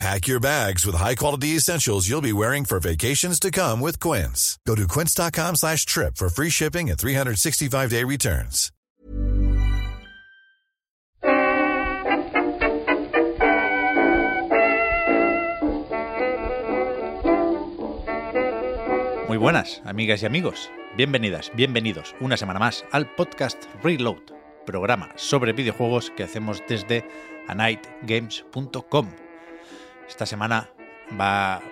Pack your bags with high-quality essentials you'll be wearing for vacations to come with Quince. Go to quince.com slash trip for free shipping and 365-day returns. Muy buenas, amigas y amigos. Bienvenidas, bienvenidos una semana más al podcast Reload, programa sobre videojuegos que hacemos desde anightgames.com. Esta semana va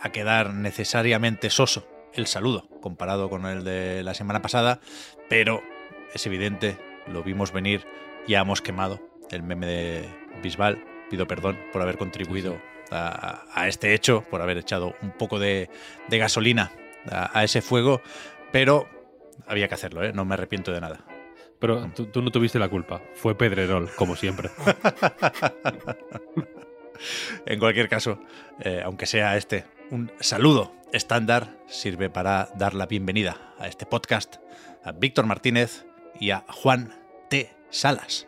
a quedar necesariamente soso el saludo comparado con el de la semana pasada, pero es evidente, lo vimos venir, ya hemos quemado el meme de Bisbal. Pido perdón por haber contribuido a, a este hecho, por haber echado un poco de, de gasolina a, a, ese fuego, pero había que hacerlo, ¿eh? no me arrepiento de nada. Pero tú, tú no tuviste la culpa, fue Pedrerol, como siempre. en cualquier caso, eh, aunque sea este un saludo estándar, sirve para dar la bienvenida a este podcast a Víctor Martínez y a Juan T. Salas.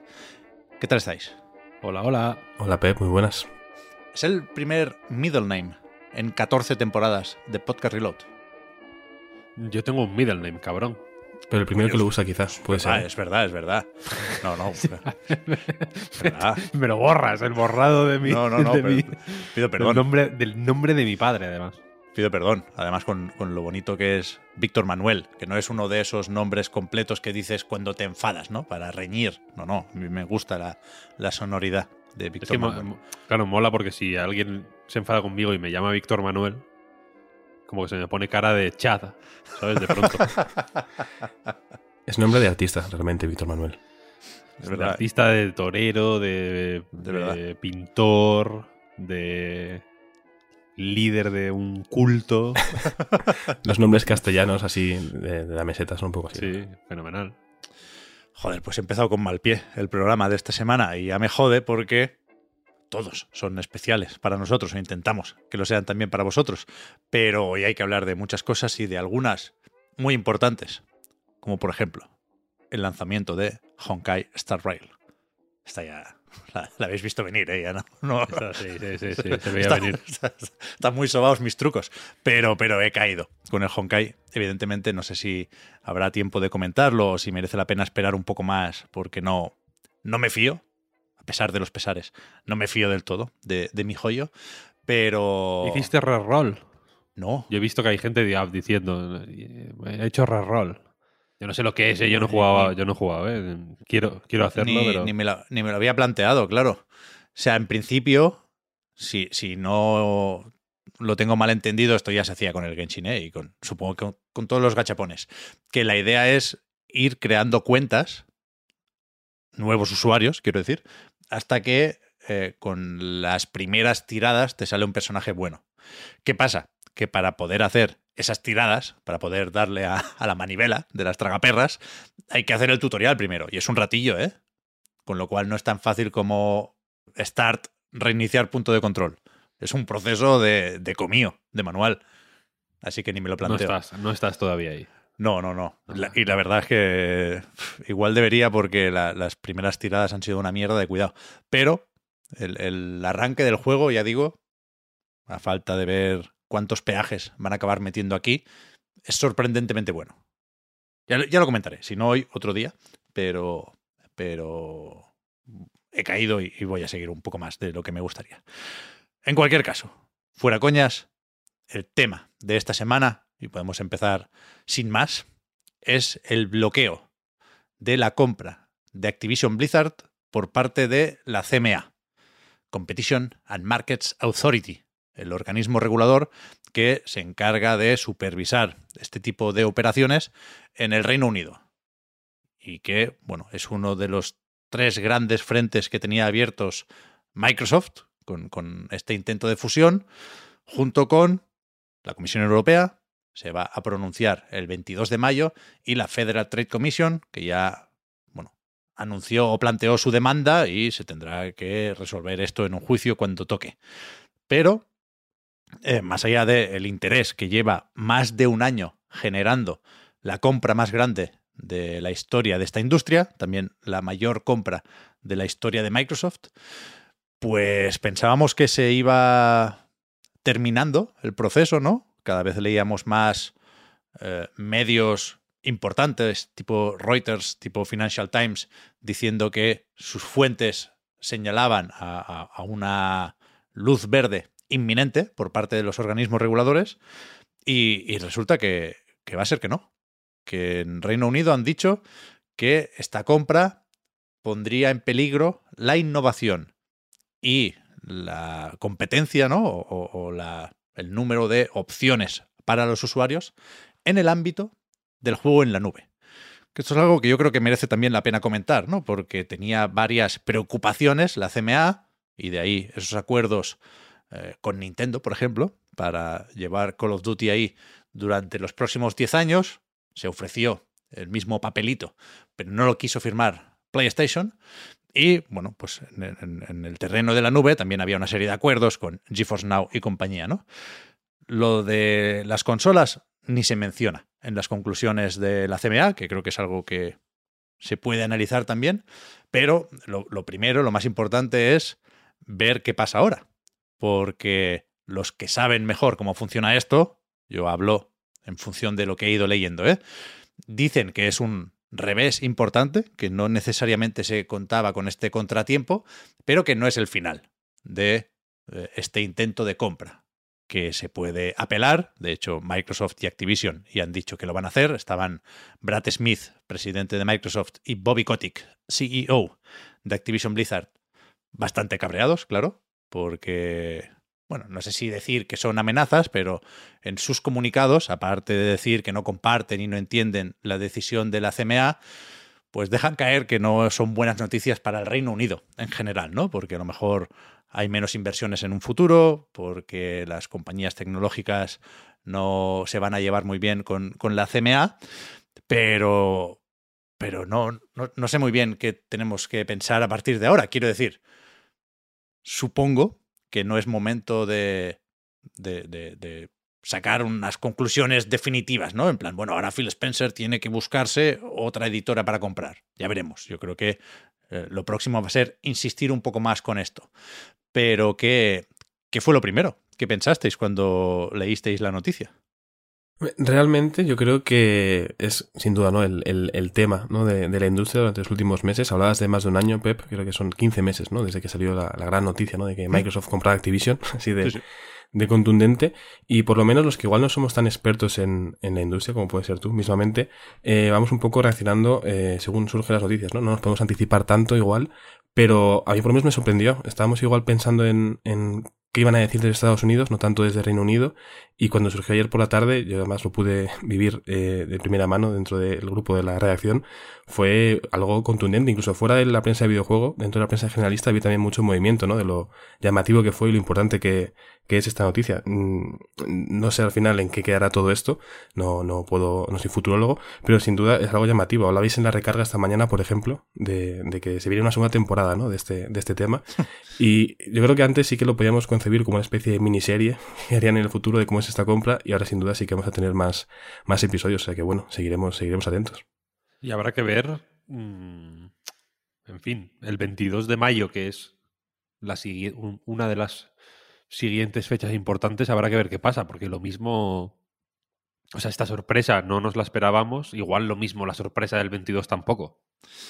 ¿Qué tal estáis? Hola, hola. Hola, Pep, muy buenas. Es el primer middle name en 14 temporadas de Podcast Reload. Yo tengo un middle name, cabrón. Pero el primero que lo usa, quizás, puede ser. Es verdad, es verdad. No, no. ¿verdad? Me lo borras, el borrado de mi. No, no, no. de pero, mi, pido perdón. Del nombre, del nombre de mi padre, además. Pido perdón, además con, con, lo bonito que es Víctor Manuel, que no es uno de esos nombres completos que dices cuando te enfadas, ¿no? Para reñir. No, no, me gusta la, la sonoridad de Víctor es que, Manuel. Claro, mola porque si alguien se enfada conmigo y me llama Víctor Manuel, como que se me pone cara de chada, ¿sabes? De pronto. es nombre de artista, realmente, Víctor Manuel. Es verdad. De artista, de torero, de, de, de pintor, de líder de un culto. Los nombres castellanos así de, de, la meseta son un poco así. Sí, fenomenal. Joder, pues he empezado con mal pie el programa de esta semana y ya me jode porque todos son especiales para nosotros o intentamos que lo sean también para vosotros. Pero hoy hay que hablar de muchas cosas y de algunas muy importantes, como por ejemplo el lanzamiento de Honkai Star Rail. Está ya la, la, habéis visto venir, ¿eh? Ya no, no. Está, sí, sí, sí, sí, se veía está, venir. Están está muy sobados mis trucos, pero, pero he caído con el Honkai. Evidentemente, no sé si habrá tiempo de comentarlo o si merece la pena esperar un poco más, porque no, no me fío, pesar de los pesares, no me fío del todo de, de mi joyo, pero... ¿Hiciste reroll? No. Yo he visto que hay gente diciendo, he hecho reroll. Yo no sé lo que es, ¿eh? yo no he jugado, yo no he jugado, ¿eh? quiero, quiero hacerlo, ni, pero... Ni me, lo, ni me, lo, había planteado, claro. O sea, en principio, si, si no lo tengo mal entendido, esto ya se hacía con el Genshin ¿eh? y con, supongo que con, con, todos los gachapones, que la idea es ir creando cuentas, nuevos usuarios, quiero decir, hasta que eh, con las primeras tiradas te sale un personaje bueno. ¿Qué pasa? Que para poder hacer esas tiradas, para poder darle a, a, la manivela de las tragaperras, hay que hacer el tutorial primero. Y es un ratillo, ¿eh? Con lo cual no es tan fácil como start, reiniciar punto de control. Es un proceso de, de comío, de manual. Así que ni me lo planteo. No estás, no estás todavía ahí. No, no, no. La, y la verdad es que igual debería porque la, las primeras tiradas han sido una mierda de cuidado. Pero el, el arranque del juego, ya digo, a falta de ver cuántos peajes van a acabar metiendo aquí, es sorprendentemente bueno. Ya, ya, lo comentaré, si no hoy, otro día, pero, pero he caído y, y, voy a seguir un poco más de lo que me gustaría. En cualquier caso, fuera coñas, el tema de esta semana, y podemos empezar sin más, es el bloqueo de la compra de Activision Blizzard por parte de la CMA, Competition and Markets Authority, el organismo regulador que se encarga de supervisar este tipo de operaciones en el Reino Unido. Y que, bueno, es uno de los tres grandes frentes que tenía abiertos Microsoft con, con este intento de fusión, junto con la Comisión Europea, se va a pronunciar el 22 de mayo y la Federal Trade Commission, que ya bueno, anunció o planteó su demanda y se tendrá que resolver esto en un juicio cuando toque. Pero, eh, más allá del interés que lleva más de un año generando la compra más grande de la historia de esta industria, también la mayor compra de la historia de Microsoft, pues pensábamos que se iba terminando el proceso, ¿no? Cada vez leíamos más eh, medios importantes, tipo Reuters, tipo Financial Times, diciendo que sus fuentes señalaban a, una luz verde inminente por parte de los organismos reguladores y, resulta que, que va a ser que no. Que en Reino Unido han dicho que esta compra pondría en peligro la innovación y la competencia, ¿no? O, la, el número de opciones para los usuarios en el ámbito del juego en la nube. Que esto es algo que yo creo que merece también la pena comentar, ¿no? Porque tenía varias preocupaciones la CMA y de ahí esos acuerdos eh, con Nintendo, por ejemplo, para llevar Call of Duty ahí durante los próximos 10 años. Se ofreció el mismo papelito, pero no lo quiso firmar PlayStation. Y bueno, pues en, el terreno de la nube también había una serie de acuerdos con GeForce Now y compañía, ¿no? Lo de las consolas ni se menciona en las conclusiones de la CMA, que creo que es algo que se puede analizar también, pero lo, primero, lo más importante es ver qué pasa ahora, porque los que saben mejor cómo funciona esto, yo hablo en función de lo que he ido leyendo, ¿eh? dicen que es un revés importante, que no necesariamente se contaba con este contratiempo, pero que no es el final de eh, este intento de compra, que se puede apelar. De hecho, Microsoft y Activision ya han dicho que lo van a hacer. Estaban Brad Smith, presidente de Microsoft, y Bobby Kotick, CEO de Activision Blizzard, bastante cabreados, claro, porque bueno, no sé si decir que son amenazas, pero en sus comunicados, aparte de decir que no comparten y no entienden la decisión de la CMA, pues dejan caer que no son buenas noticias para el Reino Unido en general, ¿no? Porque a lo mejor hay menos inversiones en un futuro, porque las compañías tecnológicas no se van a llevar muy bien con, la CMA, pero, pero no, no, no sé muy bien qué tenemos que pensar a partir de ahora. Quiero decir, supongo que no es momento de, de, sacar unas conclusiones definitivas, ¿no? En plan, bueno, ahora Phil Spencer tiene que buscarse otra editora para comprar. Ya veremos. Yo creo que eh, lo próximo va a ser insistir un poco más con esto. Pero, ¿qué, ¿qué fue lo primero? ¿Qué pensasteis cuando leísteis la noticia? Realmente yo creo que es sin duda ¿no? el, el, tema ¿no? de, de, la industria durante los últimos meses. Hablabas de más de un año, Pep, creo que son 15 meses ¿no? desde que salió la, la gran noticia ¿no? de que Microsoft compraba Activision, así de, de contundente. Y por lo menos los que igual no somos tan expertos en, en la industria como puede ser tú mismamente, eh, vamos un poco reaccionando eh, según surgen las noticias. ¿no? no nos podemos anticipar tanto igual, pero a mí por lo menos me sorprendió. Estábamos igual pensando en, en qué iban a decir desde Estados Unidos, no tanto desde Reino Unido. Y cuando surgió ayer por la tarde, yo además lo pude vivir eh, de primera mano dentro del grupo de la redacción, fue algo contundente. Incluso fuera de la prensa de videojuego, dentro de la prensa generalista, había también mucho movimiento, ¿no? De lo llamativo que fue y lo importante que, que es esta noticia. Mm, no sé al final en qué quedará todo esto, no, no puedo, no soy futurólogo, pero sin duda es algo llamativo. Hablabais en la recarga esta mañana, por ejemplo, de, de que se viene una segunda temporada, ¿no? De este, de este tema. y yo creo que antes sí que lo podíamos concebir como una especie de miniserie que harían en el futuro de cómo es esta compra y ahora sin duda sí que vamos a tener más, más episodios, o sea que bueno, seguiremos, seguiremos atentos. Y habrá que ver, mm, en fin, el 22 de mayo, que es la una de las siguientes fechas importantes habrá que ver qué pasa, porque lo mismo, o sea, esta sorpresa no nos la esperábamos, igual lo mismo la sorpresa del 22 tampoco.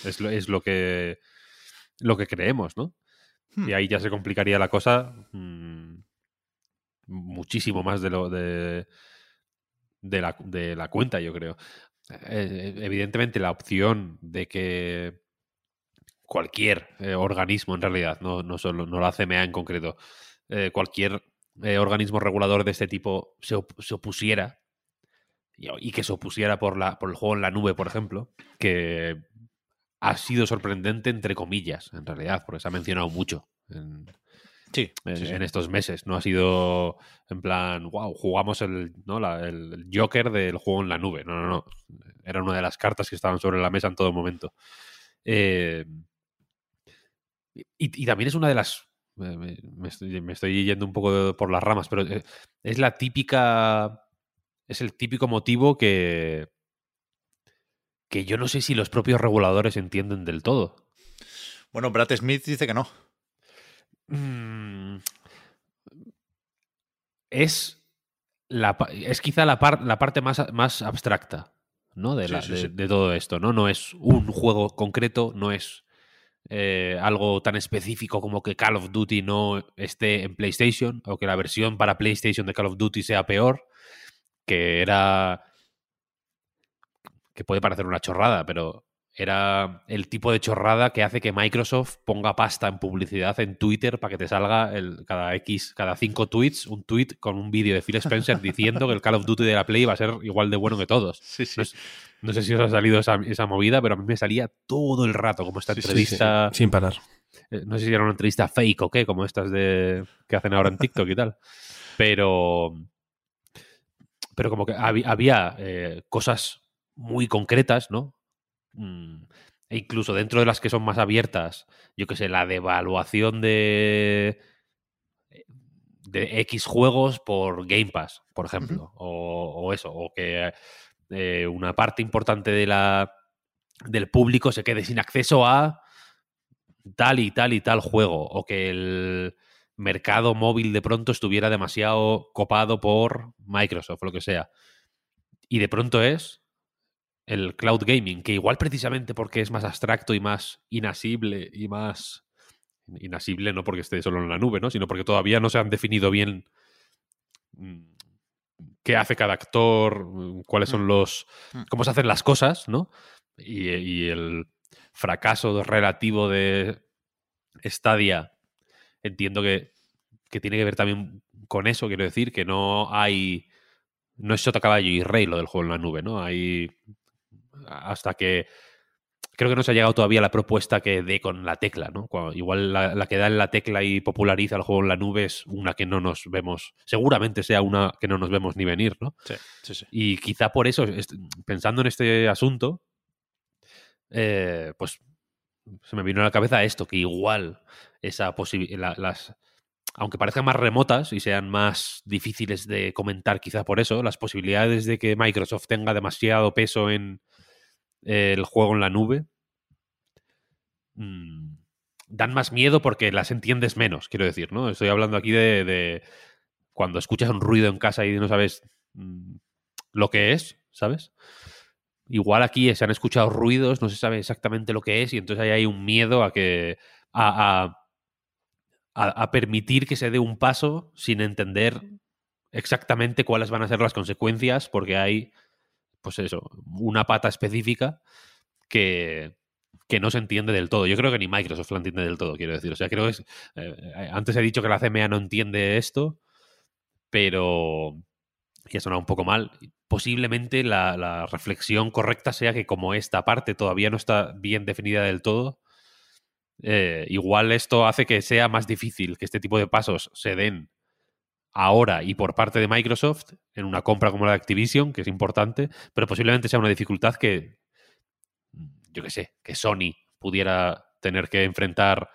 Es lo, es lo que lo que creemos, ¿no? Hmm. Y ahí ya se complicaría la cosa mm, muchísimo más de lo de, de, la, de la cuenta, yo creo. Eh, evidentemente la opción de que cualquier eh, organismo en realidad, no, no solo no la CMA en concreto, eh, cualquier eh, organismo regulador de este tipo se, opusiera y, que se opusiera por, la, por el juego en la nube, por ejemplo, que ha sido sorprendente entre comillas, en realidad, porque se ha mencionado mucho en, Sí, en, sí, sí. en estos meses. No ha sido en plan, wow, jugamos el, ¿no? La- el Joker del juego en la nube. No, no, no. Era una de las cartas que estaban sobre la mesa en todo momento. Eh, y, y también es una de las. Me, estoy, me estoy yendo un poco por las ramas, pero eh, es la típica. Es el típico motivo que. que yo no sé si los propios reguladores entienden del todo. Bueno, Brad Smith dice que no. Mm, es, la, es quizá la, par- la parte más, más abstracta ¿no? de, Sí, la- sí, de- sí. de todo esto. ¿no? no es un juego concreto, no es eh, algo tan específico como que Call of Duty no esté en PlayStation o que la versión para PlayStation de Call of Duty sea peor, que era... que puede parecer una chorrada, pero era el tipo de chorrada que hace que Microsoft ponga pasta en publicidad en Twitter para que te salga el, cada X, cada cinco tweets, un tweet con un vídeo de Phil Spencer diciendo que el Call of Duty de la Play va a ser igual de bueno que todos. Sí, sí. No, es- no sé si os ha salido esa, esa movida, pero a mí me salía todo el rato, como esta Sí, sí, entrevista. Sin parar. eh, No sé si era una entrevista fake o qué, como estas de que hacen ahora en TikTok y tal. Pero. Pero como que había eh, cosas muy concretas, ¿no? Mm, E incluso dentro de las que son más abiertas, yo que sé, la devaluación de. de X juegos por Game Pass, por ejemplo. o, o eso, o que eh, una parte importante de la, del público se quede sin acceso a tal y tal y tal juego, o que el mercado móvil de pronto estuviera demasiado copado por Microsoft o lo que sea. Y de pronto es el cloud gaming, que igual precisamente porque es más abstracto y más inasible y más inasible no porque esté solo en la nube, ¿no? sino porque todavía no se han definido bien mm, qué hace cada actor, mm, cuáles son los Mm. cómo se hacen las cosas, ¿no? Y, y el fracaso relativo de Stadia entiendo que, que tiene que ver también con eso, quiero decir, que no hay no es sota caballo y rey lo del juego en la nube, ¿no? Hay hasta que creo que no se ha llegado todavía a la propuesta que dé con la tecla, ¿no? Cuando- igual la, la que da en la tecla y populariza el juego en la nube es una que no nos vemos, seguramente sea una que no nos vemos ni venir, ¿no? Sí, sí, sí. Y quizá por eso, pensando en este asunto, eh, pues se me vino a la cabeza esto, que igual esa posibilidad, las, aunque parezcan más remotas y sean más difíciles de comentar quizá por eso, las posibilidades de que Microsoft tenga demasiado peso en el juego en la nube mm, dan más miedo porque las entiendes menos, quiero decir, ¿no? Estoy hablando aquí de, de cuando escuchas un ruido en casa y no sabes mm, lo que es, ¿sabes? Igual aquí se han escuchado ruidos, no se sabe exactamente lo que es y entonces ahí hay un miedo a que a- a- a permitir que se dé un paso sin entender exactamente cuáles van a ser las consecuencias porque hay pues eso, una pata específica que, que no se entiende del todo. Yo creo que ni Microsoft la entiende del todo, quiero decir. O sea, creo que es, eh, antes he dicho que la CMA no entiende esto, pero y ha sonado un poco mal. Posiblemente la, la reflexión correcta sea que como esta parte todavía no está bien definida del todo, eh, igual esto hace que sea más difícil que este tipo de pasos se den ahora y por parte de Microsoft en una compra como la de Activision, que es importante, pero posiblemente sea una dificultad que, yo qué sé, que Sony pudiera tener que enfrentar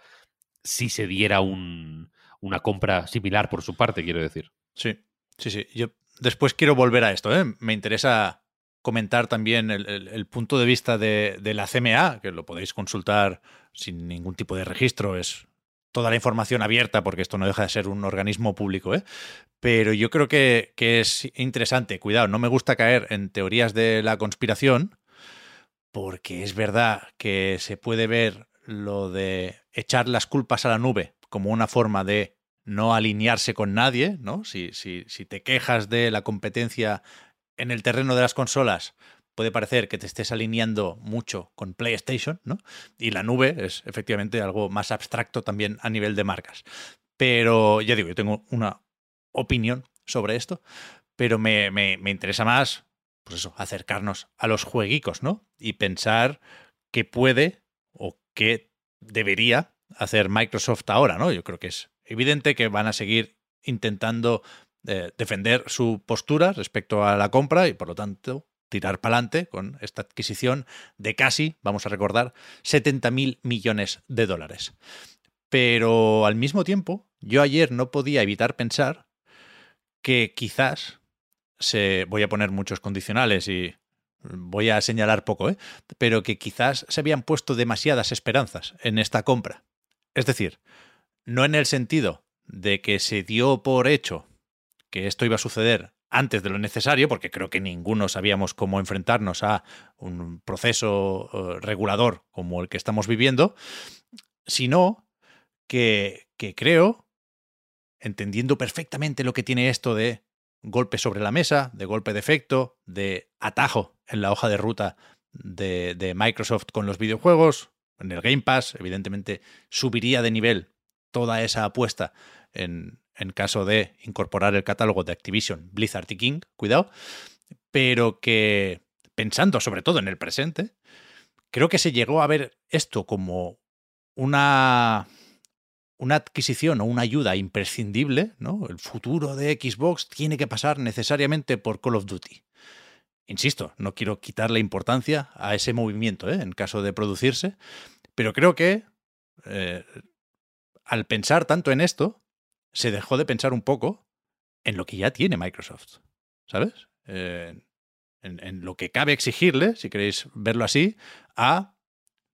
si se diera un, una compra similar por su parte, quiero decir. Sí, sí, sí. Yo después quiero volver a esto. ¿eh? Me interesa comentar también el, punto de vista de, de la CMA, que lo podéis consultar sin ningún tipo de registro. Es toda la información abierta, porque esto no deja de ser un organismo público. ¿eh? Pero yo creo que, que es interesante. Cuidado, no me gusta caer en teorías de la conspiración, porque es verdad que se puede ver lo de echar las culpas a la nube como una forma de no alinearse con nadie, ¿no? Si, si, si te quejas de la competencia en el terreno de las consolas, puede parecer que te estés alineando mucho con PlayStation, ¿no? Y la nube es efectivamente algo más abstracto también a nivel de marcas. Pero ya digo, yo tengo una opinión sobre esto, pero me, me, me interesa más, pues eso, acercarnos a los jueguicos, ¿no? Y pensar qué puede o qué debería hacer Microsoft ahora, ¿no? Yo creo que es evidente que van a seguir intentando eh, defender su postura respecto a la compra y por lo tanto tirar para adelante con esta adquisición de casi, vamos a recordar, 70 mil millones de dólares. Pero al mismo tiempo, yo ayer no podía evitar pensar que quizás se. Voy a poner muchos condicionales y voy a señalar poco, ¿eh? pero que quizás se habían puesto demasiadas esperanzas en esta compra. Es decir, no en el sentido de que se dio por hecho que esto iba a suceder antes de lo necesario, porque creo que ninguno sabíamos cómo enfrentarnos a un proceso eh, regulador como el que estamos viviendo, sino que, creo, entendiendo perfectamente lo que tiene esto de golpe sobre la mesa, de golpe de efecto, de atajo en la hoja de ruta de, de, Microsoft con los videojuegos, en el Game Pass, evidentemente subiría de nivel toda esa apuesta en, en caso de incorporar el catálogo de Activision, Blizzard y King, cuidado, pero que pensando sobre todo en el presente, creo que se llegó a ver esto como una una adquisición o una ayuda imprescindible, ¿no? El futuro de Xbox tiene que pasar necesariamente por Call of Duty. Insisto, no quiero quitarle importancia a ese movimiento ¿eh? en caso de producirse, pero creo que eh, al pensar tanto en esto, se dejó de pensar un poco en lo que ya tiene Microsoft, ¿sabes? en, en, lo que cabe exigirle, si queréis verlo así, a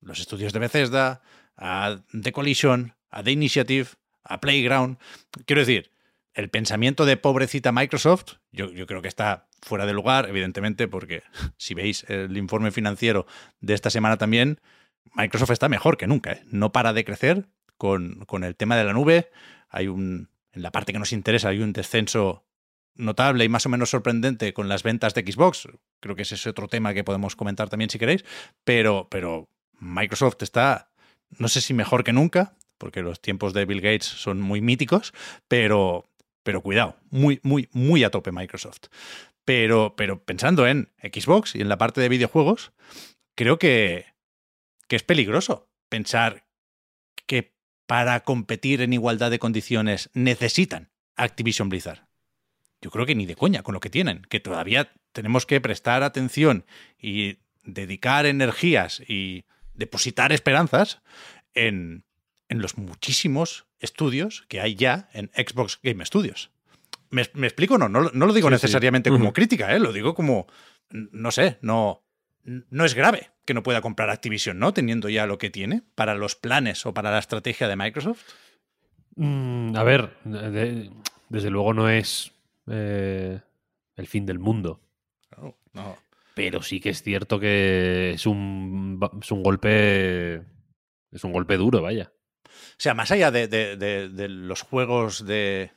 los estudios de Bethesda, a The Collision, a The Initiative, a Playground. Quiero decir, el pensamiento de pobrecita Microsoft, yo, yo, creo que está fuera de lugar, evidentemente, porque si veis el informe financiero de esta semana también, Microsoft está mejor que nunca, ¿eh? no para de crecer con, con, el tema de la nube. Hay un, en la parte que nos interesa, hay un descenso notable y más o menos sorprendente con las ventas de Xbox. Creo que ese es otro tema que podemos comentar también si queréis, pero, pero Microsoft está, no sé si mejor que nunca, porque los tiempos de Bill Gates son muy míticos, pero, pero cuidado, muy, muy, muy a tope Microsoft. Pero, pero pensando en Xbox y en la parte de videojuegos, creo que, que es peligroso pensar que para competir en igualdad de condiciones necesitan Activision Blizzard. Yo creo que ni de coña con lo que tienen, que todavía tenemos que prestar atención y dedicar energías y depositar esperanzas en, en los muchísimos estudios que hay ya en Xbox Game Studios. ¿Me, explico? No, no, no, lo digo necesariamente como crítica, ¿eh? lo digo como, no sé, no, no es grave que no pueda comprar Activision, ¿no? Teniendo ya lo que tiene para los planes o para la estrategia de Microsoft. Mm, a ver, desde luego no es eh, el fin del mundo. no. Pero sí que es cierto que es un, es un golpe. Es un golpe duro, vaya. O sea, más allá de, los juegos de,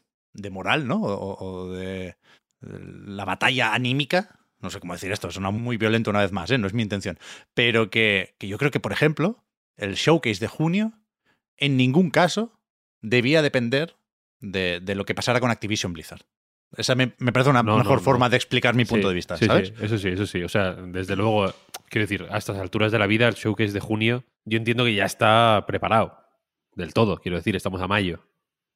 moral, ¿no? O, de la batalla anímica, no sé cómo decir esto, suena muy violento una vez más, ¿eh? no es mi intención, pero que, yo creo que, por ejemplo, el showcase de junio en ningún caso debía depender de, lo que pasara con Activision Blizzard. Esa me, parece una mejor forma de explicar mi punto de vista, ¿sabes? eso sí, eso sí. O sea, desde luego, quiero decir, a estas alturas de la vida, el showcase de junio, yo entiendo que ya está preparado del todo, quiero decir, estamos a mayo.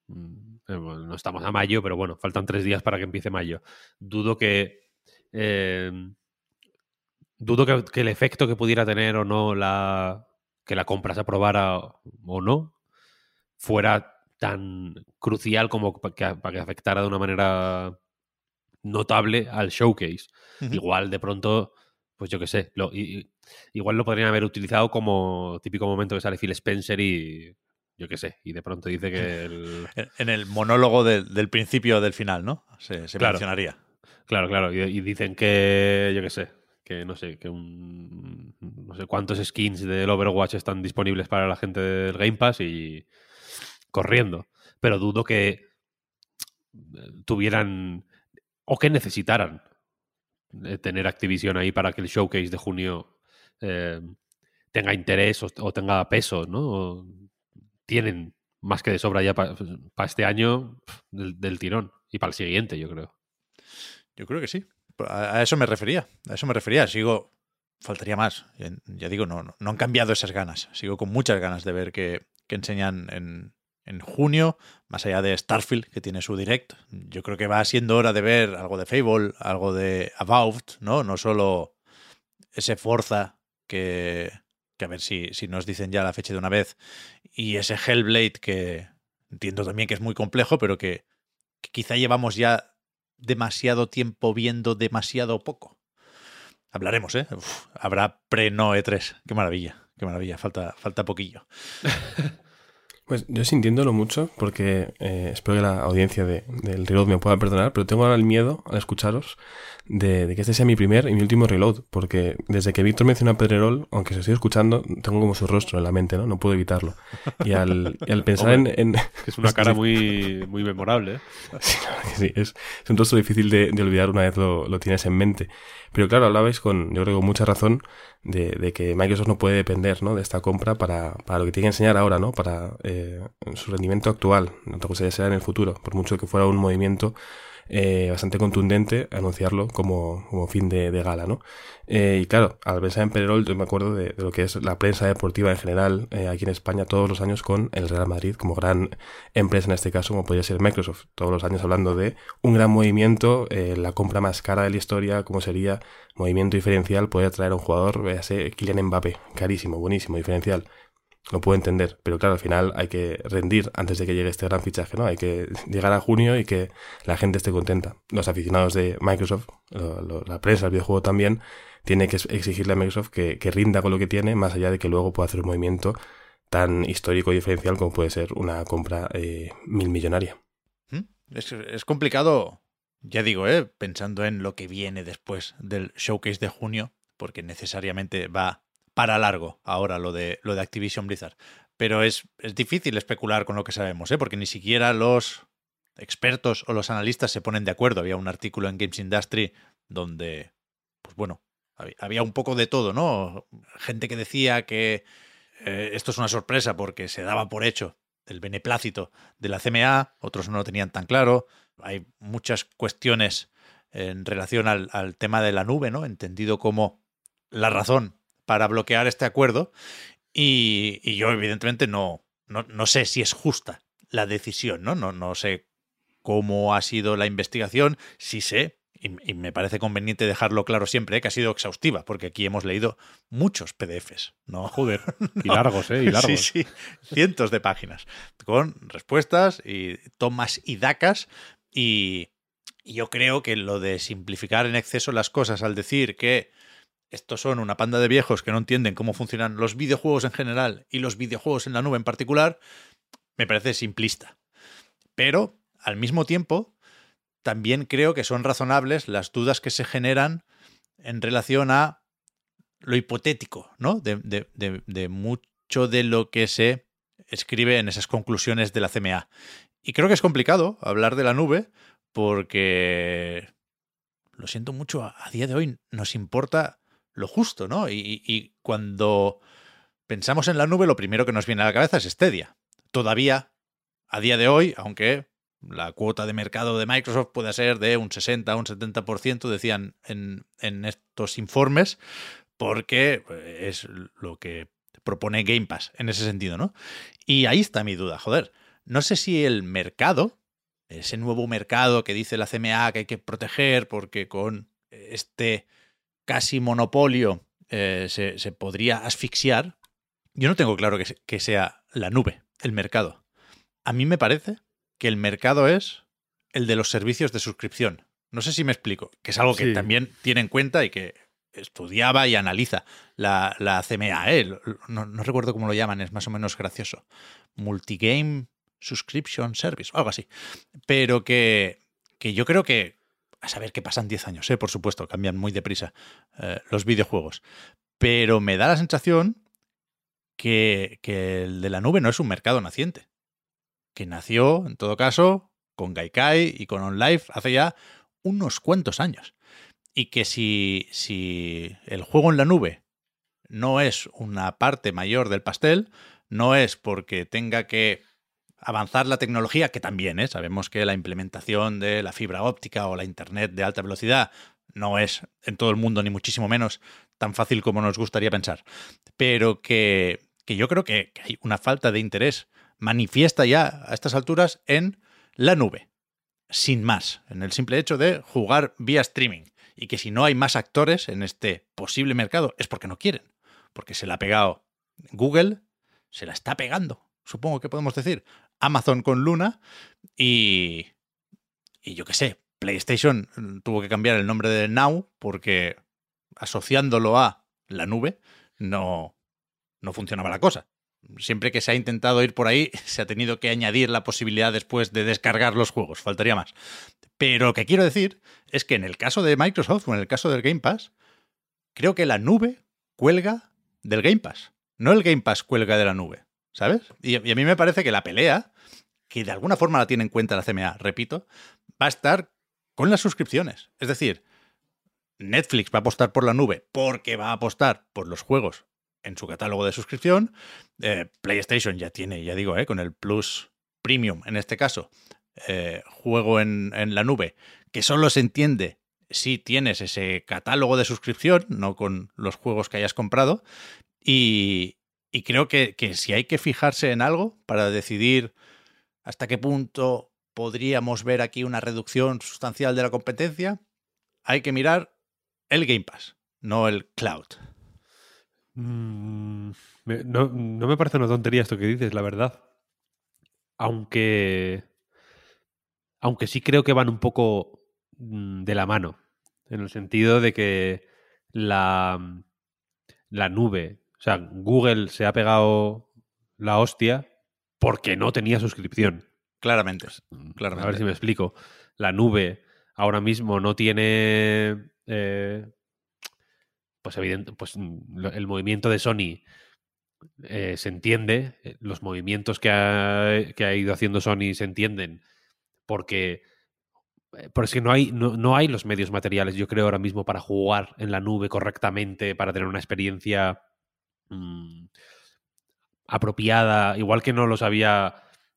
Mm, eh, no estamos a mayo, pero bueno, faltan tres días para que empiece mayo. Dudo que. Eh, dudo que, el efecto que pudiera tener o no la. que la compra se aprobara o no fuera tan crucial como para que, para que afectara de una manera notable al showcase. Igual de pronto, pues yo qué sé, lo, igual lo podrían haber utilizado como típico momento que sale Phil Spencer y yo qué sé, y de pronto dice que... En el monólogo del principio del final, ¿no? Se, se mencionaría. Claro, claro, y, dicen que, yo qué sé, que no sé, que un... no sé cuántos skins del Overwatch están disponibles para la gente del Game Pass y corriendo. Pero dudo que eh, tuvieran o que necesitaran eh, tener Activision ahí para que el showcase de junio eh, tenga interés o, tenga peso, ¿no? tienen más que de sobra ya para este año del, tirón y para el siguiente, yo creo. Yo creo que sí. A, eso me refería. A eso me refería. Sigo. Faltaría más. Ya digo, no, no han cambiado esas ganas. Sigo con muchas ganas de ver qué, enseñan en, en junio, más allá de Starfield, que tiene su direct. Yo creo que va siendo hora de ver algo de Fable, algo de Avowed, ¿no? No solo ese Forza que, que a ver si, si nos dicen ya la fecha de una vez, y ese Hellblade que entiendo también que es muy complejo, pero que quizá llevamos ya demasiado tiempo viendo demasiado poco. Hablaremos, ¿eh? Habrá pre-no E3. Qué maravilla, qué maravilla. Falta, falta poquillo. Pues yo sintiéndolo mucho, porque eh, espero que la audiencia de, del reload me pueda perdonar, pero tengo ahora el miedo al escucharos de, de, que este sea mi primer y mi último reload, porque desde que Víctor menciona a Pedrerol, aunque se estoy escuchando, tengo como su rostro en la mente, ¿no? No puedo evitarlo. Y al, y al pensar Hombre, en, en... Es una cara muy, muy memorable. ¿eh? Sí, verdad que sí, es, es un rostro difícil de, de olvidar una vez lo, lo, tienes en mente. Pero claro, hablabais con, yo creo con mucha razón, de, de, que Microsoft no puede depender ¿no? de esta compra para, para lo que tiene que enseñar ahora, ¿no? Para eh, su rendimiento actual. Otra cosa ya será en el futuro, por mucho que fuera un movimiento eh, bastante contundente anunciarlo como, como fin de, gala, ¿no? Eh, y claro, al pensar en Pererol, yo me acuerdo de, de, lo que es la prensa deportiva en general eh, aquí en España todos los años con el Real Madrid como gran empresa en este caso, como podría ser Microsoft. Todos los años hablando de un gran movimiento, eh, la compra más cara de la historia, como sería movimiento diferencial, poder traer a un jugador, véase Kylian Mbappé, carísimo, buenísimo, diferencial lo puedo entender, pero claro, al final hay que rendir antes de que llegue este gran fichaje, ¿no? Hay que llegar a junio y que la gente esté contenta. Los aficionados de Microsoft, la prensa, el videojuego también, tiene que exigirle a Microsoft que, que, rinda con lo que tiene, más allá de que luego pueda hacer un movimiento tan histórico y diferencial como puede ser una compra eh, mil millonaria. Es, es complicado, ya digo, ¿eh? pensando en lo que viene después del showcase de junio, porque necesariamente va para largo ahora lo de, lo de Activision Blizzard. Pero es, es difícil especular con lo que sabemos, ¿eh? porque ni siquiera los expertos o los analistas se ponen de acuerdo. Había un artículo en Games Industry donde, pues bueno, había un poco de todo, ¿no? Gente que decía que eh, esto es una sorpresa porque se daba por hecho el beneplácito de la CMA, otros no lo tenían tan claro. Hay muchas cuestiones en relación al, al tema de la nube, ¿no? Entendido como la razón para bloquear este acuerdo y, y yo evidentemente no, no, no, sé si es justa la decisión, ¿no? ¿no? No sé cómo ha sido la investigación, sí sé, y, y me parece conveniente dejarlo claro siempre, ¿eh? que ha sido exhaustiva, porque aquí hemos leído muchos PDFs, ¿no? Joder, y largos, ¿eh? Y largos. Sí, sí, cientos de páginas, con respuestas y tomas y dacas, y yo creo que lo de simplificar en exceso las cosas al decir que estos son una panda de viejos que no entienden cómo funcionan los videojuegos en general y los videojuegos en la nube en particular, me parece simplista. Pero, al mismo tiempo, también creo que son razonables las dudas que se generan en relación a lo hipotético, ¿no? De, de, mucho de lo que se escribe en esas conclusiones de la CMA. Y creo que es complicado hablar de la nube porque, lo siento mucho, a día de hoy nos importa lo justo, ¿no? Y, cuando pensamos en la nube, lo primero que nos viene a la cabeza es Stadia. Todavía, a día de hoy, aunque la cuota de mercado de Microsoft puede ser de un 60 o un 70%, decían en, en estos informes, porque es lo que propone Game Pass en ese sentido, ¿no? Y ahí está mi duda, joder. No sé si el mercado, ese nuevo mercado que dice la CMA que hay que proteger porque con este casi monopolio eh, se, se, podría asfixiar, yo no tengo claro que, que, sea la nube, el mercado. A mí me parece que el mercado es el de los servicios de suscripción. No sé si me explico, que es algo que sí. también tiene en cuenta y que estudiaba y analiza la, la CMA. ¿eh? No, no, recuerdo cómo lo llaman, es más o menos gracioso. Multigame Subscription Service, algo así. Pero que, que yo creo que, a saber qué pasan 10 años, ¿eh? por supuesto, cambian muy deprisa eh, los videojuegos. Pero me da la sensación que, que, el de la nube no es un mercado naciente. Que nació, en todo caso, con Gaikai y con OnLive hace ya unos cuantos años. Y que si, si el juego en la nube no es una parte mayor del pastel, no es porque tenga que avanzar la tecnología, que también ¿eh? sabemos que la implementación de la fibra óptica o la Internet de alta velocidad no es en todo el mundo, ni muchísimo menos, tan fácil como nos gustaría pensar, pero que, yo creo que hay una falta de interés manifiesta ya a estas alturas en la nube. Sin más, en el simple hecho de jugar vía streaming. Y que si no hay más actores en este posible mercado es porque no quieren. Porque se la ha pegado Google, se la está pegando, supongo que podemos decir, Amazon con Luna y, y yo qué sé, PlayStation tuvo que cambiar el nombre de Now porque asociándolo a la nube no, no funcionaba la cosa. Siempre que se ha intentado ir por ahí, se ha tenido que añadir la posibilidad después de descargar los juegos, faltaría más. Pero lo que quiero decir es que en el caso de Microsoft o en el caso del Game Pass, creo que la nube cuelga del Game Pass. No el Game Pass cuelga de la nube, ¿sabes? Y, a mí me parece que la pelea, que de alguna forma la tiene en cuenta la CMA, repito, va a estar con las suscripciones. Es decir, Netflix va a apostar por la nube porque va a apostar por los juegos en su catálogo de suscripción. Eh, PlayStation ya tiene, ya digo, eh, con el Plus Premium, en este caso, eh, juego en, en, la nube, que solo se entiende si tienes ese catálogo de suscripción, no con los juegos que hayas comprado. Y, y creo que, que si hay que fijarse en algo para decidir hasta qué punto podríamos ver aquí una reducción sustancial de la competencia, hay que mirar el Game Pass, no el cloud. Mm, no, no me parece una tontería esto que dices, la verdad. Aunque. Aunque sí creo que van un poco mm, de la mano. En el sentido de que la, la nube. O sea, Google se ha pegado la hostia porque no tenía suscripción. Claramente. Mm, Claramente. A ver si me explico. La nube ahora mismo no tiene. eh, pues evidente, pues mm, el movimiento de Sony eh, se entiende. eh, Los movimientos que ha, que ha ido haciendo Sony se entienden. Porque. eh, Porque es que no hay, no, no hay los medios materiales, yo creo, ahora mismo para jugar en la nube correctamente, para tener una experiencia mm, apropiada, igual que no los había,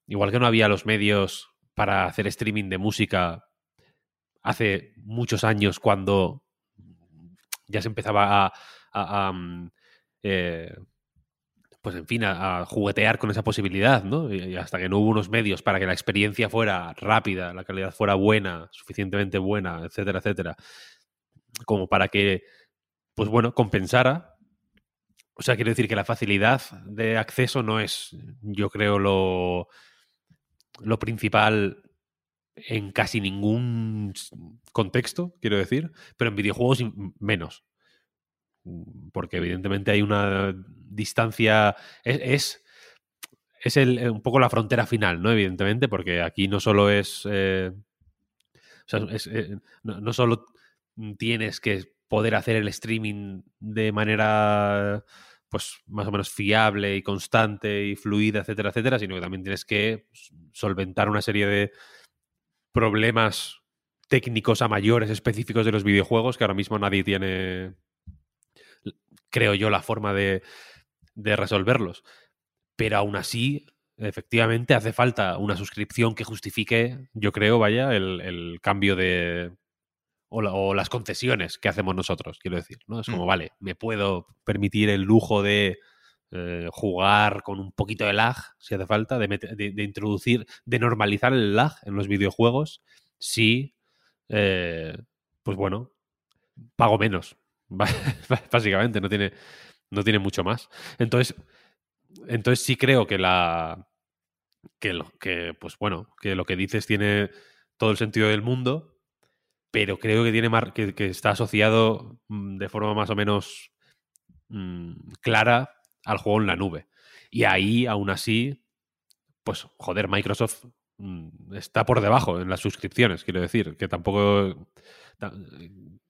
igual que no había los medios para hacer streaming de música hace muchos años cuando ya se empezaba a, mm, eh, pues en fin, a, juguetear con esa posibilidad, ¿no? Y hasta que no hubo unos medios para que la experiencia fuera rápida, la calidad fuera buena, suficientemente buena, etcétera, etcétera, como para que, pues bueno, compensara. O sea, quiero decir que la facilidad de acceso no es, yo creo, lo, lo principal en casi ningún contexto, quiero decir, pero en videojuegos menos. Porque evidentemente hay una distancia. Es, es, es el- eh, un poco la frontera final, ¿no? Evidentemente, porque aquí no solo es. eh, o sea, es, eh, no solo tienes que poder hacer el streaming de manera pues más o menos fiable y constante y fluida, etcétera, etcétera, sino que también tienes que solventar una serie de problemas técnicos a mayores específicos de los videojuegos que ahora mismo nadie tiene, creo yo, la forma de, resolverlos. Pero aún así, efectivamente, hace falta una suscripción que justifique, yo creo, vaya, el cambio de... O, la- o las concesiones que hacemos nosotros, quiero decir. ¿no? Es como, Mm. vale, me puedo permitir el lujo de eh, jugar con un poquito de lag, si hace falta, de, de- de introducir, de normalizar el lag en los videojuegos, si, eh, pues bueno, pago menos. Básicamente, no tiene, no tiene mucho más. Entonces, entonces sí creo que la. Que, lo, que, pues bueno, que lo que dices tiene todo el sentido del mundo, pero creo que tiene mar- que, está asociado mm, de forma más o menos mm, clara al juego en la nube. Y ahí, aún así, pues joder, Microsoft mm, está por debajo en las suscripciones, quiero decir, que tampoco... ta-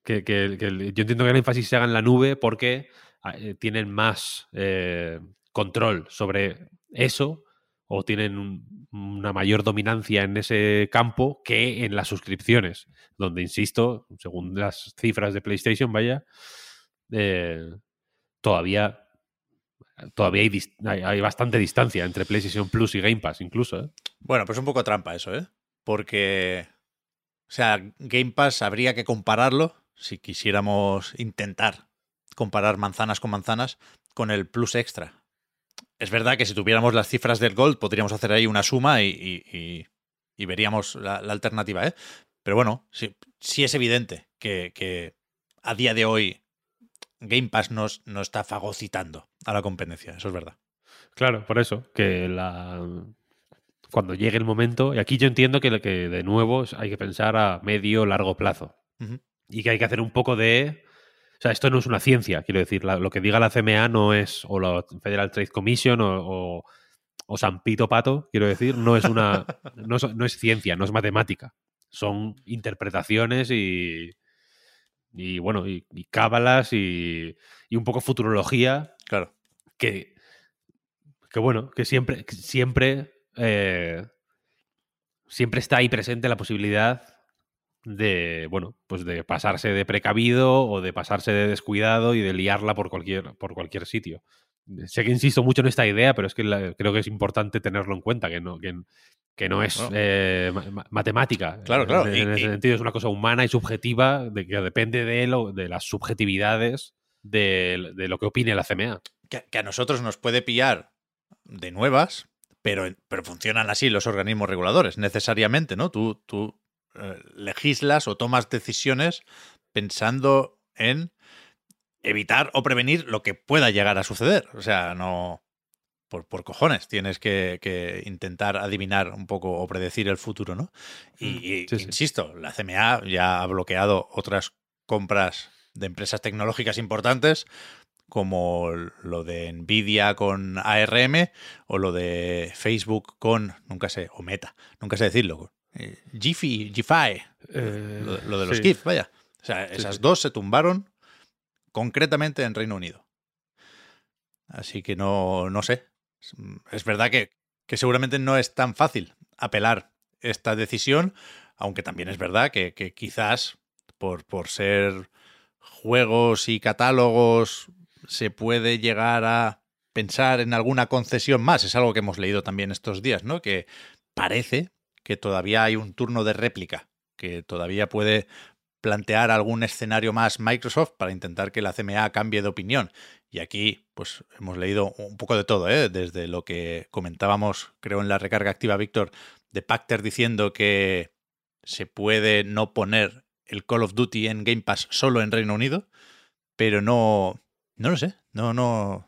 Que, yo entiendo que el énfasis se haga en la nube porque eh, tienen más eh, control sobre eso o tienen un- una mayor dominancia en ese campo que en las suscripciones, donde, insisto, según las cifras de PlayStation, vaya, eh, todavía, todavía hay- hay bastante distancia entre PlayStation Plus y Game Pass, incluso. ¿eh? Bueno, pues un poco trampa eso, ¿eh? Porque, o sea, Game Pass habría que compararlo, si quisiéramos intentar comparar manzanas con manzanas, con el Plus Extra. Es verdad que si tuviéramos las cifras del Gold, podríamos hacer ahí una suma y, y- y- y veríamos la, la alternativa, ¿eh? Pero bueno, sí, sí es evidente que, que a día de hoy Game Pass nos, no está fagocitando a la competencia, eso es verdad. Claro, por eso, que la cuando llegue el momento, y aquí yo entiendo que, que de nuevo hay que pensar a medio, largo plazo. Y que hay que hacer un poco de... O sea, esto no es una ciencia, quiero decir, la- lo que diga la CMA no es, o la Federal Trade Commission, o, o, o San Pito Pato, quiero decir, no es una... no, es, no es ciencia, no es matemática. Son interpretaciones y... Y bueno, y, y cábalas y, y un poco futurología Claro. que, que bueno, que siempre, que siempre, eh, siempre está ahí presente la posibilidad de, bueno, pues de pasarse de precavido o de pasarse de descuidado y de liarla por cualquier, por cualquier sitio. Sé que insisto mucho en esta idea, pero es que la- creo que es importante tenerlo en cuenta, que no, que, que no es eh, ma- ma- matemática. Claro, claro, En, y- en ese y- sentido es una cosa humana y subjetiva, de que depende de, lo, de las subjetividades de, de lo que opine la CMA. Que, que a nosotros nos puede pillar de nuevas, pero, pero funcionan así los organismos reguladores, necesariamente, ¿no? Tú, tú eh, legislas o tomas decisiones pensando en evitar o prevenir lo que pueda llegar a suceder. O sea, no. Por, por cojones, tienes que, que intentar adivinar un poco o predecir el futuro, ¿no? Y, y Sí, sí. insisto, la CMA ya ha bloqueado otras compras de empresas tecnológicas importantes, como lo de Nvidia con ARM o lo de Facebook con, nunca sé, o Meta, nunca sé decirlo, eh, Giphy, Giphy, lo, lo de los sí. GIF, vaya. O sea, Sí, esas sí. dos se tumbaron concretamente en Reino Unido. Así que no, no sé. Es- Es verdad que, que seguramente no es tan fácil apelar esta decisión, aunque también es verdad que, que quizás por, por ser juegos y catálogos se puede llegar a pensar en alguna concesión más. Es algo que hemos leído también estos días, ¿no? Que parece que todavía hay un turno de réplica, que todavía puede plantear algún escenario más Microsoft para intentar que la CMA cambie de opinión. Y aquí, pues hemos leído un poco de todo, ¿eh? desde lo que comentábamos, creo, en la recarga activa, Víctor, de Pacter diciendo que se puede no poner el Call of Duty en Game Pass solo en Reino Unido, pero no, no lo sé, no, no,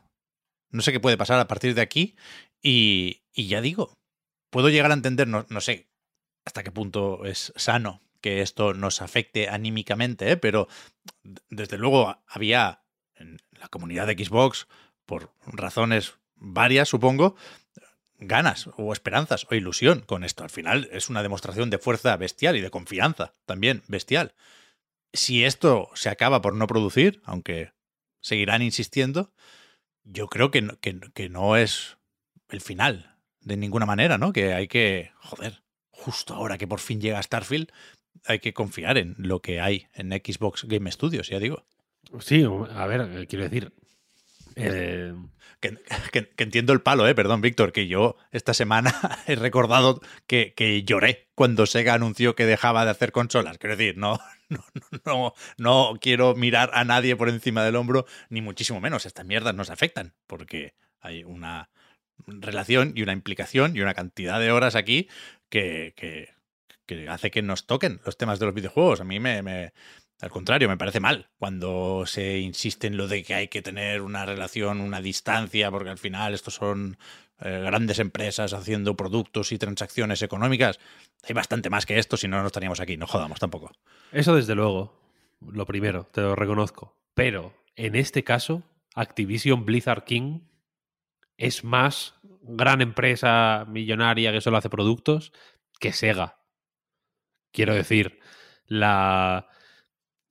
no sé qué puede pasar a partir de aquí. Y, y ya digo, puedo llegar a entender, no, sé hasta qué punto es sano que esto nos afecte anímicamente, ¿eh? pero desde luego había en la comunidad de Xbox, por razones varias, supongo, ganas o esperanzas o ilusión con esto. Al final es una demostración de fuerza bestial y de confianza también bestial. Si esto se acaba por no producir, aunque seguirán insistiendo, yo creo que no es el final de ninguna manera, ¿no? Que hay que, joder, justo ahora que por fin llega Starfield, hay que confiar en lo que hay en Xbox Game Studios, ya digo. Sí, a ver, eh, quiero decir. eh, Que, que- que entiendo el palo, eh, perdón, Víctor, que yo esta semana he recordado que, que lloré cuando Sega anunció que dejaba de hacer consolas. Quiero decir, no, no, no, no quiero mirar a nadie por encima del hombro, ni muchísimo menos. Estas mierdas nos afectan, porque hay una relación y una implicación y una cantidad de horas aquí que, que, hace que nos toquen los temas de los videojuegos. A mí me, me- al contrario, me parece mal cuando se insiste en lo de que hay que tener una relación, una distancia, porque al final estos son eh, grandes empresas haciendo productos y transacciones económicas. Hay bastante más que esto, si no, no estaríamos aquí. No jodamos tampoco. eso desde luego, lo primero, te lo reconozco. Pero en este caso, Activision Blizzard King es más gran empresa millonaria que solo hace productos que Sega. Quiero decir, la...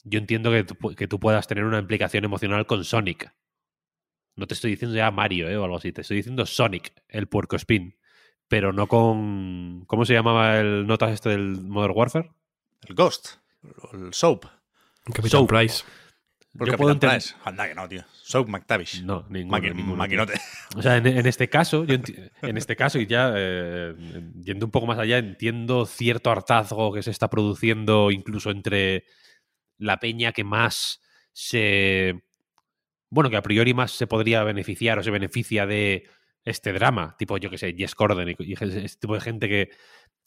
yo entiendo que tú, que tú puedas tener una implicación emocional con Sonic. No te estoy diciendo ya Mario ¿eh? o algo así, te estoy diciendo Sonic, el puerco spin. Pero no con. ¿Cómo se llamaba el notas este del Modern Warfare? El Ghost, el Soap. Capitán Soap. Price. Por Yo puedo entender-. Anda que no, tío. Soap McTavish. No, ninguno, Maqui- ninguno, maquinote. O sea, en, en este caso, yo en este caso, y ya eh, yendo un poco más allá, entiendo cierto hartazgo que se está produciendo incluso entre la peña que más se. Bueno, que a priori más se podría beneficiar o se beneficia de este drama, tipo, yo que sé, Jess Corden y, y ese tipo de gente que,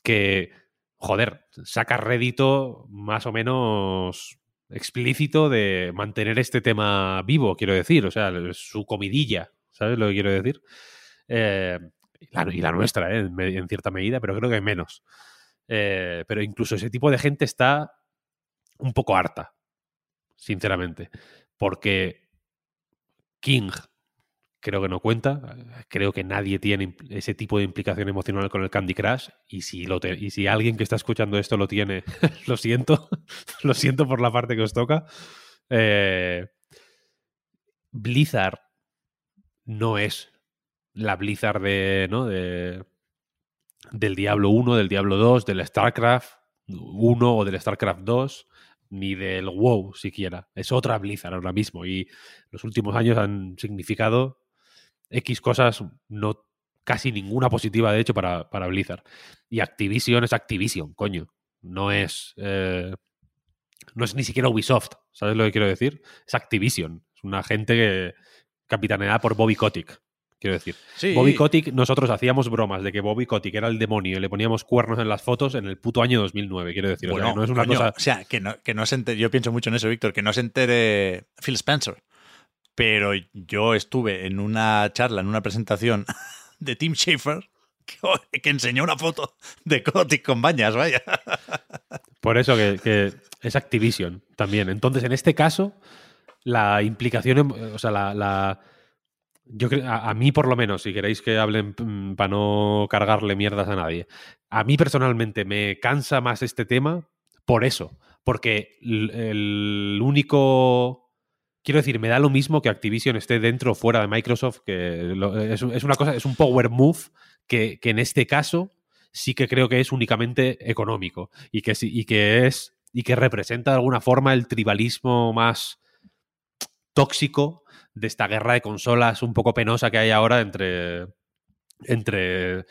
que, joder, saca rédito más o menos explícito de mantener este tema vivo, quiero decir, o sea, su comidilla, ¿sabes lo que quiero decir? Eh, la, y la nuestra, ¿eh? en, en, cierta medida, pero creo que menos. Eh, pero incluso ese tipo de gente está un poco harta, sinceramente, porque King creo que no cuenta. Creo que nadie tiene ese tipo de implicación emocional con el Candy Crush. Y si, lo y si alguien que está escuchando esto lo tiene, lo siento. lo siento por la parte que os toca. Eh, Blizzard no es la Blizzard de, ¿no? de, del Diablo 1, del Diablo 2, del StarCraft 1 o del StarCraft 2 ni del WoW siquiera. Es otra Blizzard ahora mismo y los últimos años han significado X cosas, no casi ninguna positiva, de hecho, para, para Blizzard. Y Activision es Activision, coño. No es. Eh, no es ni siquiera Ubisoft, ¿sabes lo que quiero decir? Es Activision. Es una gente que, capitaneada por Bobby Kotick, quiero decir. Sí. Bobby Kotick, nosotros hacíamos bromas de que Bobby Kotick era el demonio y le poníamos cuernos en las fotos en el puto año 2009, quiero decir. Bueno, o sea, no es una coño, cosa. O sea, que no, que no se entere, yo pienso mucho en eso, Víctor, que no se entere Phil Spencer. Pero yo estuve en una charla, en una presentación de Tim Schafer que, que enseñó una foto de Kotick con bañas, vaya. Por eso que, es Activision también. Entonces, en este caso, la implicación, o sea, la, yo a, a, mí por lo menos, si queréis que hablen mm, para no cargarle mierdas a nadie, a mí personalmente me cansa más este tema por eso, porque el único quiero decir, me da lo mismo que Activision esté dentro o fuera de Microsoft, que es, una cosa, es un power move que, que, en este caso sí que creo que es únicamente económico y que, y que es y que representa de alguna forma el tribalismo más tóxico de esta guerra de consolas un poco penosa que hay ahora entre, entre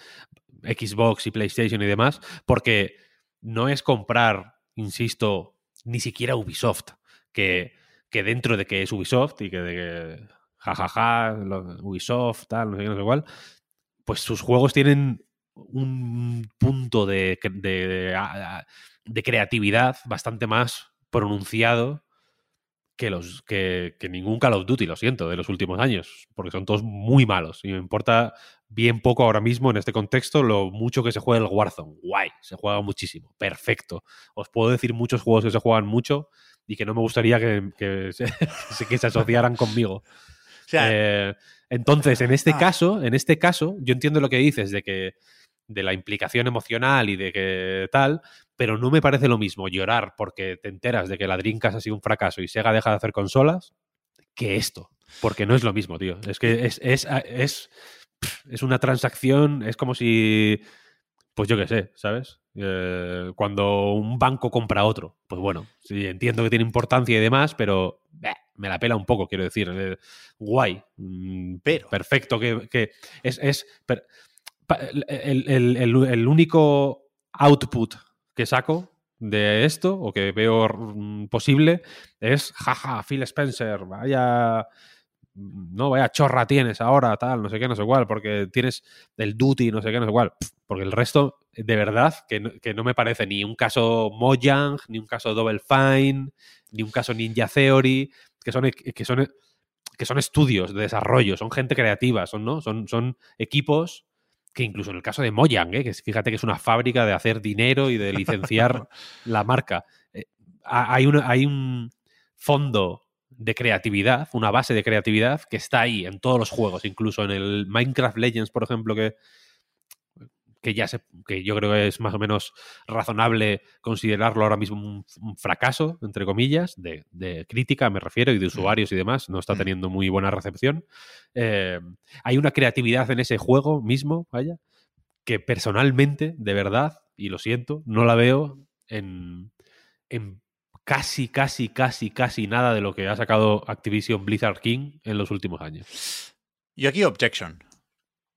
Xbox y PlayStation y demás, porque no es comprar, insisto, ni siquiera Ubisoft, que que dentro de que es Ubisoft y que de que jajaja, Ubisoft, tal, no sé qué, no sé cuál, pues sus juegos tienen un punto de, de, de, de creatividad bastante más pronunciado que, los, que, que, ningún Call of Duty, lo siento, de los últimos años, porque son todos muy malos. Y me importa bien poco ahora mismo en este contexto lo mucho que se juega el Warzone. Guay, se juega muchísimo, perfecto. Os puedo decir muchos juegos que se juegan mucho y que no me gustaría que, que, se, que se, asociaran conmigo. O sea, eh, entonces, en este ah. caso, en este caso, yo entiendo lo que dices de que de la implicación emocional y de que tal, pero no me parece lo mismo llorar porque te enteras de que la Dreamcast ha sido un fracaso y Sega deja de hacer consolas que esto. Porque no es lo mismo, tío. Es que es, es, es, es una transacción, es como si, pues yo qué sé, ¿sabes? Eh, cuando un banco compra otro. Pues bueno, sí, entiendo que tiene importancia y demás, pero eh, me la pela un poco, quiero decir. Eh, guay, mm, pero perfecto, que, que es, es per, el, el, el, el, único output que saco de esto, o que veo mm, posible, es, jaja, Phil Spencer, vaya no, vaya chorra tienes ahora, tal, no sé qué, no sé cuál, porque tienes el duty, no sé qué, no sé cuál. Porque el resto, de verdad, que no, que no me parece ni un caso Mojang, ni un caso Double Fine, ni un caso Ninja Theory, que son, que son, que son estudios de desarrollo, son gente creativa, son, ¿no? son, son equipos que incluso en el caso de Mojang, ¿eh? que fíjate que es una fábrica de hacer dinero y de licenciar la marca, eh, hay, una, hay un fondo de creatividad, una base de creatividad que está ahí en todos los juegos, incluso en el Minecraft Legends, por ejemplo, que, que ya se, que yo creo que es más o menos razonable considerarlo ahora mismo un, un fracaso, entre comillas, de, de, crítica me refiero, y de usuarios y demás, no está teniendo muy buena recepción. Eh, hay una creatividad en ese juego mismo, vaya, que personalmente, de verdad, y lo siento, no la veo en, en casi, casi, casi, casi nada de lo que ha sacado Activision Blizzard King en los últimos años. Y aquí objection.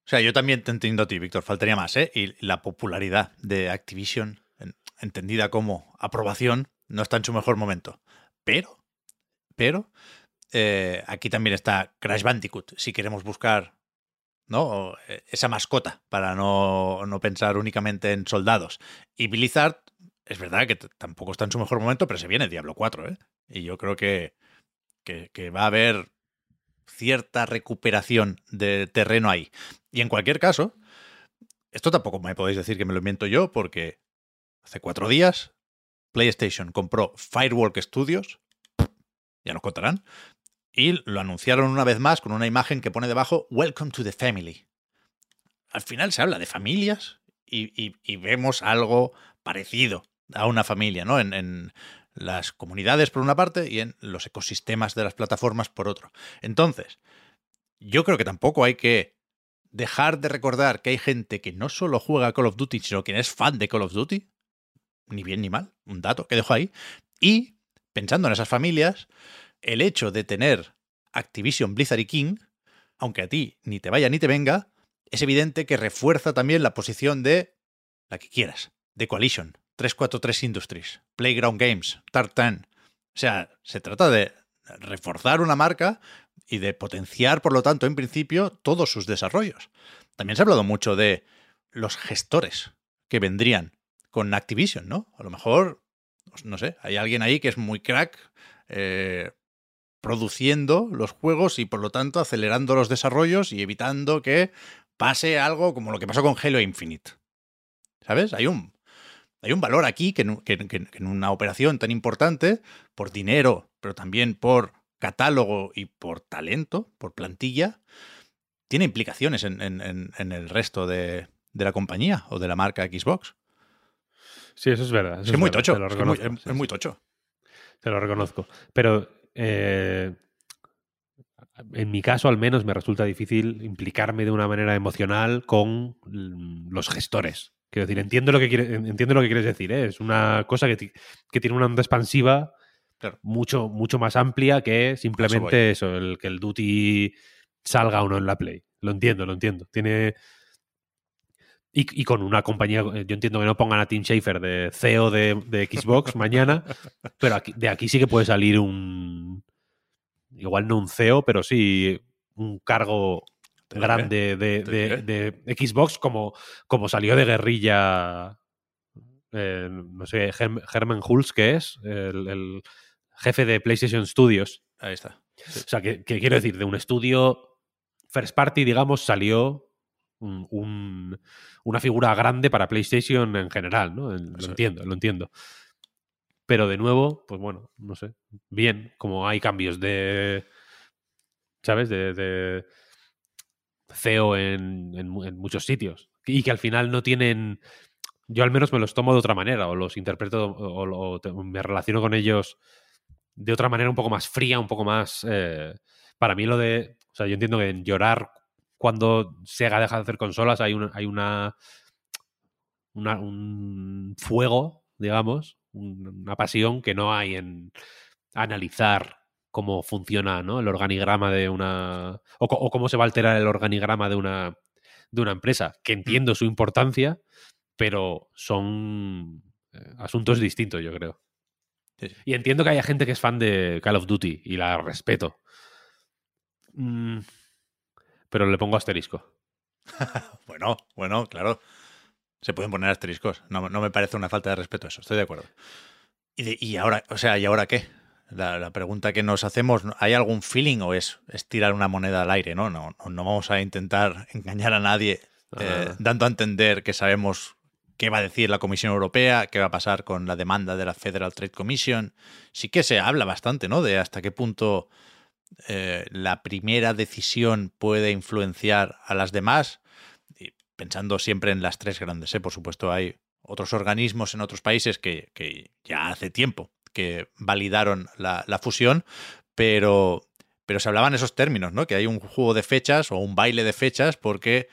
O sea, yo también te entiendo a ti, Víctor, faltaría más, ¿eh? Y la popularidad de Activision, entendida como aprobación, no está en su mejor momento. Pero, pero, eh, aquí también está Crash Bandicoot, si queremos buscar ¿no? Eh, esa mascota, para no, no pensar únicamente en soldados. Y Blizzard, es verdad que tampoco está en su mejor momento, pero se viene Diablo 4, ¿eh? Y yo creo que, que, va a haber cierta recuperación de terreno ahí. Y en cualquier caso, esto tampoco me podéis decir que me lo invento yo, porque hace cuatro días PlayStation compró Firewalk Studios, ya nos contarán, y lo anunciaron una vez más con una imagen que pone debajo Welcome to the Family. Al final se habla de familias y, vemos algo parecido a una familia, ¿no? En, las comunidades por una parte y en los ecosistemas de las plataformas por otro. Entonces, yo creo que tampoco hay que dejar de recordar que hay gente que no solo juega Call of Duty, sino que es fan de Call of Duty. Ni bien ni mal, un dato que dejo ahí. Y, pensando en esas familias, el hecho de tener Activision, Blizzard y King, aunque a ti ni te vaya ni te venga, es evidente que refuerza también la posición de la que quieras, de Coalition, 343 Industries, Playground Games, Tartan. O sea, se trata de reforzar una marca y de potenciar, por lo tanto, en principio, todos sus desarrollos. También se ha hablado mucho de los gestores que vendrían con Activision, ¿no? A lo mejor, pues, no sé, hay alguien ahí que es muy crack eh, produciendo los juegos y por lo tanto acelerando los desarrollos y evitando que pase algo como lo que pasó con Halo Infinite. ¿Sabes? Hay un, hay un valor aquí que en, una operación tan importante, por dinero, pero también por catálogo y por talento, por plantilla, tiene implicaciones en, el resto de, la compañía o de la marca Xbox. Sí, eso es verdad. es, muy tocho. Es, muy, tocho. Te lo reconozco. Pero eh, en mi caso, al menos, me resulta difícil implicarme de una manera emocional con los gestores. Quiero decir, entiendo lo que, entiendo lo que quieres decir. ¿eh? Es una cosa que, que, tiene una onda expansiva mucho, mucho más amplia que simplemente eso, el que el Duty salga o no en la Play. Lo entiendo, lo entiendo. Tiene. Y, con una compañía, yo entiendo que no pongan a Tim Schafer de CEO de, Xbox mañana, pero aquí, de aquí sí que puede salir un. Igual no un CEO, pero sí un cargo grande de, Xbox como, como salió de guerrilla, eh, no sé, Herman Hulz, que es el, jefe de PlayStation Studios. Ahí está. O sea, que, quiero decir, de un estudio first party, digamos, salió un, una figura grande para PlayStation en general, ¿no? Lo entiendo, lo entiendo. Pero de nuevo, pues bueno, no sé. Bien, como hay cambios de. ¿Sabes? de CEO en, muchos sitios y que al final no tienen... Yo al menos me los tomo de otra manera o los interpreto o, me relaciono con ellos de otra manera un poco más fría, un poco más... Eh, para mí lo de... O sea, yo entiendo que en llorar cuando Sega deja de hacer consolas hay, hay una, un fuego, digamos, una pasión que no hay en analizar cómo funciona ¿no? el organigrama de una. O, cómo se va a alterar el organigrama de una, de una empresa, que mm. entiendo su importancia, pero son eh, asuntos distintos, yo creo. Y entiendo que haya gente que es fan de Call of Duty y la respeto. Mm, pero le pongo asterisco. bueno, bueno, claro. Se pueden poner asteriscos. No, me parece una falta de respeto eso, estoy de acuerdo. ¿Y, y ahora, o sea, ¿y ahora qué? La, pregunta que nos hacemos, ¿hay algún feeling o es, tirar una moneda al aire? ¿no? No, no, vamos a intentar engañar a nadie eh, dando a entender que sabemos qué va a decir la Comisión Europea, qué va a pasar con la demanda de la Federal Trade Commission. Sí que se habla bastante, ¿no? De hasta qué punto eh, la primera decisión puede influenciar a las demás. Y pensando siempre en las tres grandes, ¿eh? Por supuesto, hay otros organismos en otros países que, que ya hace tiempo que validaron la, fusión, pero, pero se hablaban esos términos, ¿no? Que hay un juego de fechas o un baile de fechas porque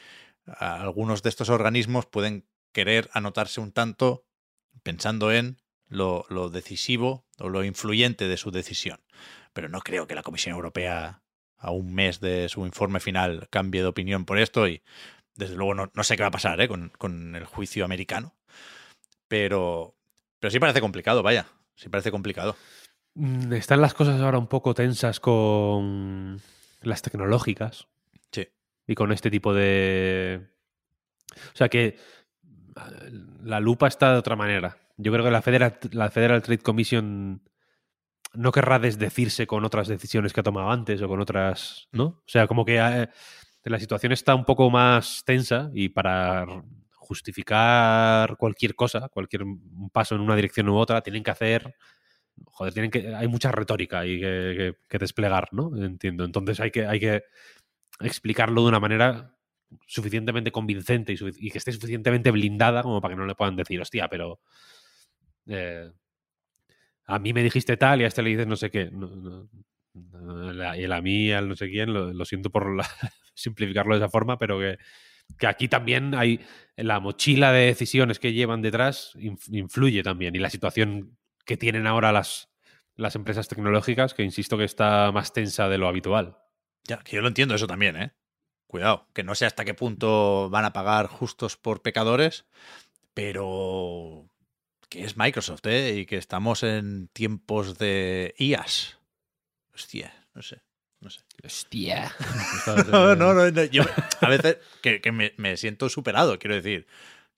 algunos de estos organismos pueden querer anotarse un tanto pensando en lo, decisivo o lo influyente de su decisión. Pero no creo que la Comisión Europea a un mes de su informe final cambie de opinión por esto y desde luego no, sé qué va a pasar ¿eh? con, con, el juicio americano. Pero, pero sí parece complicado, vaya. Sí, parece complicado. Mm, están las cosas ahora un poco tensas con las tecnológicas. Sí. y con este tipo de... O sea que la lupa está de otra manera. Yo creo que la Federal, la Federal Trade Commission no querrá desdecirse con otras decisiones que ha tomado antes o con otras, ¿no? O sea, como que eh, la situación está un poco más tensa y para justificar cualquier cosa, cualquier paso en una dirección u otra, tienen que hacer joder, tienen que, hay mucha retórica ahí que, desplegar, ¿no? Entiendo. Entonces hay que, hay que explicarlo de una manera suficientemente convincente y, que esté suficientemente blindada como para que no le puedan decir, hostia, pero eh, a mí me dijiste tal y a este le dices no sé qué. y a mí, al no sé quién, lo, siento por simplificarlo de esa forma, pero que, que, aquí también hay la mochila de decisiones que llevan detrás influye también y la situación que tienen ahora las, las empresas tecnológicas, que insisto que está más tensa de lo habitual. Ya, que yo lo entiendo eso también, ¿eh? Cuidado, que no sé hasta qué punto van a pagar justos por pecadores, pero que es Microsoft, ¿eh? Y que estamos en tiempos de IAS. Hostia, no sé. No sé. Hostia. no, no, no, Yo a veces que, me, me, siento superado, quiero decir.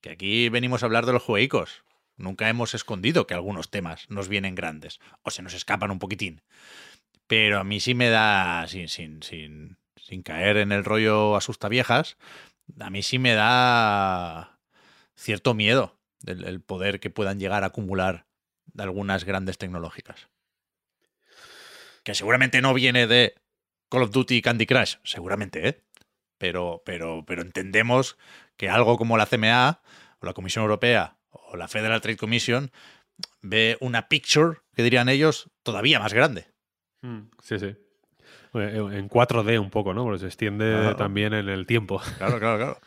Que aquí venimos a hablar de los jueguicos. Nunca hemos escondido que algunos temas nos vienen grandes o se nos escapan un poquitín. Pero a mí sí me da, sin, sin, sin, sin caer en el rollo asusta viejas, a mí sí me da cierto miedo el, poder que puedan llegar a acumular de algunas grandes tecnológicas. Que seguramente no viene de Call of Duty y Candy Crush, seguramente, ¿eh? Pero, pero, pero entendemos que algo como la CMA o la Comisión Europea o la Federal Trade Commission ve una picture, que dirían ellos, todavía más grande. Hmm, sí, sí. En 4D un poco, ¿no? Porque se extiende también en el tiempo. Claro, claro, claro.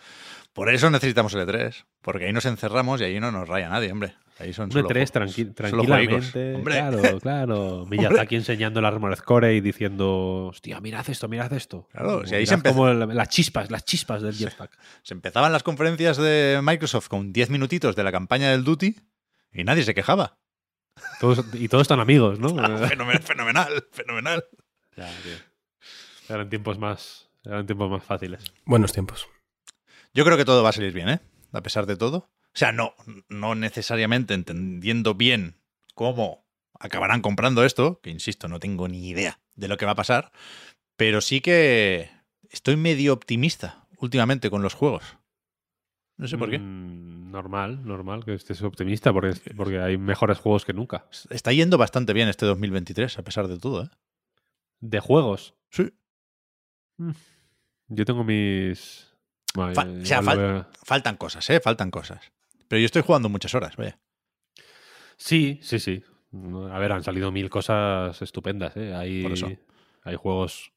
Por eso necesitamos el E3, porque ahí nos encerramos y ahí no nos raya nadie, hombre. Ahí son solo, E3 tranquilamente. Claro, claro. Miyazaki enseñando el Armored Core y diciendo, hostia, mirad esto, mirad esto. Claro, si ahí se empezó... como las chispas, las chispas del jetpack. Se empezaban las conferencias de Microsoft con 10 minutitos de la campaña del Duty y nadie se quejaba. y todos están amigos, ¿no? fenomenal, fenomenal, fenomenal. Ya, Eran tiempos más, eran tiempos más fáciles. Buenos tiempos. Yo creo que todo va a salir bien, ¿eh? A pesar de todo. O sea, no, no necesariamente entendiendo bien cómo acabarán comprando esto, que insisto, no tengo ni idea de lo que va a pasar, pero sí que estoy medio optimista últimamente con los juegos. No sé por qué. Mm, normal, normal que estés optimista, porque, porque hay mejores juegos que nunca. Está yendo bastante bien este 2023, a pesar de todo, ¿eh? ¿De juegos? Sí. Mm. Yo tengo mis. o sea, faltan cosas, ¿eh? Faltan cosas. Pero yo estoy jugando muchas horas, vaya. Sí, sí, sí. A ver, han salido mil cosas estupendas, ¿eh? Hay, hay juegos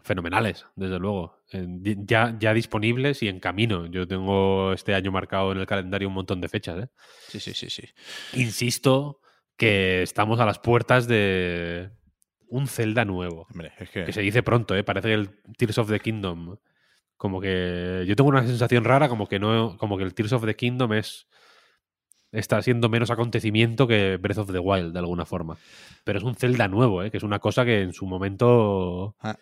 fenomenales, desde luego. Ya, ya disponibles y en camino. Yo tengo este año marcado en el calendario un montón de fechas, ¿eh? Sí, sí, sí, sí. Insisto que estamos a las puertas de un Zelda nuevo. Hombre, es que... que... se dice pronto, ¿eh? Parece que el Tears of the Kingdom. Como que. Yo tengo una sensación rara, como que no. Como que el Tears of the Kingdom es. Está siendo menos acontecimiento que Breath of the Wild, de alguna forma. Pero es un Zelda nuevo, ¿eh? Que es una cosa que en su momento. Ah.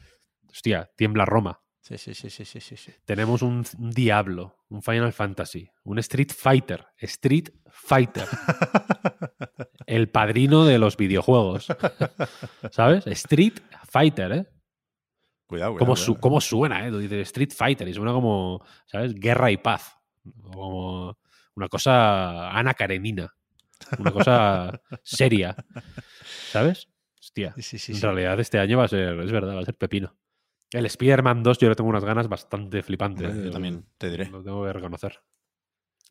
Hostia, tiembla Roma. Sí, sí, sí, sí, sí, sí. Tenemos un, Diablo, un Final Fantasy, un Street Fighter. Street Fighter. El padrino de los videojuegos. ¿Sabes? Street Fighter, ¿eh? Cuidado, cuidado. ¿Cómo, suena, eh? Dices Street Fighter y suena como, ¿sabes? Guerra y paz. Como una cosa Ana Karenina. Una cosa seria. ¿Sabes? Hostia. en realidad este año va a ser, es verdad, va a ser pepino. El Spider-Man 2 yo le tengo unas ganas bastante flipantes. yo ¿eh? también te diré. Lo tengo que reconocer.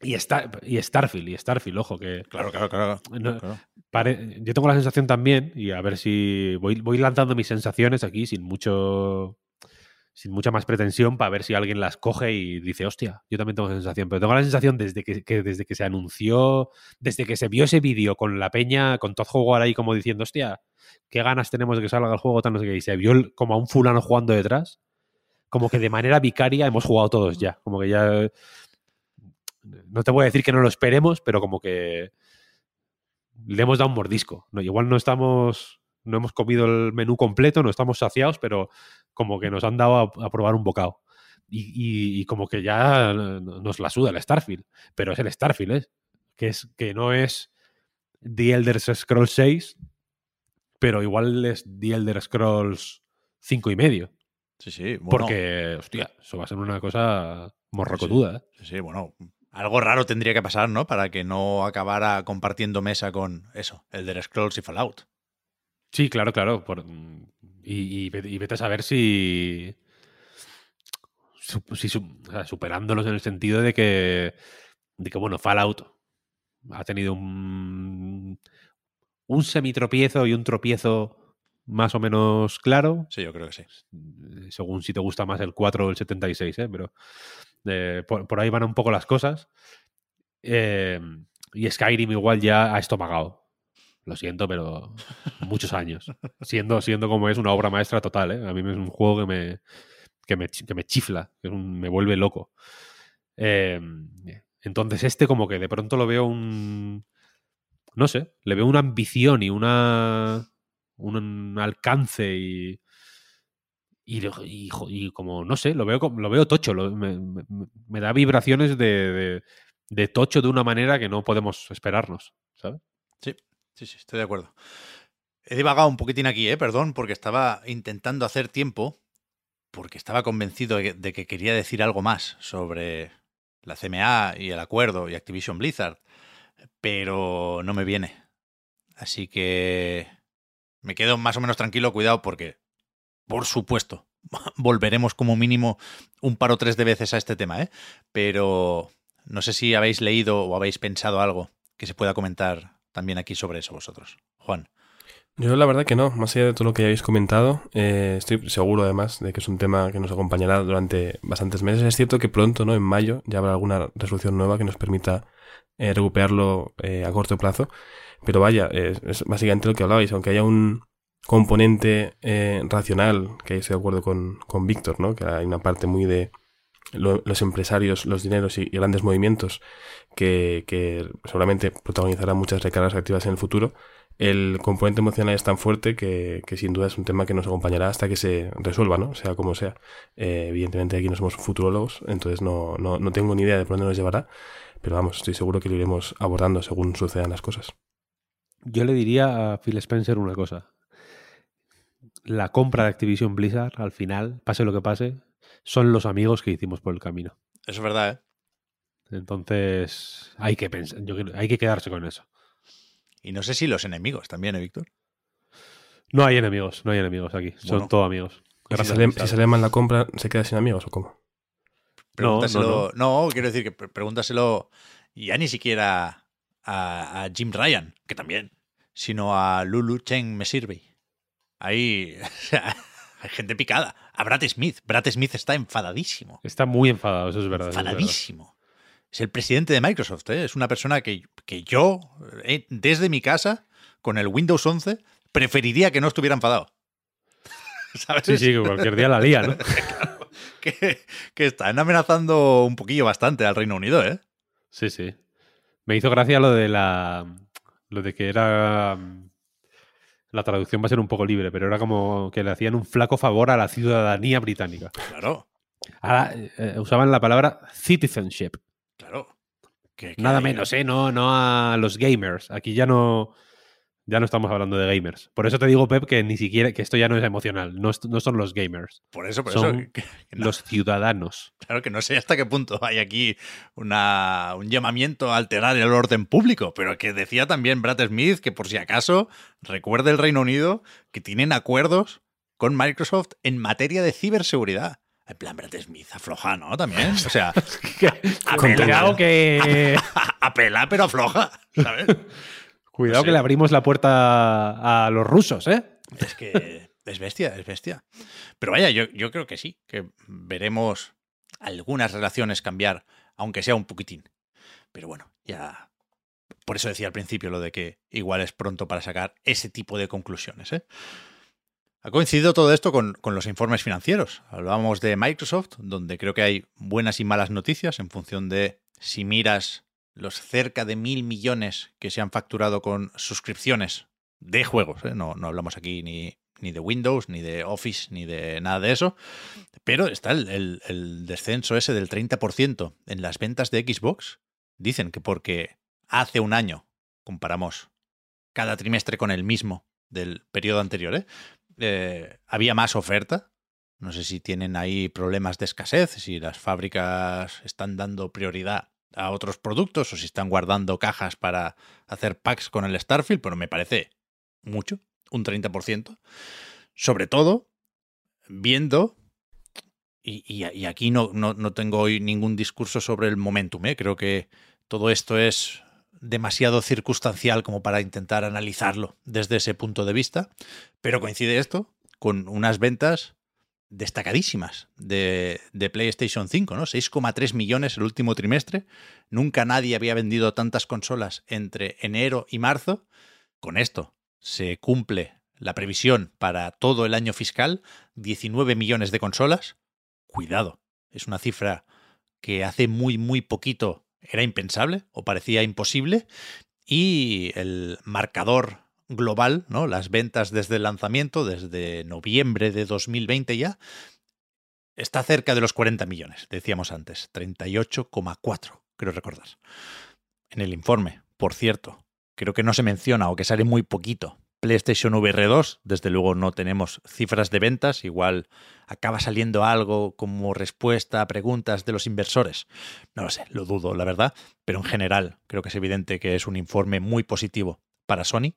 Y, y Starfield, y Starfield, ojo, que. Claro, claro, claro. yo tengo la sensación también, y a ver si. Voy, voy lanzando mis sensaciones aquí sin mucho. Sin mucha más pretensión para ver si alguien las coge y dice, hostia, yo también tengo la sensación. Pero tengo la sensación desde que, desde que se anunció, desde que se vio ese vídeo con la peña, con Todd Howard ahí como diciendo, hostia, qué ganas tenemos de que salga el juego, tal, no sé qué. Y se vio como a un fulano jugando detrás. Como que de manera vicaria hemos jugado todos ya. Como que ya no te voy a decir que no lo esperemos, pero como que le hemos dado un mordisco. No, igual no estamos, no hemos comido el menú completo, no estamos saciados, pero como que nos han dado a, probar un bocado. y, y, como que ya nos la suda el Starfield. Pero es el Starfield, ¿eh? Que, es, que no es The Elder Scrolls 6, pero igual es The Elder Scrolls 5 y medio. Sí, sí. Bueno, Porque, hostia, eso va a ser una cosa morrocotuda. ¿eh? sí, sí, bueno, algo raro tendría que pasar, ¿no? Para que no acabara compartiendo mesa con eso, Elder Scrolls y Fallout. Sí, claro, claro. Por, y, y, ve- y vete a saber si. si o sea, superándolos en el sentido de que. De que, bueno, Fallout ha tenido un. Un semitropiezo y un tropiezo más o menos claro. Sí, yo creo que sí. Según si te gusta más el 4 o el 76, ¿eh? Pero por, ahí van un poco las cosas. Eh, y Skyrim igual ya ha estomagado. Lo siento, pero muchos años. Siendo, siendo como es una obra maestra total, ¿eh? A mí es un juego que me, que me, que me chifla, que me vuelve loco. Eh, entonces este como que de pronto lo veo un... No sé, le veo una ambición y una... Un alcance y... Y, como, no sé, lo veo, lo veo tocho. me, da vibraciones de, tocho de una manera que no podemos esperarnos. Sí, sí, sí, estoy de acuerdo. He divagado un poquitín aquí, ¿eh? Perdón, porque estaba intentando hacer tiempo, porque estaba convencido de que quería decir algo más sobre la CMA y el acuerdo y Activision Blizzard, pero no me viene. Así que me quedo más o menos tranquilo, cuidado, porque, por supuesto, volveremos como mínimo un par o tres de veces a este tema, ¿eh? Pero no sé si habéis leído o habéis pensado algo que se pueda comentar también aquí sobre eso vosotros. Juan. Yo la verdad que no, más allá de todo lo que habéis comentado, eh, estoy seguro además de que es un tema que nos acompañará durante bastantes meses. Es cierto que pronto, ¿no? En mayo ya habrá alguna resolución nueva que nos permita eh, recuperarlo eh, a corto plazo. Pero vaya, es, es básicamente lo que hablabais, aunque haya un componente eh, racional, que ahí estoy de acuerdo con, con Víctor, ¿no? Que hay una parte muy de lo- los empresarios, los dineros y, grandes movimientos que, que seguramente protagonizarán muchas recargas activas en el futuro el componente emocional es tan fuerte que, que sin duda es un tema que nos acompañará hasta que se resuelva, ¿no? Sea como sea. Eh, evidentemente aquí no somos futurólogos, entonces no, no, no tengo ni idea de por dónde nos llevará, pero vamos, estoy seguro que lo iremos abordando según sucedan las cosas. Yo le diría a Phil Spencer una cosa. La compra de Activision Blizzard, al final, pase lo que pase, son los amigos que hicimos por el camino. Eso es verdad, ¿eh? Entonces, hay que pensar, yo creo- hay que quedarse con eso. Y no sé si los enemigos también, ¿eh, Víctor? No hay enemigos, no hay enemigos aquí. Son todos amigos. Y Si sale, si sale mal la compra, ¿se queda sin amigos o cómo? Pregúntaselo. No, quiero decir que pre- pregúntaselo ya ni siquiera a, a Jim Ryan, que también, sino a Lulu Chen me sirve. Ahí o sea, hay gente picada. A Brad Smith. Brad Smith está enfadadísimo. Está muy enfadado, eso es verdad. eso es verdad. enfadadísimo. Es el presidente de Microsoft, ¿eh? es una persona que, que yo, eh, desde mi casa, con el Windows 11, preferiría que no estuviera enfadado. ¿Sabes? Sí, sí, que cualquier día la lía, ¿no? Que, que están amenazando un poquillo bastante al Reino Unido, ¿eh? Sí, sí. Me hizo gracia lo de la. Lo de que era. La traducción va a ser un poco libre, pero era como que le hacían un flaco favor a la ciudadanía británica. Claro, Ahora eh, usaban la palabra citizenship. claro. Que- que Nada hay- menos, ¿eh? No, no a los gamers. Aquí ya no. Ya no estamos hablando de gamers. Por eso te digo, Pep, que ni siquiera. que esto ya no es emocional. No, no son los gamers. Por eso, por son eso. que- que no- Los ciudadanos. Claro que no sé hasta qué punto hay aquí una, un llamamiento a alterar el orden público, pero que decía también Brad Smith que por si acaso recuerde el Reino Unido que tienen acuerdos con Microsoft en materia de ciberseguridad. En plan, Brad Smith, afloja, ¿no? También. O sea, Cuidado que. apela, pero afloja, ¿sabes? Cuidado No sé. que le abrimos la puerta a los rusos, ¿eh? Es que es bestia, es bestia. Pero vaya, yo, yo creo que sí, que veremos algunas relaciones cambiar, aunque sea un poquitín. Pero bueno, ya. Por eso decía al principio lo de que igual es pronto para sacar ese tipo de conclusiones. ¿eh? Ha coincidido todo esto con, con los informes financieros. Hablábamos de Microsoft, donde creo que hay buenas y malas noticias en función de si miras los cerca de mil millones que se han facturado con suscripciones de juegos. ¿eh? No, no hablamos aquí ni, ni de Windows, ni de Office, ni de nada de eso. Pero está el, el- descenso ese del 30% en las ventas de Xbox. Dicen que porque hace un año comparamos cada trimestre con el mismo del periodo anterior, ¿eh? Eh, había más oferta. No sé si tienen ahí problemas de escasez, si las fábricas están dando prioridad a otros productos o si están guardando cajas para hacer packs con el Starfield, pero me parece mucho, un 30%. Sobre todo, viendo, y, y- aquí no, no, no tengo hoy ningún discurso sobre el momentum, ¿eh? creo que todo esto es demasiado circunstancial como para intentar analizarlo desde ese punto de vista, pero coincide esto con unas ventas destacadísimas de, de PlayStation 5, ¿no? 6,3 millones el último trimestre. Nunca nadie había vendido tantas consolas entre enero y marzo. Con esto se cumple la previsión para todo el año fiscal, 19 millones de consolas. Cuidado, es una cifra que hace muy, muy poquito era impensable o parecía imposible. Y el marcador global, ¿no? Las ventas desde el lanzamiento, desde noviembre de 2020 ya, está cerca de los 40 millones, decíamos antes, 38,4, creo recordar. En el informe, por cierto, creo que no se menciona o que sale muy poquito. PlayStation VR 2, desde luego no tenemos cifras de ventas, igual acaba saliendo algo como respuesta a preguntas de los inversores. No lo sé, lo dudo, la verdad, pero en general creo que es evidente que es un informe muy positivo para Sony.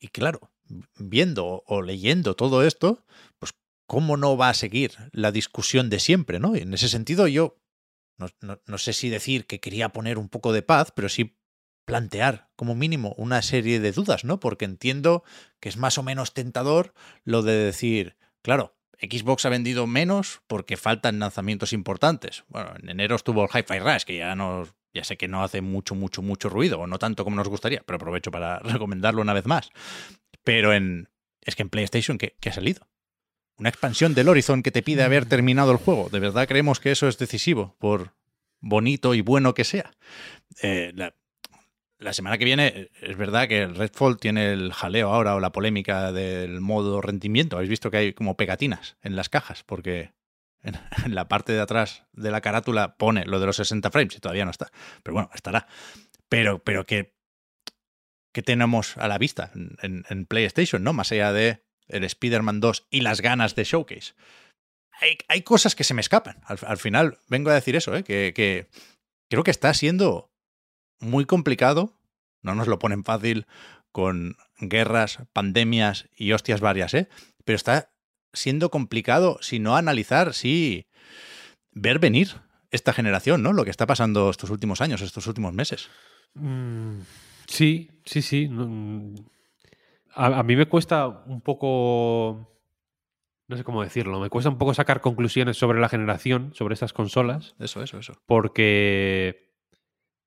Y claro, viendo o leyendo todo esto, pues cómo no va a seguir la discusión de siempre, ¿no? Y en ese sentido yo no, no- no sé si decir que quería poner un poco de paz, pero sí plantear como mínimo una serie de dudas, ¿no? Porque entiendo que es más o menos tentador lo de decir, claro, Xbox ha vendido menos porque faltan lanzamientos importantes. Bueno, en enero estuvo el Hi-Fi Rush, que ya no, ya sé que no hace mucho, mucho, mucho ruido, o no tanto como nos gustaría, pero aprovecho para recomendarlo una vez más. Pero en. Es que en PlayStation, ¿qué, qué ha salido? Una expansión del Horizon que te pide haber terminado el juego. ¿De verdad creemos que eso es decisivo? Por bonito y bueno que sea. Eh, la, la semana que viene, eh, es verdad que el Redfall tiene el jaleo ahora o la polémica del modo rendimiento. Habéis visto que hay como pegatinas en las cajas, porque en, la parte de atrás de la carátula pone lo de los 60 frames y todavía no está. Pero bueno, estará. Pero, pero que, que tenemos a la vista en, en- en PlayStation, ¿no? Más allá de el Spider-Man 2 y las ganas de Showcase. Hay, hay cosas que se me escapan. Al, al final vengo a decir eso, ¿eh? que, que creo que está siendo muy complicado. No nos lo ponen fácil con guerras, pandemias y hostias varias, ¿eh? Pero está siendo complicado, si no analizar, sí ver venir esta generación, ¿no? Lo que está pasando estos últimos años, estos últimos meses. Mm, sí, sí, sí. mm, A, a mí me cuesta un poco. No sé cómo decirlo. Me cuesta un poco sacar conclusiones sobre la generación, sobre estas consolas, Eso, eso, eso. porque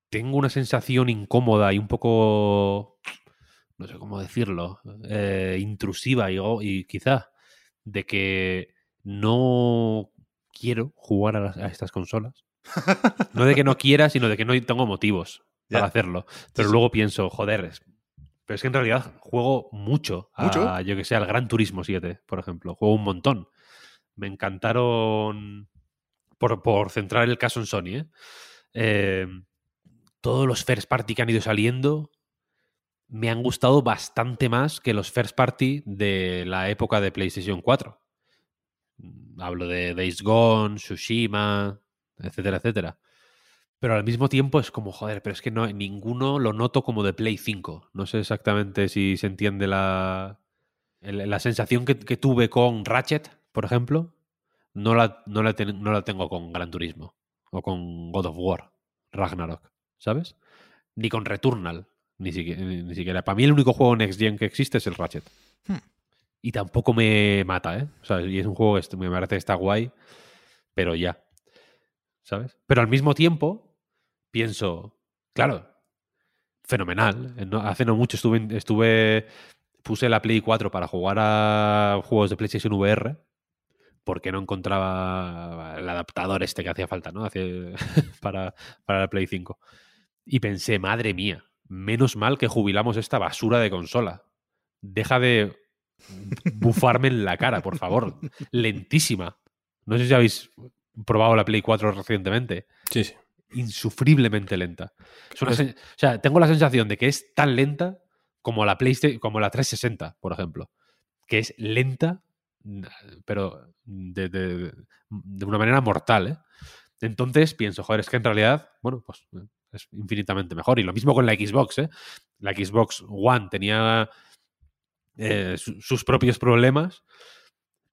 tengo una sensación incómoda y un poco. No sé cómo decirlo. eh, intrusiva y, y quizá de que no quiero jugar a, las- a estas consolas. No de que no quiera, sino de que no tengo motivos para hacerlo. Pero sí. luego pienso, joder, es- pero es que en realidad juego mucho. A, ¿Mucho? Yo que sé, al Gran Turismo 7, por ejemplo. Juego un montón. Me encantaron, por, por centrar el caso en Sony, ¿eh? Eh, todos los first party que han ido saliendo me han gustado bastante más que los first party de la época de PlayStation 4. Mm, Hablo de Days Gone, Tsushima, etcétera, etcétera. Pero al mismo tiempo es como, joder, pero es que no, ninguno lo noto como de Play 5. No sé exactamente si se entiende la, la sensación que, que tuve con Ratchet, por ejemplo. No la, no, la no la tengo con Gran Turismo o con God of War, Ragnarok, ¿sabes? Ni con Returnal, ni siquiera, ni, ni siquiera. Para mí el único juego Next Gen que existe es el Ratchet. Hmm. Y tampoco me mata, ¿eh? O sea, y es un juego que me parece que está guay, pero ya. ¿Sabes? Pero al mismo tiempo, pienso, claro, fenomenal. No- hace no mucho estuve, puse la Play 4 para jugar a juegos de PlayStation VR porque no encontraba el adaptador este que hacía falta, ¿no? Hace- para, para la Play 5. Y pensé, madre mía, menos mal que jubilamos esta basura de consola. Deja de bufarme en la cara, por favor. Lentísima. No sé si habéis probado la Play 4 recientemente. Sí, sí. Insufriblemente lenta. Es una o sea, tengo la sensación de que es tan lenta como la PlayStation, como la 360, por ejemplo. Que es lenta, pero de, de- de una manera mortal, ¿eh? Entonces pienso, joder, es que en realidad, bueno, pues eh, es infinitamente mejor. Y lo mismo con la Xbox, ¿eh? La Xbox One tenía eh, su- sus propios problemas,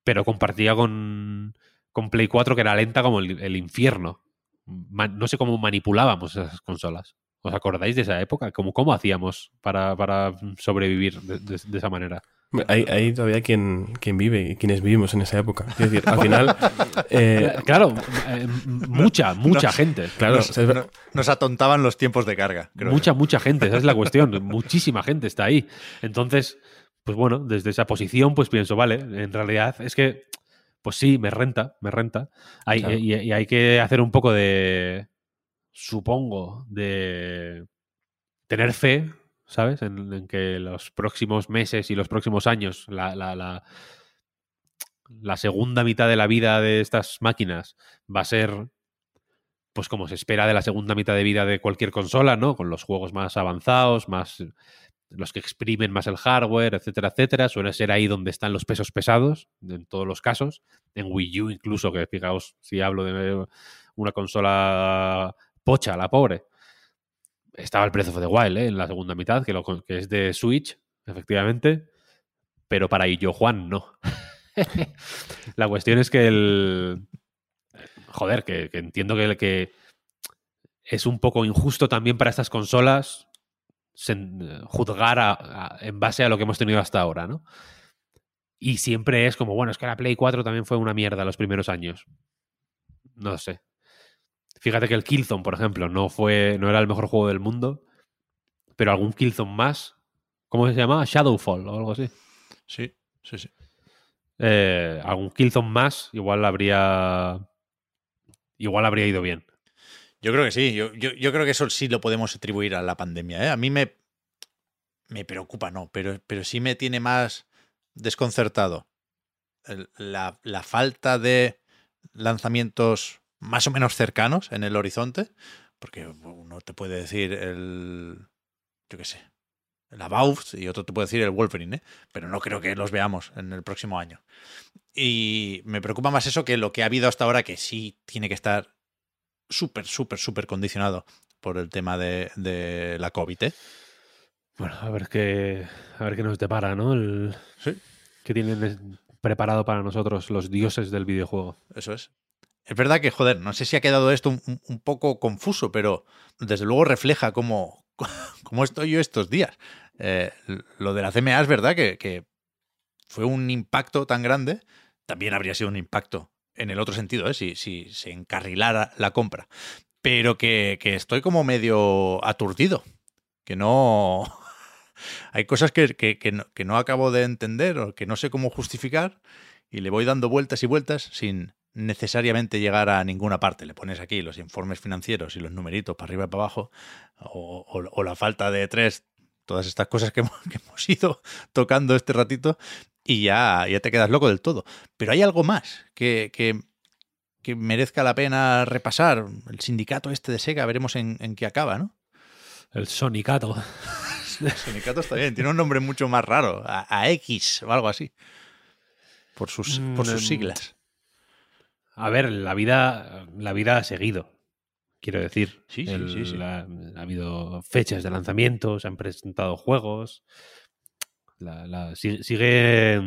pero compartía con, con Play 4 que era lenta como el, infierno. No sé cómo manipulábamos esas consolas. ¿Os acordáis de esa época? ¿Cómo, cómo hacíamos para, para sobrevivir de esa manera? Hay, hay todavía quien, quien vive y quienes vivimos en esa época. Es decir, al final. eh, claro, eh, mucha, mucha Nos- gente. claro, nos, atontaban los tiempos de carga. creo mucha, yo. mucha gente, esa es la cuestión. Muchísima gente está ahí. Entonces, pues bueno, desde esa posición, pues pienso, vale, en realidad es que, pues sí, me renta, me renta. Hay, Claro. y, y hay que hacer un poco de, supongo, de tener fe, ¿sabes? En, que los próximos meses y los próximos años, la, la, la, la segunda mitad de la vida de estas máquinas va a ser pues como se espera de la segunda mitad de vida de cualquier consola, ¿no? Con los juegos más avanzados, más los que exprimen más el hardware, etcétera, etcétera. Suele ser ahí donde están los pesos pesados, en todos los casos. En Wii U incluso, que fijaos, si hablo de una consola pocha, la pobre, estaba el Breath of the Wild, ¿eh? En la segunda mitad, que, lo, que es de Switch, efectivamente, pero para Illo Juan no. la cuestión es que el... Joder, que, que entiendo que, que es un poco injusto también para estas consolas sen- juzgar a- a- en base a lo que hemos tenido hasta ahora, ¿no? Y siempre es como, bueno, es que la Play 4 también fue una mierda los primeros años. No sé. Fíjate que el Killzone, por ejemplo, no fue. no era el mejor juego del mundo. Pero algún Killzone más. ¿Cómo se llamaba? Shadowfall o algo así. Sí, sí, sí. Eh, algún Killzone más, igual habría. Igual habría ido bien. Yo creo que sí. Yo, yo, yo creo que eso sí lo podemos atribuir a la pandemia. ¿eh? A mí me, me preocupa, no, pero, pero sí me tiene más desconcertado la falta de lanzamientos más o menos cercanos en el horizonte. Porque uno te puede decir el. Yo qué sé. El About y otro te puede decir el Wolverine, ¿eh? pero no creo que los veamos en el próximo año. Y me preocupa más eso que lo que ha habido hasta ahora, que sí tiene que estar súper, súper, súper condicionado por el tema de, de la COVID. ¿eh? Bueno, a ver qué. A ver qué nos depara, ¿no? El, Sí. ¿Qué tienen preparado para nosotros los dioses del videojuego? Eso es. Es verdad que, joder, no sé si ha quedado esto un, poco confuso, pero desde luego refleja cómo, cómo estoy yo estos días. Eh, lo de la CMA es verdad que, fue un impacto tan grande, también habría sido un impacto en el otro sentido, ¿eh? si, si se encarrilara la compra. Pero que, que estoy como medio aturdido, que no... Hay cosas que- que no, que no acabo de entender o que no sé cómo justificar y le voy dando vueltas y vueltas sin necesariamente llegar a ninguna parte. Le pones aquí los informes financieros y los numeritos para arriba y para abajo o, o- o la falta de tres, todas estas cosas que hemos, que hemos ido tocando este ratito y ya, ya te quedas loco del todo. Pero hay algo más que, que, que merezca la pena repasar. El sindicato este de Sega, veremos en, en qué acaba, ¿no? El Sonicato. El sindicato está bien, tiene un nombre mucho más raro, a, a X o algo así. Por sus, por sus Mm, siglas. A ver, la vida, la vida ha seguido. Quiero decir, Sí, sí, El- sí, sí. la- ha habido fechas de lanzamiento, se han presentado juegos. La- la- sigue, sigue,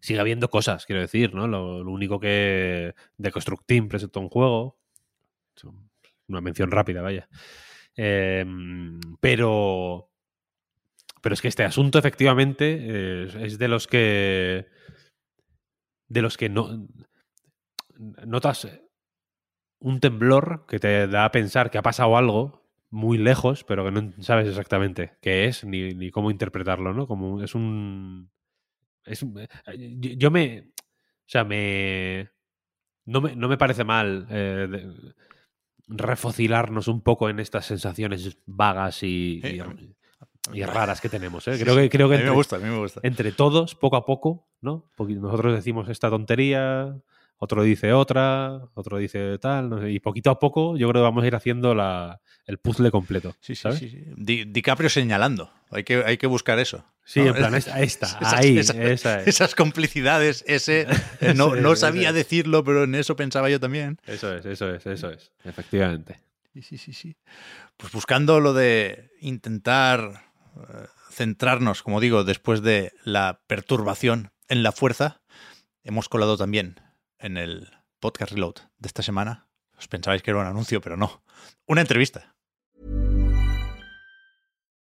sigue habiendo cosas, quiero decir, ¿no? Lo, lo único que de Construct Team presentó un juego. Una mención rápida, vaya. Em, pero. Pero es que este asunto, efectivamente, eh, es de los que. De los que no. Notas un temblor que te da a pensar que ha pasado algo muy lejos, pero que no sabes exactamente qué es ni, ni cómo interpretarlo, ¿no? Como es un. Es, eh, yo, me. O sea, me. No me, no me parece mal eh, de- refocilarnos un poco en estas sensaciones vagas y, Sí, y- raras que tenemos. ¿eh? Creo que, creo que a mí me gusta, a mí me gusta. entre todos, poco a poco, ¿no? Porque nosotros decimos esta tontería, otro dice otra, otro dice tal, no sé, y poquito a poco yo creo que vamos a ir haciendo la, el puzzle completo. Sí, sí, ¿sabes? sí, sí. Di- DiCaprio señalando. Hay que, hay que buscar eso. Sí, ¿no? en plan, esta, esta, Esas- ahí, esas- esa es. Esas complicidades, ese. eh, no, no sabía es. decirlo, pero en eso pensaba yo también. Eso es, eso es, eso es, efectivamente. Sí, sí, sí, sí. Pues buscando lo de intentar eh, centrarnos, como digo, después de la perturbación en la fuerza, hemos colado también en el podcast Reload de esta semana. Os pensabais que era un anuncio, pero no. Una entrevista.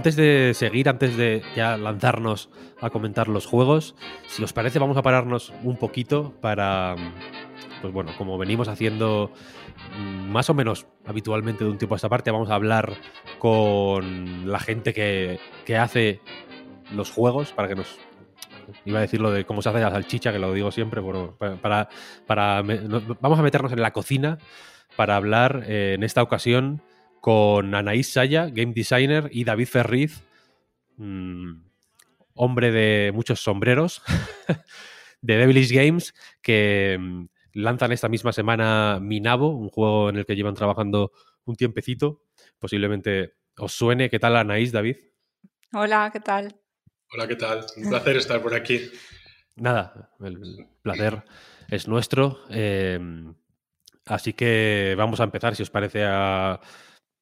Antes de seguir, antes de ya lanzarnos a comentar los juegos, si os parece vamos a pararnos un poquito para, pues bueno, como venimos haciendo mm, más o menos habitualmente de un tiempo a esta parte, vamos a hablar con la gente que, que hace los juegos para que nos... Iba a decir lo de cómo se hace la salchicha, que lo digo siempre, bueno, para, para, vamos a meternos en la cocina para hablar eh, en esta ocasión con Anaís Saya, game designer, y David Ferriz, mm, hombre de muchos sombreros, de Devilish Games, que mm, lanzan esta misma semana Minabo, un juego en el que llevan trabajando un tiempecito. Posiblemente os suene. ¿Qué tal, Anaís, David? Hola, ¿qué tal? Hola, ¿qué tal? Un placer estar por aquí. Nada, el placer es nuestro. eh, así que vamos a empezar, si os parece, a-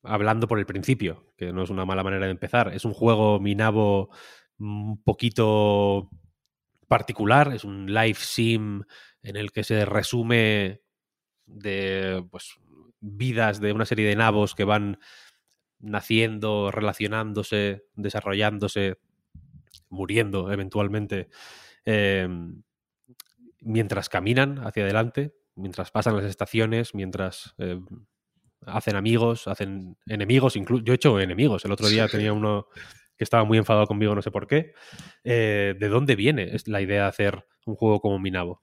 hablando por el principio, que no es una mala manera de empezar. Es un juego Minabo un poquito particular, es un live sim en el que se resume de pues, vidas de una serie de nabos que van naciendo, relacionándose, desarrollándose, muriendo eventualmente, eh, mientras caminan hacia adelante, mientras pasan las estaciones, mientras eh, hacen amigos, hacen enemigos, incluso yo he hecho enemigos. El otro día tenía uno que estaba muy enfadado conmigo, no sé por qué. Eh, ¿De dónde viene la idea de hacer un juego como Minabo?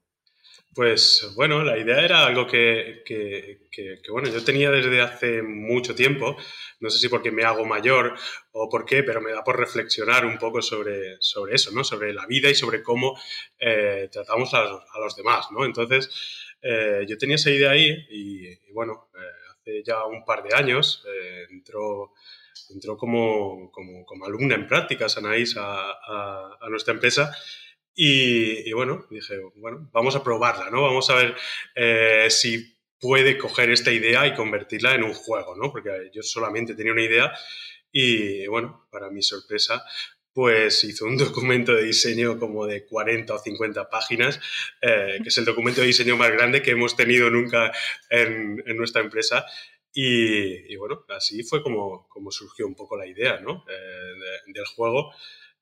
Pues bueno, la idea era algo que, que- que- que, bueno, yo tenía desde hace mucho tiempo, no sé si porque me hago mayor o por qué, pero me da por reflexionar un poco sobre, sobre eso, ¿no? Sobre la vida y sobre cómo eh, tratamos a los, a los demás, ¿no? Entonces, eh, yo tenía esa idea ahí y, y, bueno, eh, ya un par de años eh, entró, entró como, como, como alumna en prácticas Anaís a, a- a nuestra empresa y, y bueno, dije, bueno, vamos a probarla, ¿no? Vamos a ver eh, si puede coger esta idea y convertirla en un juego, ¿no? Porque yo solamente tenía una idea y, bueno, para mi sorpresa, pues hizo un documento de diseño como de 40 o 50 páginas, eh, que es el documento de diseño más grande que hemos tenido nunca en, nuestra empresa. Y, y bueno, así fue como, surgió un poco la idea, ¿no? Eh, de- del juego.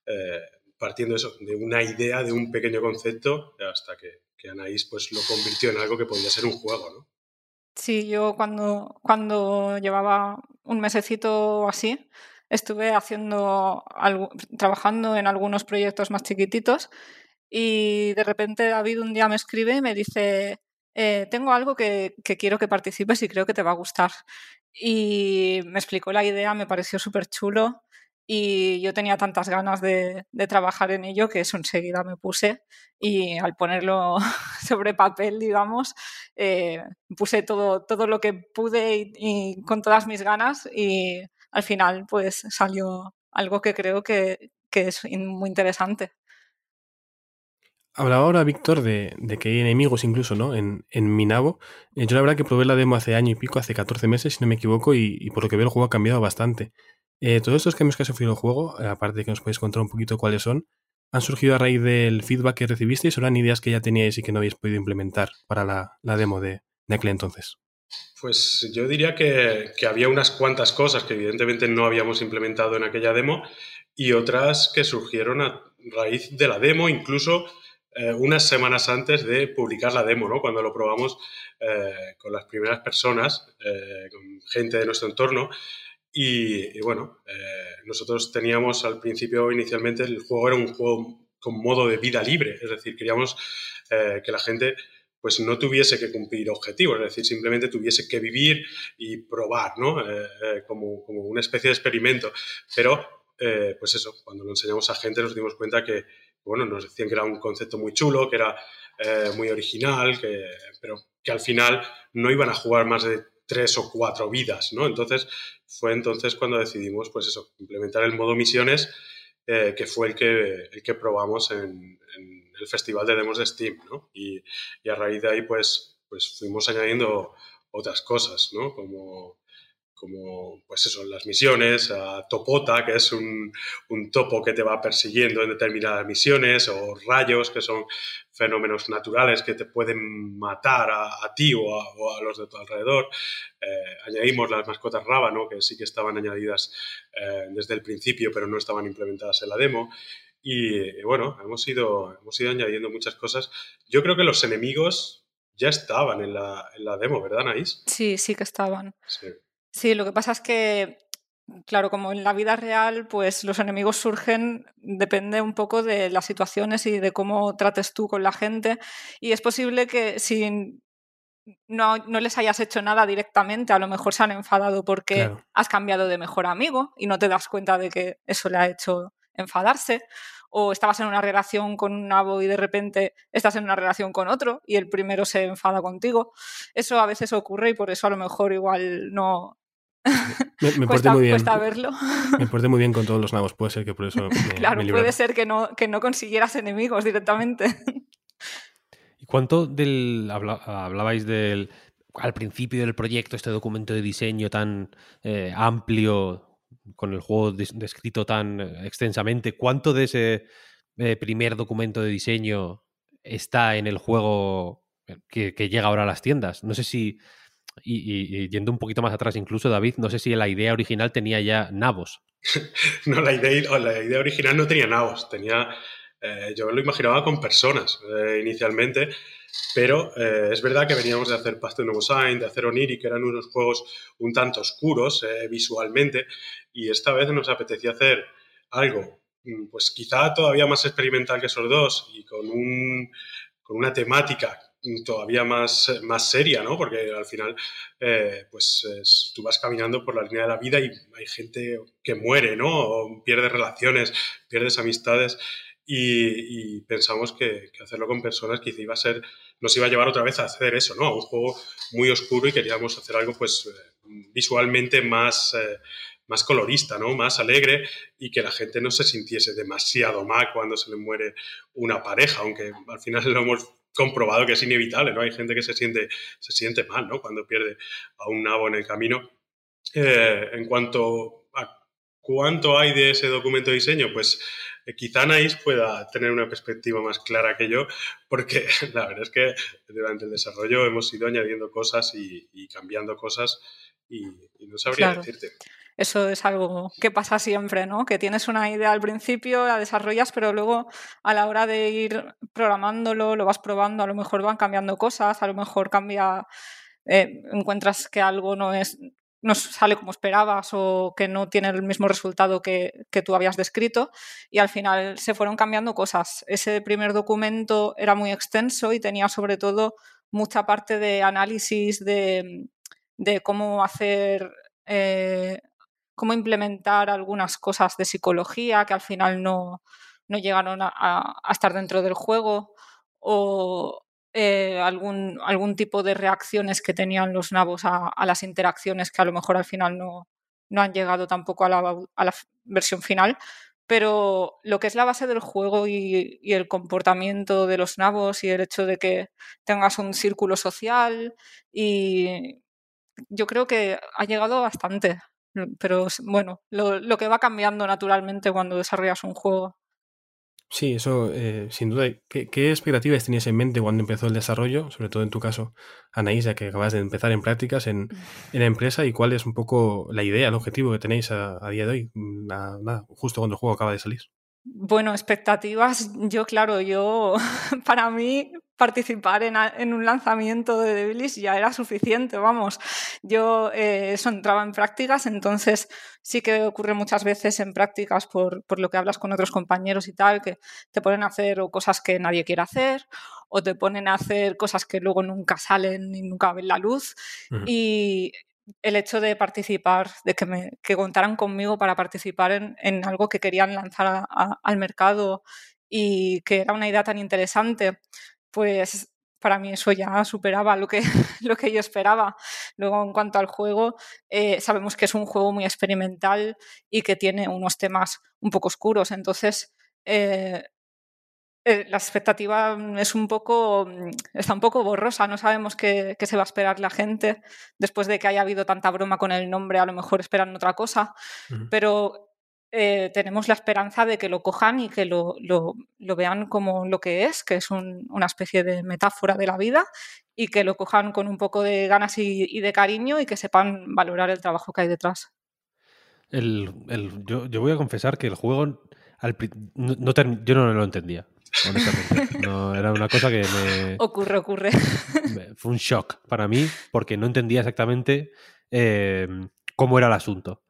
eh, partiendo de una idea, de un pequeño concepto, hasta que, que Anaís pues, lo convirtió en algo que podía ser un juego, ¿no? Sí, yo cuando, cuando llevaba un mesecito así, estuve haciendo trabajando en algunos proyectos más chiquititos y de repente David un día me escribe y me dice, eh, tengo algo que, quiero que participes y creo que te va a gustar. Y me explicó la idea, me pareció súper chulo y yo tenía tantas ganas de, trabajar en ello que eso enseguida me puse y al ponerlo sobre papel, digamos, eh, puse todo, todo lo que pude y, con todas mis ganas y al final pues salió algo que creo que, es muy interesante. Hablaba ahora Víctor de, que hay enemigos incluso, ¿no? En, en Minabo. Eh, yo la verdad que probé la demo hace año y pico, hace 14 meses, si no me equivoco, y, por lo que veo el juego ha cambiado bastante. Eh, todos estos cambios que ha sufrido el juego, eh, aparte de que nos podéis contar un poquito cuáles son, han surgido a raíz del feedback que recibisteis o eran ideas que ya teníais y que no habéis podido implementar para la, demo de, aquel entonces. Pues yo diría que, había unas cuantas cosas que evidentemente no habíamos implementado en aquella demo y otras que surgieron a raíz de la demo, incluso eh, unas semanas antes de publicar la demo, ¿no? cuando lo probamos con las primeras personas, con gente de nuestro entorno. Y, bueno, eh, nosotros teníamos al principio, inicialmente, el juego era un juego con modo de vida libre, es decir, queríamos eh, que la gente pues no tuviese que cumplir objetivos, es decir, simplemente tuviese que vivir y probar, ¿no? Eh, como, como, una especie de experimento. Pero, pues eso, cuando lo enseñamos a gente nos dimos cuenta que, bueno, nos decían que era un concepto muy chulo, que era muy original, que, pero que al final no iban a jugar más de tres o cuatro vidas, ¿no? Entonces, fue entonces cuando decidimos, pues eso, implementar el modo misiones, eh, que fue el que, el que probamos en, el festival de demos de Steam, ¿no? Y, a raíz de ahí, pues, pues fuimos añadiendo otras cosas, ¿no? Como como pues eso, las misiones, Topota, que es un, un, topo que te va persiguiendo en determinadas misiones, o rayos, que son fenómenos naturales que te pueden matar a, ti o a, los de tu alrededor. Eh, añadimos las mascotas rábano, que sí que estaban añadidas eh, desde el principio, pero no estaban implementadas en la demo. Y, bueno, hemos ido, hemos ido añadiendo muchas cosas. Yo creo que los enemigos ya estaban en la, en la demo, ¿verdad, Anaís? Sí, sí que estaban. Sí. Sí, lo que pasa es que, claro, como en la vida real, pues los enemigos surgen, depende un poco de las situaciones y de cómo trates tú con la gente. Y es posible que si no, no les hayas hecho nada directamente, a lo mejor se han enfadado porque has cambiado de mejor amigo y no te das cuenta de que eso le ha hecho enfadarse o estabas en una relación con un nabo y de repente estás en una relación con otro y el primero se enfada contigo. Eso a veces ocurre y por eso a lo mejor igual no, me, cuesta, muy bien. verlo. Me porté muy bien con todos los nabos, puede ser que por eso. claro, puede ser que no, que no consiguieras enemigos directamente. ¿Y cuánto del. hablabais del. Al principio del proyecto, este documento de diseño tan eh, amplio, con el juego descrito tan extensamente, ¿cuánto de ese eh, primer documento de diseño está en el juego que, que llega ahora a las tiendas? No sé si y, yendo un poquito más atrás, incluso David, no sé si la idea original tenía ya nabos. no, la idea, la idea original no tenía nabos, tenía, eh, yo lo imaginaba con personas eh, inicialmente, pero eh, es verdad que veníamos de hacer Path to Sign, de hacer Oniri, que eran unos juegos un tanto oscuros visualmente, y esta vez nos apetecía hacer algo, mm, pues quizá todavía más experimental que esos dos y con, un, con una temática todavía más, más seria, ¿no? Porque al final, eh, pues tú vas caminando por la línea de la vida y hay gente que muere, ¿no? O pierde relaciones, pierdes amistades y, pensamos que, hacerlo con personas quizá iba a ser, nos iba a llevar otra vez a hacer eso, ¿no? A un juego muy oscuro y queríamos hacer algo, pues, visualmente más... Eh, más colorista, ¿no? Más alegre y que la gente no se sintiese demasiado mal cuando se le muere una pareja, aunque al final lo hemos comprobado que es inevitable, ¿no? Hay gente que se siente, se siente mal, ¿no? Cuando pierde a un nabo en el camino. Eh, en cuanto a cuánto hay de ese documento de diseño, pues eh, quizá Anaís pueda tener una perspectiva más clara que yo, porque la verdad es que durante el desarrollo hemos ido añadiendo cosas y, cambiando cosas y, no sabría decirte. Eso es algo que pasa siempre, ¿no? Que tienes una idea al principio, la desarrollas, pero luego a la hora de ir programándolo, lo vas probando, a lo mejor van cambiando cosas, a lo mejor cambia, eh, encuentras que algo no es no sale como esperabas o que no tiene el mismo resultado que, que, tú habías descrito y al final se fueron cambiando cosas. Ese primer documento era muy extenso y tenía sobre todo mucha parte de análisis de, de cómo hacer eh, cómo implementar algunas cosas de psicología que al final no, no llegaron a, estar dentro del juego o eh, algún, algún tipo de reacciones que tenían los nabos a, las interacciones que a lo mejor al final no, no han llegado tampoco a la, a la, versión final. Pero lo que es la base del juego y, el comportamiento de los nabos y el hecho de que tengas un círculo social y yo creo que ha llegado bastante. Pero bueno, lo, lo que va cambiando naturalmente cuando desarrollas un juego. Sí, eso eh, sin duda. ¿Qué, ¿Qué, expectativas tenías en mente cuando empezó el desarrollo? Sobre todo en tu caso, Anaís, ya que acabas de empezar en prácticas en, en, la empresa y cuál es un poco la idea, el objetivo que tenéis a, a día de hoy, nada, nada, justo cuando el juego acaba de salir. Bueno, expectativas, yo claro, yo para mí participar en, en, un lanzamiento de Devilis ya era suficiente, vamos. Yo eh, eso entraba en prácticas, entonces sí que ocurre muchas veces en prácticas por, por, lo que hablas con otros compañeros y tal, que te ponen a hacer cosas que nadie quiere hacer o te ponen a hacer cosas que luego nunca salen y nunca ven la luz. Uh -huh. Y el hecho de participar, de que, me, que contaran conmigo para participar en, en algo que querían lanzar a, a, al mercado y que era una idea tan interesante, pues para mí eso ya superaba lo que, lo que yo esperaba. Luego, en cuanto al juego, eh, sabemos que es un juego muy experimental y que tiene unos temas un poco oscuros. Entonces, eh, eh, la expectativa es un poco, está un poco borrosa, no sabemos qué, qué, se va a esperar la gente después de que haya habido tanta broma con el nombre, a lo mejor esperan otra cosa, uh -huh. pero eh, tenemos la esperanza de que lo cojan y que lo, lo, lo vean como lo que es, que es un, una especie de metáfora de la vida y que lo cojan con un poco de ganas y, y de cariño y que sepan valorar el trabajo que hay detrás. El, el, yo, yo, voy a confesar que el juego al, no, no, yo no lo entendía honestamente. No, era una cosa que me... Ocurre, ocurre. Fue un shock para mí porque no entendía exactamente eh, cómo era el asunto.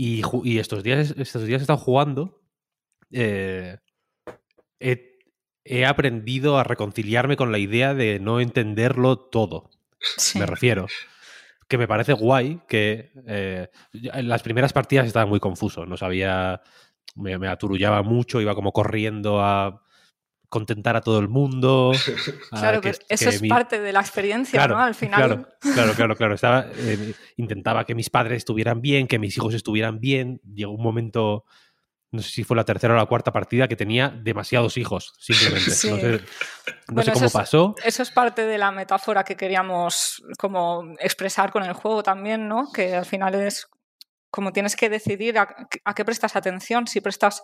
Y, y, estos, días, estos días he estado jugando. Eh, he, he, aprendido a reconciliarme con la idea de no entenderlo todo. Sí. Me refiero. Que me parece guay que eh, en las primeras partidas estaba muy confuso. No sabía. Me, me aturullaba mucho, iba como corriendo a contentar a todo el mundo. claro, que, eso que es mi... parte de la experiencia, claro, ¿no? Al final. Claro, claro, claro. claro. Estaba, eh, intentaba que mis padres estuvieran bien, que mis hijos estuvieran bien. Llegó un momento, no sé si fue la tercera o la cuarta partida, que tenía demasiados hijos, simplemente. Sí. No sé, no bueno, sé cómo eso pasó. Es, eso es parte de la metáfora que queríamos como expresar con el juego también, ¿no? Que al final es como tienes que decidir a, qué prestas atención. Si prestas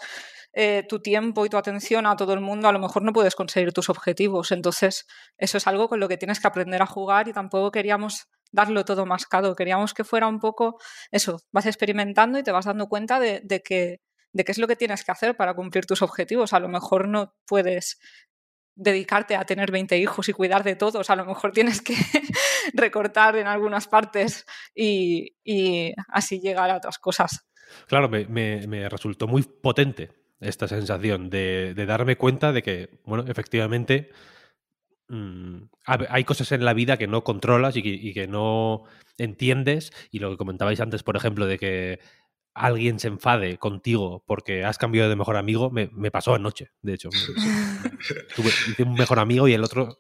eh, tu tiempo y tu atención a todo el mundo, a lo mejor no puedes conseguir tus objetivos. Entonces, eso es algo con lo que tienes que aprender a jugar y tampoco queríamos darlo todo mascado. Queríamos que fuera un poco eso, vas experimentando y te vas dando cuenta de, de que de qué es lo que tienes que hacer para cumplir tus objetivos. A lo mejor no puedes dedicarte a tener 20 hijos y cuidar de todos. A lo mejor tienes que recortar en algunas partes y, así llegar a otras cosas. Claro, me, resultó muy potente esta sensación de, darme cuenta de que, bueno, efectivamente mmm, hay cosas en la vida que no controlas y que, no entiendes. Y lo que comentabais antes, por ejemplo, de que alguien se enfade contigo porque has cambiado de mejor amigo, me, pasó anoche, de hecho. Tuve, un mejor amigo y el otro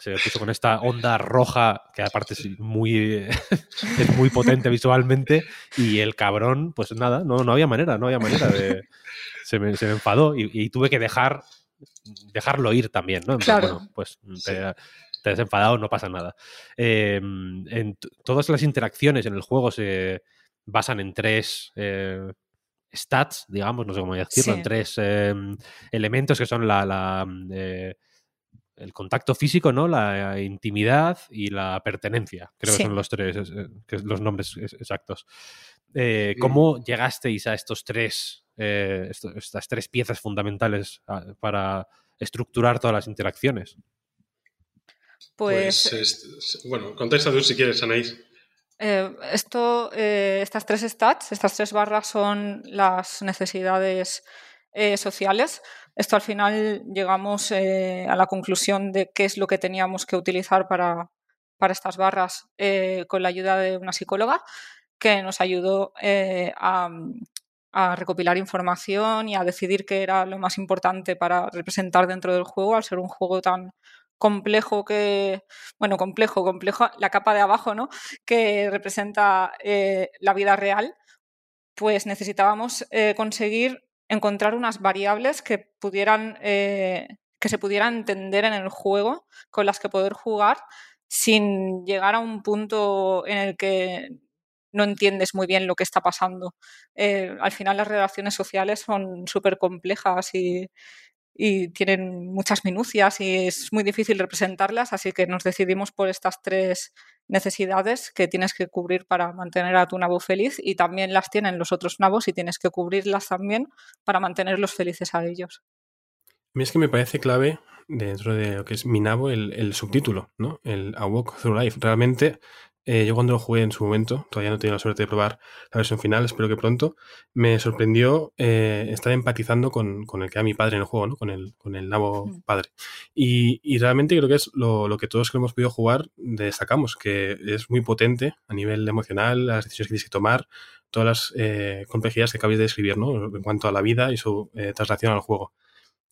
se puso con esta onda roja que aparte es muy, es muy potente visualmente y el cabrón, pues nada, no, no había manera, no había manera de... Se me, se me enfadó y, y, tuve que dejar dejarlo ir también, ¿no? Claro. Bueno, pues te, te has enfadado, no pasa nada. Eh, en todas las interacciones en el juego se basan en tres eh, stats, digamos, no sé cómo decirlo, sí. en tres eh, elementos que son la, la eh, el contacto físico, ¿no? La intimidad y la pertenencia. Creo sí. que son los tres, que los nombres exactos. Eh, ¿Cómo llegasteis a estos tres, eh, esto, estas tres piezas fundamentales a, ah, para estructurar todas las interacciones? Pues, pues es, bueno, contesta tú si quieres, Anaís. Eh, esto, eh, estas tres stats, estas tres barras son las necesidades eh, sociales. Esto al final llegamos eh, a la conclusión de qué es lo que teníamos que utilizar para, para estas barras eh, con la ayuda de una psicóloga. que nos ayudó eh, a, recopilar información y a decidir qué era lo más importante para representar dentro del juego, al ser un juego tan complejo que, bueno, complejo, complejo, la capa de abajo, ¿no? Que representa la vida real, pues necesitábamos conseguir encontrar unas variables que pudieran, eh, que se pudieran entender en el juego, con las que poder jugar sin llegar a un punto en el que no entiendes muy bien lo que está pasando. Eh, al final las relaciones sociales son súper complejas y, y, tienen muchas minucias y es muy difícil representarlas, así que nos decidimos por estas tres necesidades que tienes que cubrir para mantener a tu nabo feliz y también las tienen los otros nabos y tienes que cubrirlas también para mantenerlos felices a ellos. A mí es que me parece clave dentro de lo que es mi nabo el, el subtítulo, ¿no? El A Walk Through Life. Realmente eh, yo cuando lo jugué en su momento, todavía no he tenido la suerte de probar la versión final, espero que pronto, me sorprendió eh, estar empatizando con, con, el que era mi padre en el juego, ¿no? con, el, con el nabo mm. padre. Y, y, realmente creo que es lo, lo, que todos que hemos podido jugar destacamos, que es muy potente a nivel emocional, las decisiones que tienes que tomar, todas las eh, complejidades que acabáis de describir ¿no? en cuanto a la vida y su eh, traslación al juego.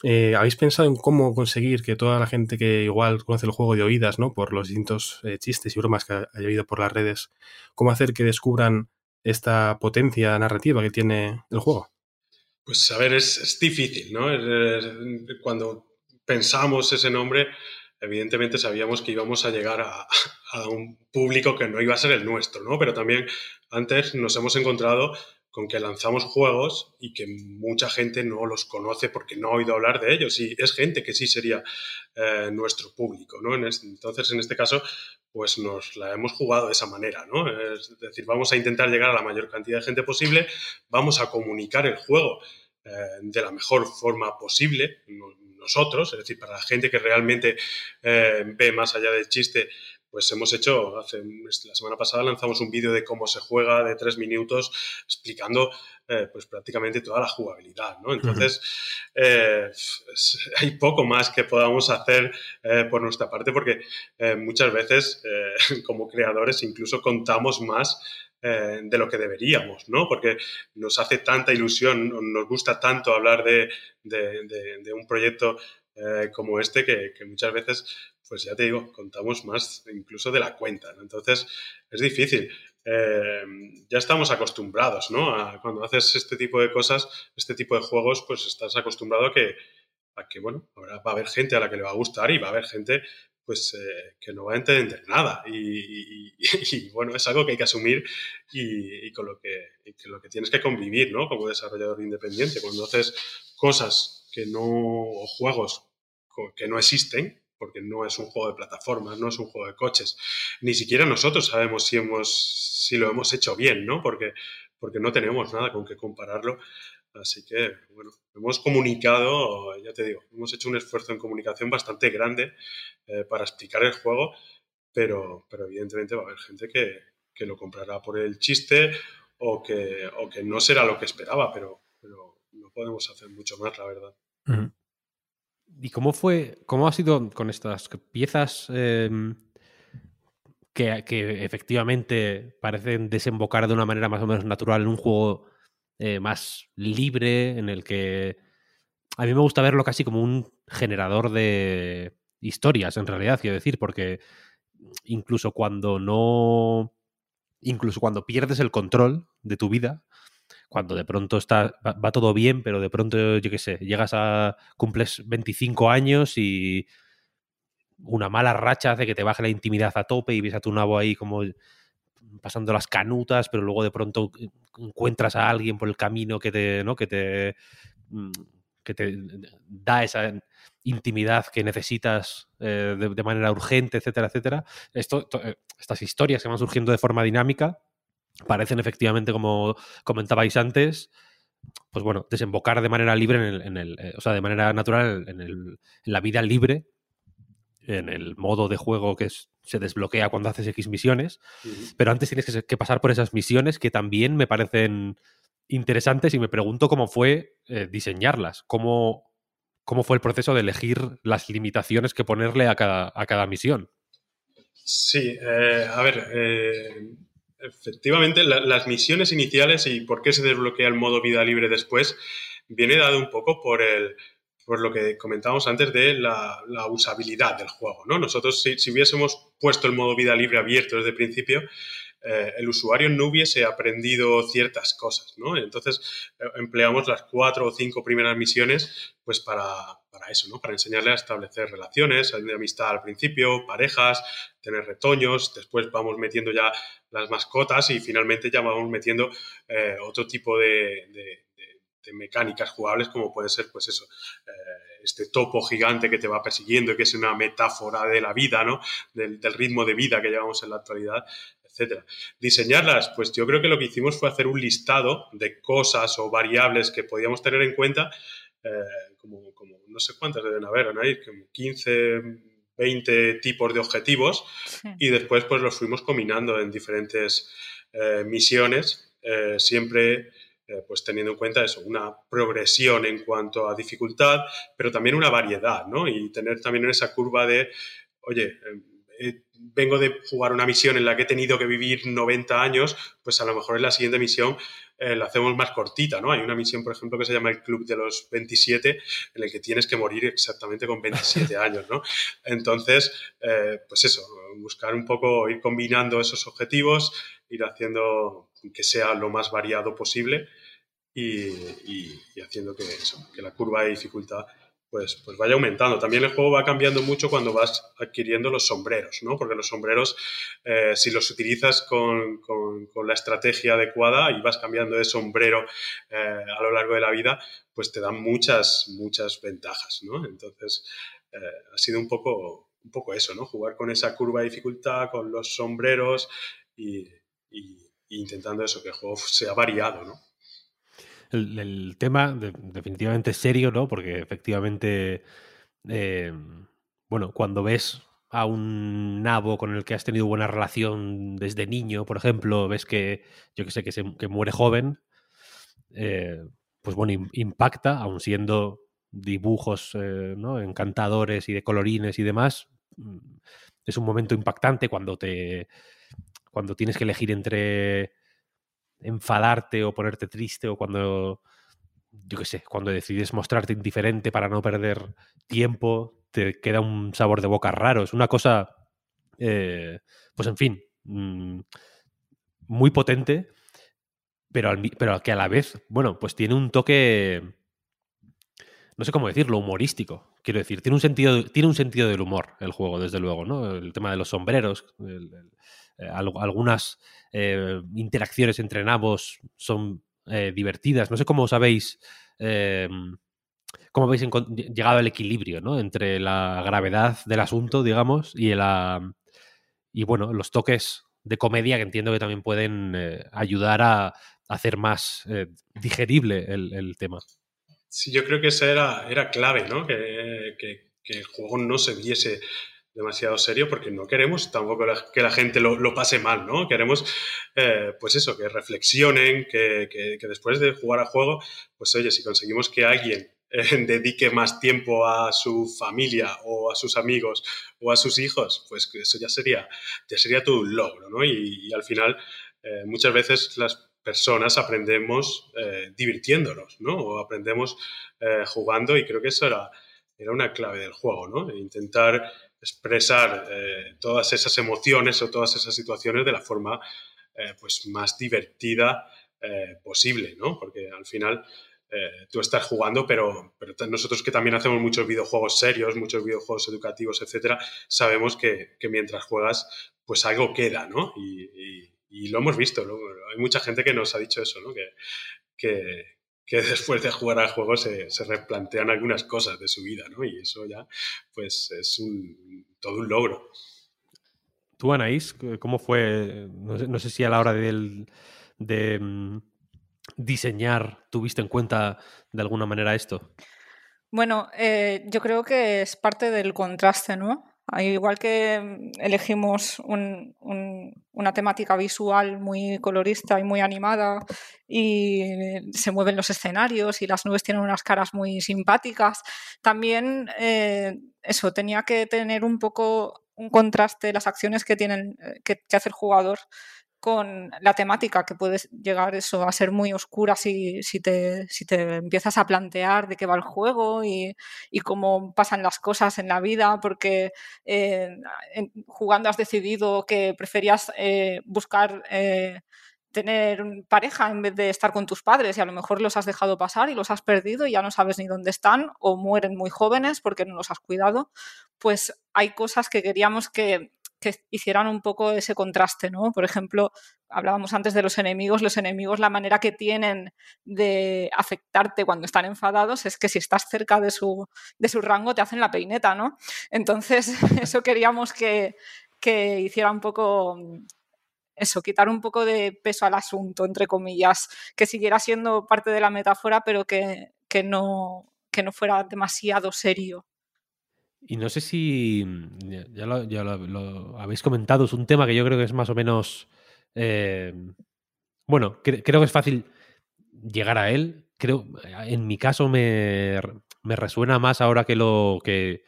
Eh, ¿Habéis pensado en cómo conseguir que toda la gente que igual conoce el juego de oídas, ¿no? Por los distintos eh, chistes y bromas que haya habido por las redes, cómo hacer que descubran esta potencia narrativa que tiene el juego? Pues a ver, es, difícil, ¿no? Cuando pensamos ese nombre, evidentemente sabíamos que íbamos a llegar a, a, un público que no iba a ser el nuestro, ¿no? Pero también antes nos hemos encontrado con que lanzamos juegos y que mucha gente no los conoce porque no ha oído hablar de ellos y es gente que sí sería eh, nuestro público, ¿no? En entonces, en este caso, pues nos la hemos jugado de esa manera, ¿no? Es decir, vamos a intentar llegar a la mayor cantidad de gente posible, vamos a comunicar el juego eh, de la mejor forma posible, nosotros, es decir, para la gente que realmente eh, ve más allá del chiste, pues hemos hecho, hace, la semana pasada lanzamos un vídeo de cómo se juega de tres minutos explicando eh, pues prácticamente toda la jugabilidad, ¿no? Entonces, eh, hay poco más que podamos hacer eh, por nuestra parte porque muchas veces como creadores incluso contamos más de lo que deberíamos, ¿no? Porque nos hace tanta ilusión, nos gusta tanto hablar de, de, de, de un proyecto eh, como este que, que, muchas veces, pues ya te digo, contamos más incluso de la cuenta. ¿no? Entonces, es difícil. Eh, ya estamos acostumbrados, ¿no? Cuando haces este tipo de cosas, este tipo de juegos, pues estás acostumbrado a que, bueno, ahora va a haber gente a la que le va a gustar y va a haber gente pues eh, que no va a entender nada. Y, bueno, es algo que hay que asumir y, con lo que, que, lo que tienes que convivir, ¿no? Como desarrollador independiente. Cuando haces cosas que no, o juegos que no existen, porque no es un juego de plataformas, no es un juego de coches. Ni siquiera nosotros sabemos si, hemos, si lo hemos hecho bien, ¿no? Porque, porque no tenemos nada con que compararlo. Así que, bueno, hemos comunicado, ya te digo, hemos hecho un esfuerzo en comunicación bastante grande eh, para explicar el juego, pero, pero evidentemente va a haber gente que, que lo comprará por el chiste o que, o que no será lo que esperaba, pero, pero no podemos hacer mucho más, la verdad. Uh -huh. ¿Y cómo fue, cómo ha sido con estas piezas eh, que, que, efectivamente parecen desembocar de una manera más o menos natural en un juego eh, más libre, en el que a mí me gusta verlo casi como un generador de historias, en realidad, quiero decir, porque incluso cuando no, incluso cuando pierdes el control de tu vida, cuando de pronto está, va, todo bien, pero de pronto, yo qué sé, llegas a, cumples 25 años y una mala racha hace que te baje la intimidad a tope y ves a tu nabo ahí como pasando las canutas, pero luego de pronto encuentras a alguien por el camino que te, ¿no? que te, mm, que te da esa intimidad que necesitas eh, de, manera urgente, etcétera, etcétera. Eh, estas historias que van surgiendo de forma dinámica parecen efectivamente, como comentabais antes, pues bueno, desembocar de manera libre en el, en el eh, o sea, de manera natural en, el, en, la vida libre, en el modo de juego que es, se desbloquea cuando haces X misiones, uh -huh. pero antes tienes que, que, pasar por esas misiones que también me parecen interesantes y me pregunto cómo fue eh, diseñarlas, cómo, cómo fue el proceso de elegir las limitaciones que ponerle a cada, a cada misión. Sí, eh, a ver, efectivamente, las misiones iniciales y por qué se desbloquea el modo vida libre después, viene dado un poco por el por lo que comentábamos antes de la, usabilidad del juego. ¿no? Nosotros, si, si, hubiésemos puesto el modo vida libre abierto desde el principio, eh, el usuario no hubiese aprendido ciertas cosas, ¿no? Entonces eh, empleamos las cuatro o cinco primeras misiones pues para, para eso, ¿no? Para enseñarle a establecer relaciones de amistad al principio, parejas, tener retoños, después vamos metiendo ya las mascotas y finalmente ya vamos metiendo eh, otro tipo de, mecánicas jugables como puede ser pues eso, este topo gigante que te va persiguiendo y que es una metáfora de la vida, ¿no? Del, del, ritmo de vida que llevamos en la actualidad etcétera. Diseñarlas, pues yo creo que lo que hicimos fue hacer un listado de cosas o variables que podíamos tener en cuenta, eh, como, no sé cuántas deben haber, ¿no? 15, 20 tipos de objetivos y después pues los fuimos combinando en diferentes eh, misiones, eh, siempre pues teniendo en cuenta eso, una progresión en cuanto a dificultad, pero también una variedad, ¿no? Y tener también esa curva de, oye, em, vengo de jugar una misión en la que he tenido que vivir 90 años, pues a lo mejor en la siguiente misión eh, la hacemos más cortita, ¿no? Hay una misión, por ejemplo, que se llama el Club de los 27, en el que tienes que morir exactamente con 27 años, ¿no? Entonces, eh, pues eso, buscar un poco, ir combinando esos objetivos, ir haciendo que sea lo más variado posible y, haciendo que, que la curva de dificultad pues, pues vaya aumentando. También el juego va cambiando mucho cuando vas adquiriendo los sombreros, ¿no? Porque los sombreros, eh, si los utilizas con, la estrategia adecuada y vas cambiando de sombrero eh, a lo largo de la vida, pues te dan muchas, muchas ventajas, ¿no? Entonces, eh, ha sido un poco, un poco eso, ¿no? Jugar con esa curva de dificultad, con los sombreros y, y intentando eso, que el juego sea variado, ¿no? El, tema definitivamente es serio, ¿no? Porque efectivamente, eh, bueno, cuando ves a un nabo con el que has tenido buena relación desde niño, por ejemplo, ves que, yo que sé, que, se, muere joven, eh, pues bueno, impacta, aun siendo dibujos eh, ¿no? encantadores y de colorines y demás. Mm, es un momento impactante cuando te. cuando tienes que elegir entre enfadarte o ponerte triste o cuando, yo qué sé, cuando decides mostrarte indiferente para no perder tiempo, te queda un sabor de boca raro. Es una cosa, eh, pues en fin, mm, muy potente, pero, pero que a la vez, bueno, pues tiene un toque, no sé cómo decirlo, humorístico. Quiero decir, tiene un sentido, tiene un sentido del humor el juego, desde luego, ¿no? El tema de los sombreros, algunas eh, interacciones entre nabos son eh, divertidas. No sé cómo os habéis, cómo habéis llegado al equilibrio ¿no? entre la gravedad del asunto, digamos, y, la, y bueno, los toques de comedia que entiendo que también pueden ayudar a, hacer más digerible el, tema. Sí, yo creo que esa era, era clave, ¿no? Que, que, el juego no se viese demasiado serio porque no queremos tampoco que la gente lo, pase mal, ¿no? Queremos, eh, pues eso, que reflexionen, que, que, después de jugar a juego, pues oye, si conseguimos que alguien eh, dedique más tiempo a su familia o a sus amigos o a sus hijos, pues eso ya sería, ya sería todo un logro, ¿no? Y, al final, eh, muchas veces las personas aprendemos divirtiéndonos, ¿no? O aprendemos jugando y creo que eso era, era una clave del juego, ¿no? Intentar expresar eh, todas esas emociones o todas esas situaciones de la forma eh, pues más divertida eh, posible, ¿no? Porque al final tú estás jugando, pero, pero nosotros que también hacemos muchos videojuegos serios, muchos videojuegos educativos, etcétera, sabemos que, mientras juegas, pues algo queda, ¿no? Y, lo hemos visto, Hay mucha gente que nos ha dicho eso, ¿no? que, que después de jugar al juego se, replantean algunas cosas de su vida, ¿no? Y eso ya, pues, es un, todo un logro. Tú, Anaís, ¿cómo fue? No sé, si a la hora de, de mm, diseñar tuviste en cuenta de alguna manera esto. Bueno, eh, yo creo que es parte del contraste, ¿no? Igual que mm, elegimos una temática visual muy colorista y muy animada y se mueven los escenarios y las nubes tienen unas caras muy simpáticas, también eh, eso tenía que tener un poco un contraste las acciones que tienen eh, que, hace el jugador con la temática, que puede llegar eso a ser muy oscura si, si, te, si te empiezas a plantear de qué va el juego y, y cómo pasan las cosas en la vida, porque eh, jugando has decidido que preferías eh, buscar eh, tener pareja en vez de estar con tus padres y a lo mejor los has dejado pasar y los has perdido y ya no sabes ni dónde están o mueren muy jóvenes porque no los has cuidado, pues hay cosas que queríamos que, que hicieran un poco ese contraste, ¿no? Por ejemplo, hablábamos antes de los enemigos, los enemigos la manera que tienen de afectarte cuando están enfadados es que si estás cerca de su, de su rango te hacen la peineta, ¿no? Entonces, eso queríamos que, que hiciera un poco eso, quitar un poco de peso al asunto, entre comillas, que siguiera siendo parte de la metáfora, pero que, que no, que no fuera demasiado serio. Y no sé si mm, ya- lo, habéis comentado, es un tema que yo creo que es más o menos... eh, bueno, cre- creo que es fácil llegar a él. Creo, en mi caso me, me resuena más ahora que lo, que,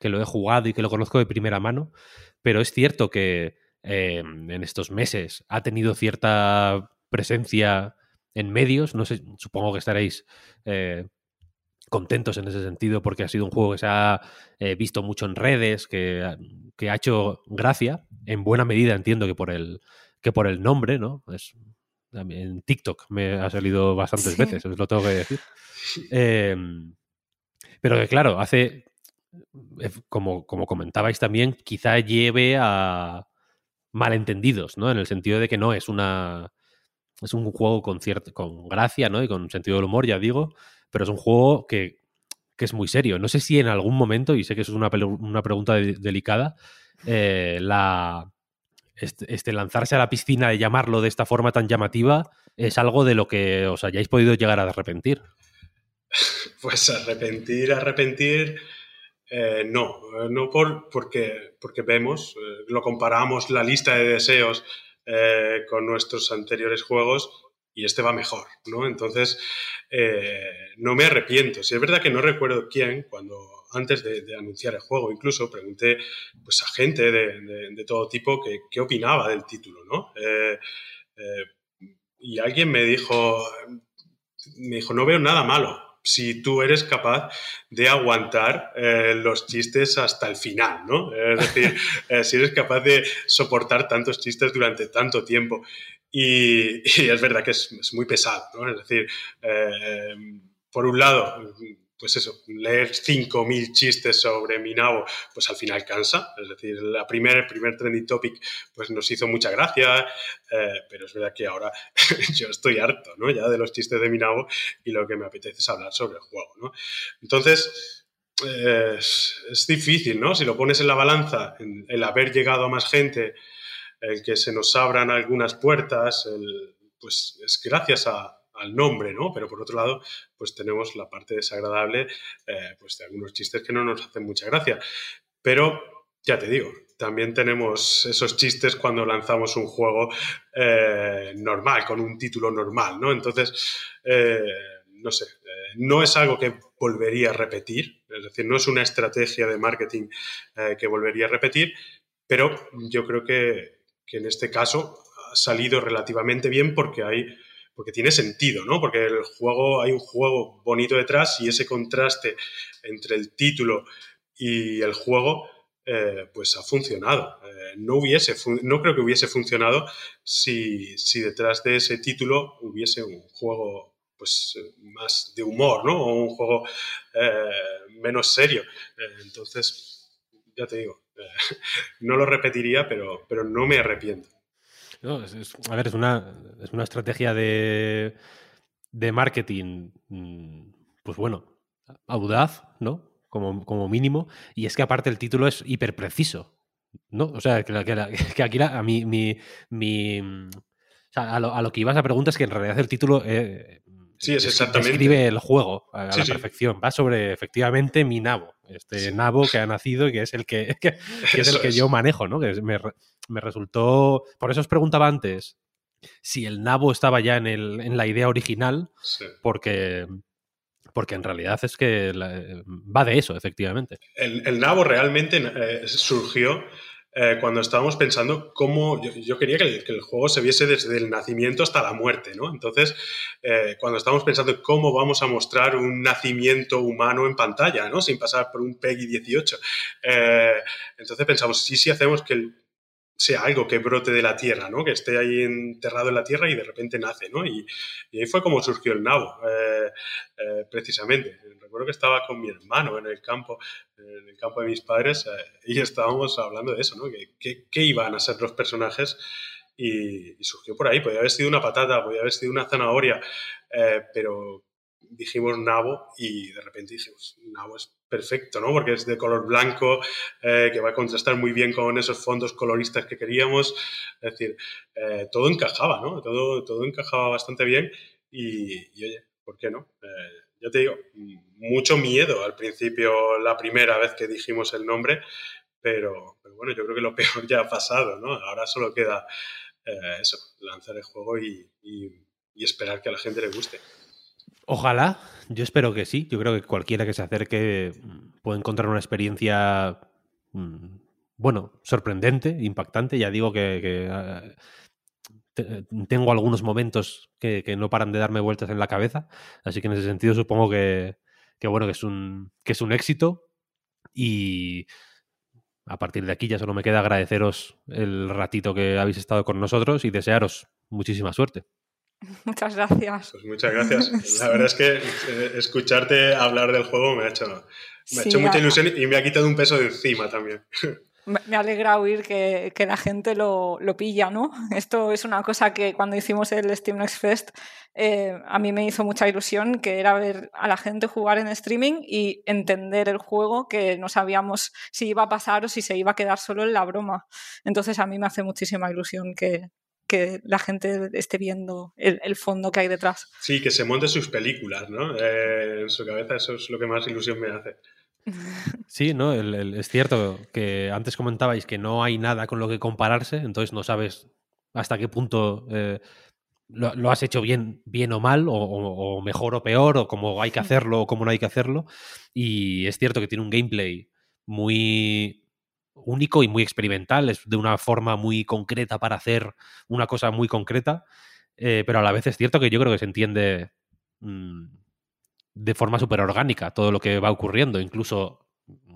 que lo he jugado y que lo conozco de primera mano, pero es cierto que eh, en estos meses ha tenido cierta presencia en medios, no sé, supongo que estaréis eh, contentos en ese sentido porque ha sido un juego que se ha eh, visto mucho en redes, que, ha- que ha hecho gracia, en buena medida entiendo que por el, que por el nombre, ¿no? Es, en TikTok me ha salido bastantes Sí. veces, os lo tengo que decir. Eh, pero que claro, hace, eh, como, como comentabais también, quizá lleve a malentendidos, ¿no? En el sentido de que no es una... Es un juego con, cierta, con gracia, ¿no? Y con sentido del humor, ya digo, pero es un juego que, que es muy serio. No sé si en algún momento, y sé que eso es una, una pregunta de- delicada, eh, la, este, este lanzarse a la piscina y llamarlo de esta forma tan llamativa es algo de lo que os hayáis podido llegar a arrepentir. Pues arrepentir, arrepentir, eh, no, Eh, no por, porque, porque vemos, lo comparamos la lista de deseos con nuestros anteriores juegos y este va mejor, ¿no? Entonces, eh, no me arrepiento. Si es verdad que no recuerdo quién, cuando antes de, anunciar el juego, incluso pregunté pues, a gente de, todo tipo que- qué opinaba del título, ¿no? Eh, eh, y alguien me dijo, me dijo, no veo nada malo si tú eres capaz de aguantar los chistes hasta el final, ¿no? Es decir, si eres capaz de soportar tantos chistes durante tanto tiempo. Y, y es verdad que es, es muy pesado, ¿no? Es decir, eh, por un lado, pues eso, leer 5.000 chistes sobre mi nabo, pues al final cansa. Es decir, la primer, el primer trending topic pues nos hizo mucha gracia, eh, pero es verdad que ahora yo estoy harto, ¿no? Ya de los chistes de mi nabo y lo que me apetece es hablar sobre el juego, ¿no? Entonces, eh, es, es difícil, ¿no? Si lo pones en la balanza, en el haber llegado a más gente, el que se nos abran algunas puertas, el- pues es gracias al nombre, ¿no? Pero por otro lado, pues tenemos la parte desagradable, eh, pues de algunos chistes que no nos hacen mucha gracia. Pero, ya te digo, también tenemos esos chistes cuando lanzamos un juego eh, normal, con un título normal, ¿no? Entonces, eh, no sé, eh, no es algo que volvería a repetir, es decir, no es una estrategia de marketing eh, que volvería a repetir, pero yo creo que, que en este caso ha salido relativamente bien porque hay porque tiene sentido, ¿no? Porque el juego hay un juego bonito detrás y ese contraste entre el título y el juego eh, pues ha funcionado. Eh, no, hubiese no creo que hubiese funcionado si, si detrás de ese título hubiese un juego pues más de humor, ¿no? O un juego eh, menos serio. Entonces, ya te digo, no lo repetiría, pero, pero no me arrepiento. A ver, es una, es una estrategia de, de marketing, mm, pues bueno, audaz, ¿no? Como, como mínimo. Y es que aparte el título es hiper preciso, ¿no? O sea, que, que aquí a mí, mi, a, lo, a lo que ibas a preguntar es que en realidad el título eh, Sí, es exactamente. describe el juego a, Sí, la sí. perfección. Va sobre efectivamente mi nabo, este Sí. nabo que ha nacido y que es el que, que, que es el que es. yo manejo, ¿no? Que me, me resultó. Por eso os preguntaba antes si el nabo estaba ya en, el, en la idea original, porque, porque en realidad es que la- va de eso, efectivamente. El, el nabo realmente eh, surgió eh, cuando estábamos pensando cómo, yo, quería que el, juego se viese desde el nacimiento hasta la muerte, ¿no? Entonces, eh, cuando estábamos pensando cómo vamos a mostrar un nacimiento humano en pantalla, ¿no? Sin pasar por un PEGI 18. Eh, entonces pensamos, sí, sí hacemos que el sea algo que brote de la tierra, ¿no? Que esté ahí enterrado en la tierra y de repente nace, ¿no? Y, ahí fue como surgió el nabo, eh, eh, precisamente. Recuerdo que estaba con mi hermano en el campo, en el campo de mis padres, eh, y estábamos hablando de eso, ¿no? ¿Qué, iban a ser los personajes? Y, y, surgió por ahí. Podía haber sido una patata, podía haber sido una zanahoria, pero dijimos nabo y de repente dijimos, nabo es perfecto, ¿no? Porque es de color blanco, eh, que va a contrastar muy bien con esos fondos coloristas que queríamos. Es decir, eh, todo encajaba, ¿no? Todo, todo encajaba bastante bien y, oye, ¿por qué no? Eh, yo te digo, mucho miedo al principio, la primera vez que dijimos el nombre, pero, bueno, yo creo que lo peor ya ha pasado, ¿no? Ahora solo queda eso, lanzar el juego y esperar que a la gente le guste. Ojalá, yo espero que sí. Yo creo que cualquiera que se acerque mm, puede encontrar una experiencia, mm, bueno, sorprendente, impactante. Ya digo que, ah, tengo algunos momentos que, no paran de darme vueltas en la cabeza. Así que en ese sentido supongo que, bueno, que es un, que es un éxito. Y a partir de aquí ya solo me queda agradeceros el ratito que habéis estado con nosotros y desearos muchísima suerte. Muchas gracias. Pues muchas gracias. La verdad es que eh, escucharte hablar del juego me ha hecho, me ha hecho mucha ilusión y me ha quitado un peso de encima también. Me alegra oír que, que la gente lo, lo, pilla, ¿no? Esto es una cosa que cuando hicimos el Steam Next Fest eh, a mí me hizo mucha ilusión, que era ver a la gente jugar en streaming y entender el juego, que no sabíamos si iba a pasar o si se iba a quedar solo en la broma. Entonces a mí me hace muchísima ilusión que, que la gente esté viendo el, fondo que hay detrás. Sí, que se monte sus películas, ¿no? Eh, en su cabeza, eso es lo que más ilusión me hace. Sí, ¿no? es cierto que antes comentabais que no hay nada con lo que compararse, entonces no sabes hasta qué punto eh, lo, has hecho bien, bien o mal, o, mejor o peor, o cómo hay que hacerlo o cómo no hay que hacerlo. Y es cierto que tiene un gameplay muy único y muy experimental, es de una forma muy concreta para hacer una cosa muy concreta, eh, pero a la vez es cierto que yo creo que se entiende mm, de forma súper orgánica todo lo que va ocurriendo, incluso,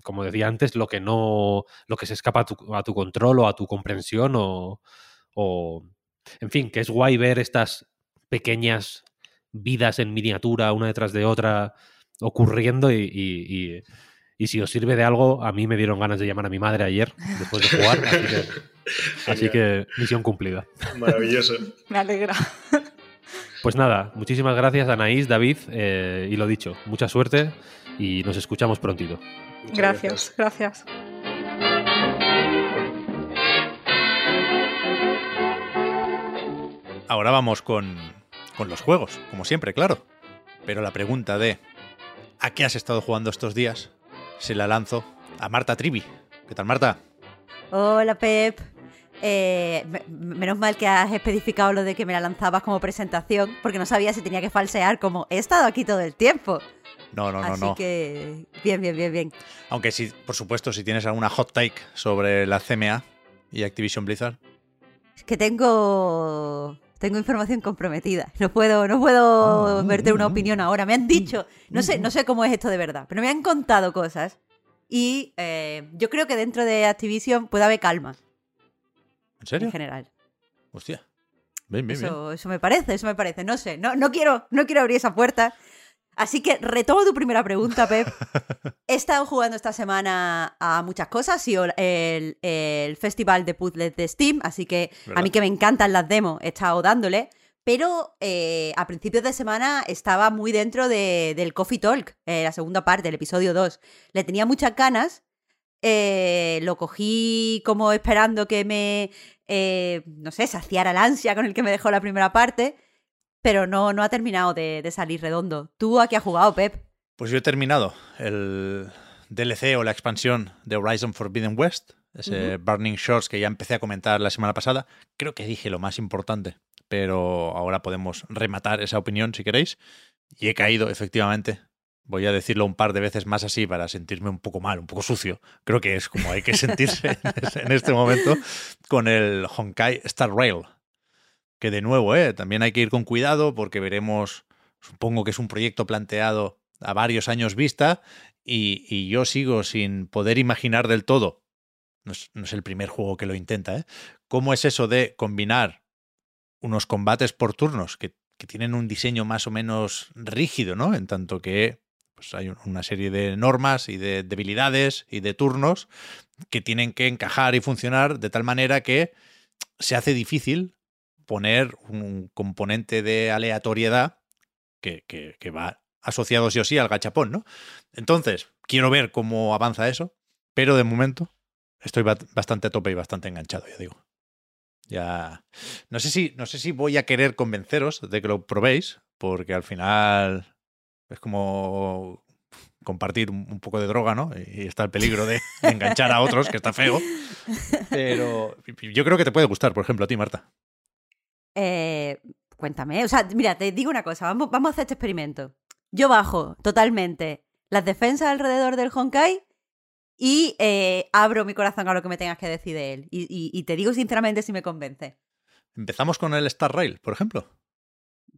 como decía antes, lo que no, lo que se escapa a tu, a tu control o a tu comprensión o, o, en fin, que es guay ver estas pequeñas vidas en miniatura una detrás de otra ocurriendo y si os sirve de algo, a mí me dieron ganas de llamar a mi madre ayer, después de jugar. Así que, misión cumplida. Maravilloso. me alegra. Pues nada, muchísimas gracias Anaís, David, eh, y lo dicho, mucha suerte y nos escuchamos prontito. Gracias, gracias. Ahora vamos con, con los juegos, como siempre, claro. Pero la pregunta de ¿a qué has estado jugando estos días? Se la lanzo a Marta Trivi. ¿Qué tal, Marta? Hola, Pep. Eh, menos mal que has especificado lo de que me la lanzabas como presentación, porque no sabía si tenía que falsear como he estado aquí todo el tiempo. No, no, no, no. Así que bien, bien, bien, bien. Aunque sí, por supuesto, si tienes alguna hot take sobre la CMA y Activision Blizzard. Es que tengo tengo información comprometida. No puedo, no puedo ah, verte una opinión ahora. Me han dicho, no sé, no sé cómo es esto de verdad, pero me han contado cosas y eh, yo creo que dentro de Activision puede haber calma. ¿En serio? En general. Hostia. Bien, bien, eso, eso me parece, eso me parece. No sé, no, no, quiero, no quiero abrir esa puerta. Así que retomo tu primera pregunta, Pep. He estado jugando esta semana a muchas cosas. Sido el, el festival de puzzles de Steam, así que a mí que me encantan las demos, he estado dándole. Pero eh, a principios de semana estaba muy dentro de, del Coffee Talk, eh, la segunda parte, el episodio 2. Le tenía muchas ganas. Eh, lo cogí como esperando que me, no sé, saciara la ansia con el que me dejó la primera parte pero no, no ha terminado de, salir redondo. ¿Tú a qué has jugado, Pep? Pues yo he terminado el DLC o la expansión de Horizon Forbidden West, ese Burning Shores que ya empecé a comentar la semana pasada. Creo que dije lo más importante, pero ahora podemos rematar esa opinión si queréis. Y he caído efectivamente voy a decirlo un par de veces más así para sentirme un poco mal, un poco sucio. Creo que es como hay que sentirse en este momento con el Honkai Star Rail. Que de nuevo, ¿eh? también hay que ir con cuidado porque veremos, supongo que es un proyecto planteado a varios años vista y, yo sigo sin poder imaginar del todo, no es, el primer juego que lo intenta, ¿eh? ¿cómo es eso de combinar unos combates por turnos que, que tienen un diseño más o menos rígido, ¿no? En tanto que pues hay una serie de normas y de debilidades y de turnos que tienen que encajar y funcionar de tal manera que se hace difícil poner un componente de aleatoriedad que, que, que va asociado sí o sí al gachapón, ¿no? Entonces, quiero ver cómo avanza eso, pero de momento estoy bastante a tope y bastante enganchado, ya digo. Ya. No sé si, no sé si voy a querer convenceros de que lo probéis, porque al final es como compartir un poco de droga, ¿no? Y está el peligro de enganchar a otros, que está feo. Pero yo creo que te puede gustar, por ejemplo, a ti, Marta. Eh, cuéntame. O sea, mira, te digo una cosa. Vamos, vamos a hacer este experimento. Yo bajo totalmente las defensas alrededor del Honkai y eh, abro mi corazón a lo que me tengas que decir de él. Y, y, y, te digo sinceramente si me convence. Empezamos con el Star Rail, por ejemplo.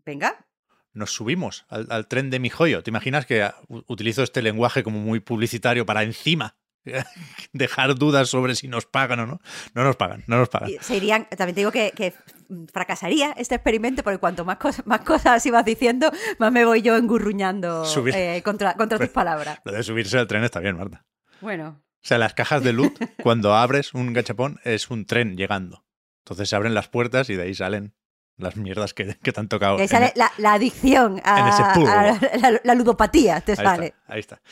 Venga. Nos subimos al, al tren de mi joyo. ¿Te imaginas que utilizo este lenguaje como muy publicitario para encima dejar dudas sobre si nos pagan o no. No nos pagan, no nos pagan. Se irían, también te digo que, que fracasaría este experimento porque cuanto más, cosas, más cosas ibas diciendo, más me voy yo engurruñando eh, contra, contra tus palabras. Lo de subirse al tren está bien, Marta. Bueno. O sea, las cajas de loot, cuando abres un gachapón, es un tren llegando. Entonces se abren las puertas y de ahí salen las mierdas que, que te han tocado. Te sale en, la, la, adicción a, a la, la, ludopatía, te ahí sale. Está, ahí está.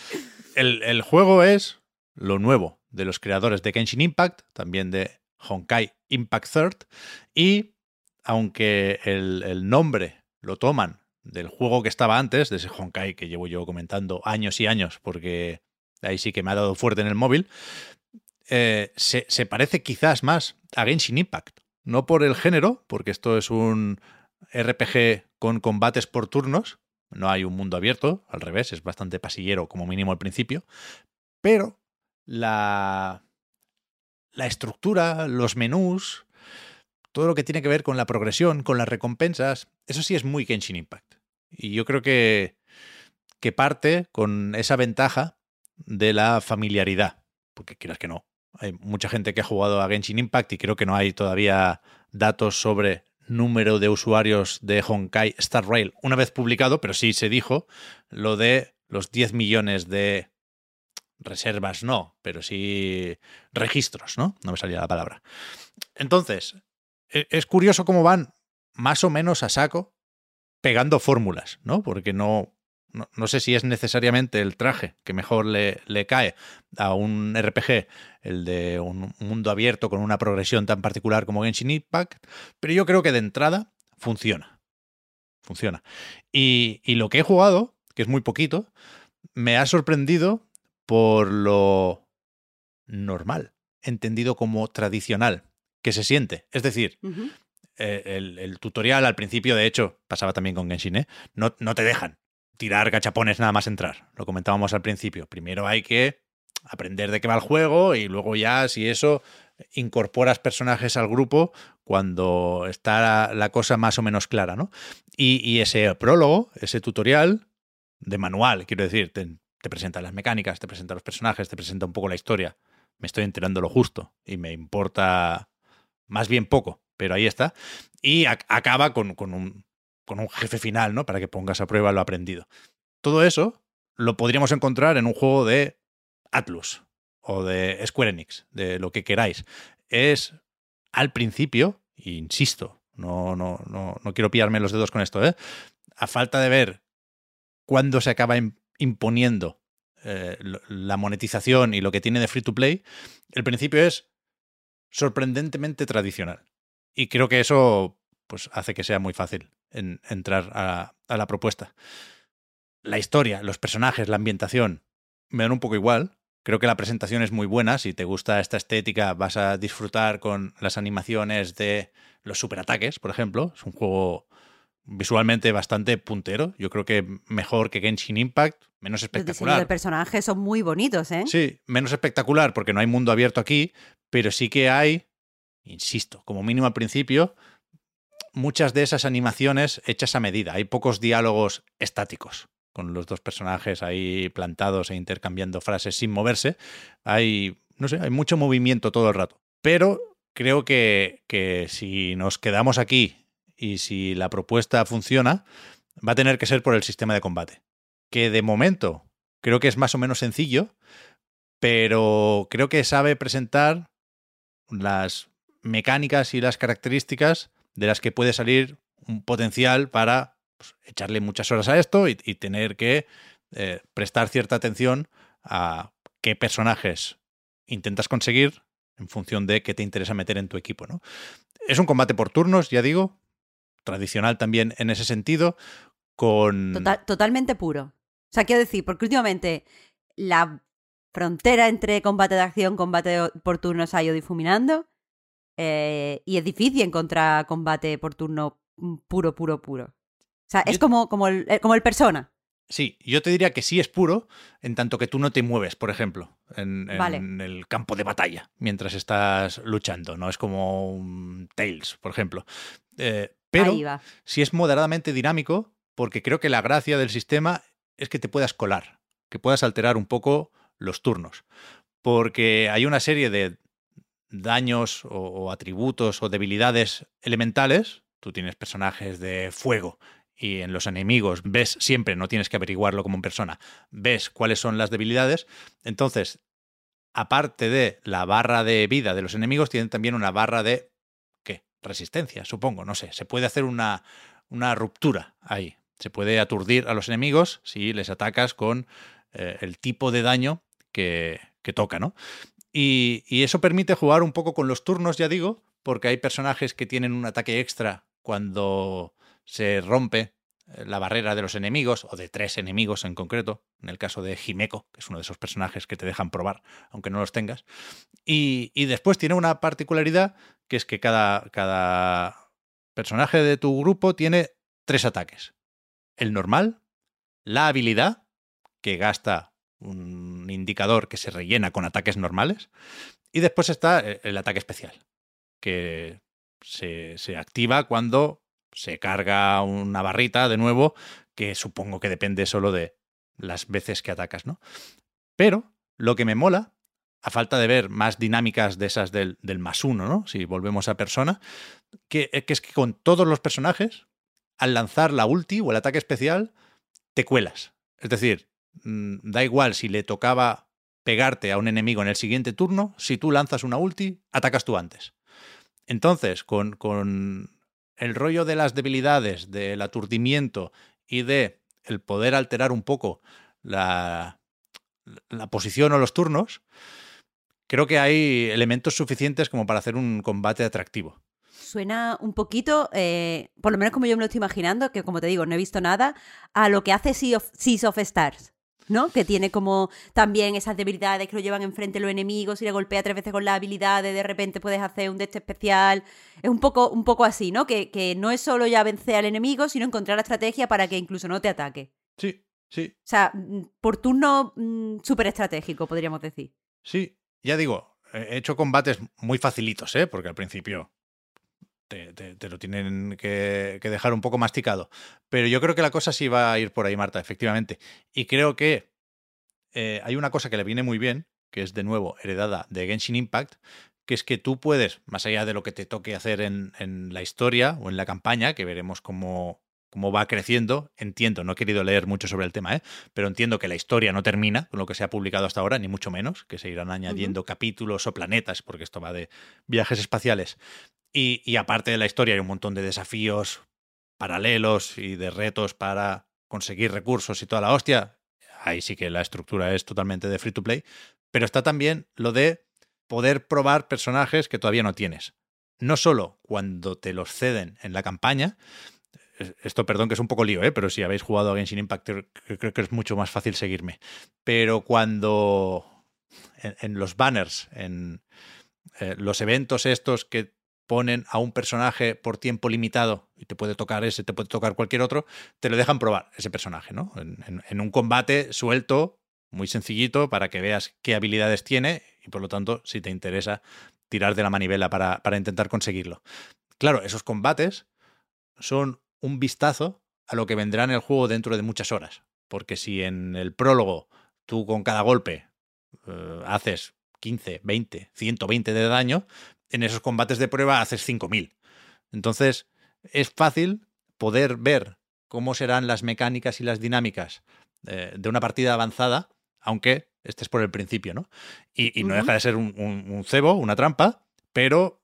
El, el juego es lo nuevo de los creadores de Genshin Impact, también de Honkai Impact Third, y aunque el, nombre lo toman del juego que estaba antes, de ese Honkai que llevo yo comentando años y años, porque ahí sí que me ha dado fuerte en el móvil, eh, se, se, parece quizás más a Genshin Impact. No por el género, porque esto es un RPG con combates por turnos, no hay un mundo abierto, al revés, es bastante pasillero como mínimo al principio, pero la, la estructura, los menús, todo lo que tiene que ver con la progresión, con las recompensas, eso sí es muy Genshin Impact. Y yo creo que, parte con esa ventaja de la familiaridad, porque quieras que no. Hay mucha gente que ha jugado a Genshin Impact y creo que no hay todavía datos sobre número de usuarios de Honkai Star Rail una vez publicado, pero sí se dijo lo de los 10 millones de reservas no, pero sí registros, ¿no? No me salía la palabra. Entonces, es curioso cómo van más o menos a saco pegando fórmulas, ¿no? Porque no, no, no, sé si es necesariamente el traje que mejor le, le, cae a un RPG, el de un mundo abierto con una progresión tan particular como Genshin Impact, pero yo creo que de entrada funciona. Funciona. Y, y lo que he jugado, que es muy poquito, me ha sorprendido por lo normal, entendido como tradicional, que se siente. Es decir, uh -huh. eh, el, el, tutorial al principio, de hecho, pasaba también con Genshin, ¿eh? no, no te dejan tirar gachapones nada más entrar. Lo comentábamos al principio. Primero hay que aprender de qué va el juego y luego ya, si eso, incorporas personajes al grupo cuando está la, cosa más o menos clara, ¿no? Y, y, ese prólogo, ese tutorial de manual, quiero decir, te, te presenta las mecánicas, te presenta los personajes, te presenta un poco la historia. Me estoy enterando lo justo y me importa más bien poco, pero ahí está. Y acaba con, con, un, con un jefe final, ¿no? Para que pongas a prueba lo aprendido. Todo eso lo podríamos encontrar en un juego de Atlus o de Square Enix, de lo que queráis. Es al principio, insisto, no, no, no, no quiero pillarme los dedos con esto, ¿eh? A falta de ver cuándo se acaba imponiendo eh, la monetización y lo que tiene de free to play, el principio es sorprendentemente tradicional. Y creo que eso pues, hace que sea muy fácil en, entrar a, a, la propuesta. La historia, los personajes, la ambientación, me dan un poco igual. Creo que la presentación es muy buena. Si te gusta esta estética, vas a disfrutar con las animaciones de los superataques, por ejemplo. Es un juego visualmente bastante puntero. Yo creo que mejor que Genshin Impact, menos Los diseños de espectacular. personajes son muy bonitos, ¿eh? Sí, menos espectacular porque no hay mundo abierto aquí, pero sí que hay, insisto, como mínimo al principio, muchas de esas animaciones hechas a medida. Hay pocos diálogos estáticos con los dos personajes ahí plantados e intercambiando frases sin moverse. Hay, no sé, hay mucho movimiento todo el rato. Pero creo que, que si nos quedamos aquí y si la propuesta funciona, va a tener que ser por el sistema de combate. Que de momento creo que es más o menos sencillo, pero creo que sabe presentar las mecánicas y las características de las que puede salir un potencial para pues, echarle muchas horas a esto y, tener que eh, prestar cierta atención a qué personajes intentas conseguir en función de qué te interesa meter en tu equipo. ¿no? Es un combate por turnos, ya digo, tradicional también en ese sentido, con... Total- totalmente puro. O sea, quiero decir, porque últimamente la frontera entre combate de acción, combate por turno se ha ido difuminando eh, y es difícil encontrar combate por turno mm, puro, puro, puro. O sea, es como, como, el, eh, como el persona. Sí, yo te diría que sí es puro, en tanto que tú no te mueves, por ejemplo, en, en Vale. el campo de batalla mientras estás luchando. No es como un Tails, por ejemplo. Eh, pero sí es moderadamente dinámico, porque creo que la gracia del sistema es que te puedas colar, que puedas alterar un poco los turnos. Porque hay una serie de daños o, atributos o debilidades elementales. Tú tienes personajes de fuego y en los enemigos ves siempre, no tienes que averiguarlo como en persona, ves cuáles son las debilidades. Entonces, aparte de la barra de vida de los enemigos, tienen también una barra de ¿qué? Resistencia, supongo, no sé. Se puede hacer una, una ruptura ahí. Se puede aturdir a los enemigos si les atacas con eh, el tipo de daño que, toca, ¿no? Y, eso permite jugar un poco con los turnos, ya digo, porque hay personajes que tienen un ataque extra cuando se rompe eh, la barrera de los enemigos, o de tres enemigos en concreto, en el caso de Himeko, que es uno de esos personajes que te dejan probar, aunque no los tengas. Y, después tiene una particularidad, que es que cada personaje de tu grupo tiene tres ataques. El normal, la habilidad, que gasta un indicador que se rellena con ataques normales, y después está el el ataque especial, que se, se activa cuando se carga una barrita de nuevo, que supongo que depende solo de las veces que atacas, ¿no? Pero lo que me mola, a falta de ver más dinámicas de esas del, del más uno, ¿no? Si volvemos a persona, que, eh, que es que con todos los personajes, al lanzar la ulti o el ataque especial, te cuelas. Es decir, da igual si le tocaba pegarte a un enemigo en el siguiente turno, si tú lanzas una ulti, atacas tú antes. Entonces, con, con el rollo de las debilidades, del aturdimiento y de el poder alterar un poco la, la posición o los turnos, creo que hay elementos suficientes como para hacer un combate atractivo. Suena un poquito, eh, por lo menos como yo me lo estoy imaginando, que como te digo, no he visto nada, a lo que hace Sea of Stars, ¿no? Que tiene como también esas debilidades que lo llevan enfrente los enemigos y le golpea tres veces con las habilidades, de repente puedes hacer un de este especial. Es un poco, un poco así, ¿no? Que, que no es solo ya vencer al enemigo, sino encontrar la estrategia para que incluso no te ataque. Sí, sí, O sea, mm, por turno mm, súper estratégico, podríamos decir. sí. Ya digo, he hecho combates muy facilitos, ¿eh? Porque al principio te, lo tienen que, que dejar un poco masticado. Pero yo creo que la cosa sí va a ir por ahí, Marta, efectivamente. Y creo que eh, hay una cosa que le viene muy bien, que es de nuevo heredada de Genshin Impact, que es que tú puedes, más allá de lo que te toque hacer en, en la historia o en la campaña, que veremos cómo, cómo va creciendo, entiendo, no he querido leer mucho sobre el tema, ¿eh? pero entiendo que la historia no termina con lo que se ha publicado hasta ahora, ni mucho menos, que se irán añadiendo capítulos o planetas, porque esto va de viajes espaciales. Y, y aparte de la historia hay un montón de desafíos paralelos y de retos para conseguir recursos y toda la hostia. Ahí sí que la estructura es totalmente de free to play. Pero está también lo de poder probar personajes que todavía no tienes. No solo cuando te los ceden en la campaña, esto perdón que es un poco lío, ¿eh? pero si habéis jugado a Genshin Impact creo- que es mucho más fácil seguirme. Pero cuando en, los banners, en eh, los eventos estos que ponen a un personaje por tiempo limitado, y te puede tocar ese, te puede tocar cualquier otro, te lo dejan probar ese personaje, ¿no? En, en- en un combate suelto, muy sencillito, para que veas qué habilidades tiene y por lo tanto, si te interesa, tirar de la manivela para, para intentar conseguirlo. Claro, esos combates son un vistazo a lo que vendrá en el juego dentro de muchas horas. Porque si en el prólogo tú con cada golpe eh, haces 15, 20, 120 de daño, en esos combates de prueba haces 5000. Entonces, es fácil poder ver cómo serán las mecánicas y las dinámicas eh, de una partida avanzada, aunque estés por el principio, ¿no? Y, y no deja de ser un, un- un cebo, una trampa, pero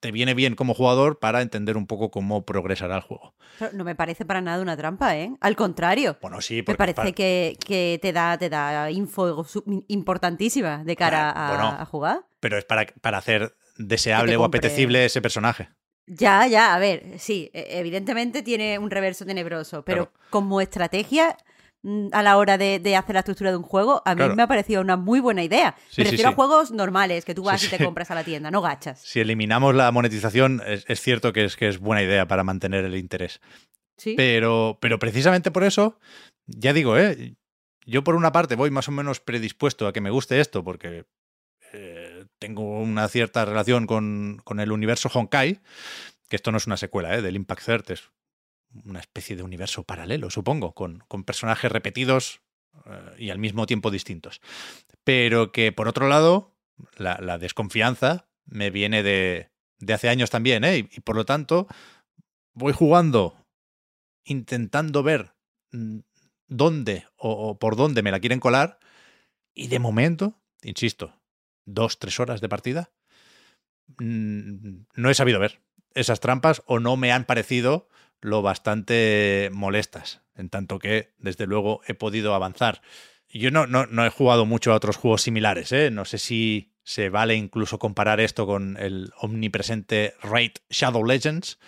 te viene bien como jugador para entender un poco cómo progresará el juego. No me parece para nada una trampa, ¿eh? Al contrario. Bueno, sí, Me porque parece para- que, que te da, te da info importantísima de cara Claro, a, bueno. a jugar. pero es para, para hacer deseable o apetecible ese personaje. Ya, ya, a ver, sí, e- evidentemente tiene un reverso tenebroso, pero Claro. como estrategia a la hora de, de hacer la estructura de un juego, a mí Claro. me ha parecido una muy buena idea. Sí, me sí, refiero sí. a juegos normales que tú vas y te compras a la tienda, no gachas. Si eliminamos la monetización, es, es cierto que es, que es buena idea para mantener el interés. Sí. Pero, pero precisamente por eso, ya digo, ¿eh? yo por una parte voy más o menos predispuesto a que me guste esto, porque eh, tengo una cierta relación con, con el universo Honkai, que esto no es una secuela ¿eh? del Impact Third, es una especie de universo paralelo, supongo, con, con personajes repetidos eh, y al mismo tiempo distintos. Pero que por otro lado, la, desconfianza me viene de, de hace años también, ¿eh? y, por lo tanto voy jugando intentando ver mm, dónde o, o por dónde me la quieren colar y de momento, insisto, dos, tres horas de partida, mm, no he sabido ver esas trampas o no me han parecido lo bastante molestas, en tanto que desde luego he podido avanzar. Yo no, no, no he jugado mucho a otros juegos similares, ¿eh? no sé si se vale incluso comparar esto con el omnipresente Raid Shadow Legends.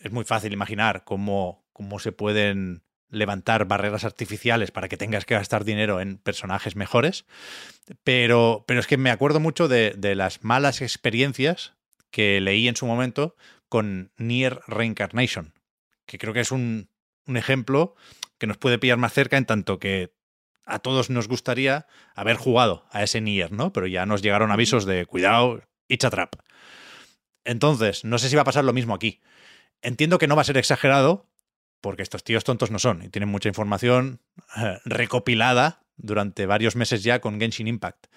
Es muy fácil imaginar cómo, cómo se pueden levantar barreras artificiales para que tengas que gastar dinero en personajes mejores. Pero, pero es que me acuerdo mucho de, de las malas experiencias que leí en su momento con Nier Reincarnation, que creo que es un, un ejemplo que nos puede pillar más cerca en tanto que a todos nos gustaría haber jugado a ese Nier, ¿no? Pero ya nos llegaron avisos de cuidado, it's a trap. Entonces, no sé si va a pasar lo mismo aquí. Entiendo que no va a ser exagerado, porque estos tíos tontos no son y tienen mucha información eh, recopilada durante varios meses ya con Genshin Impact.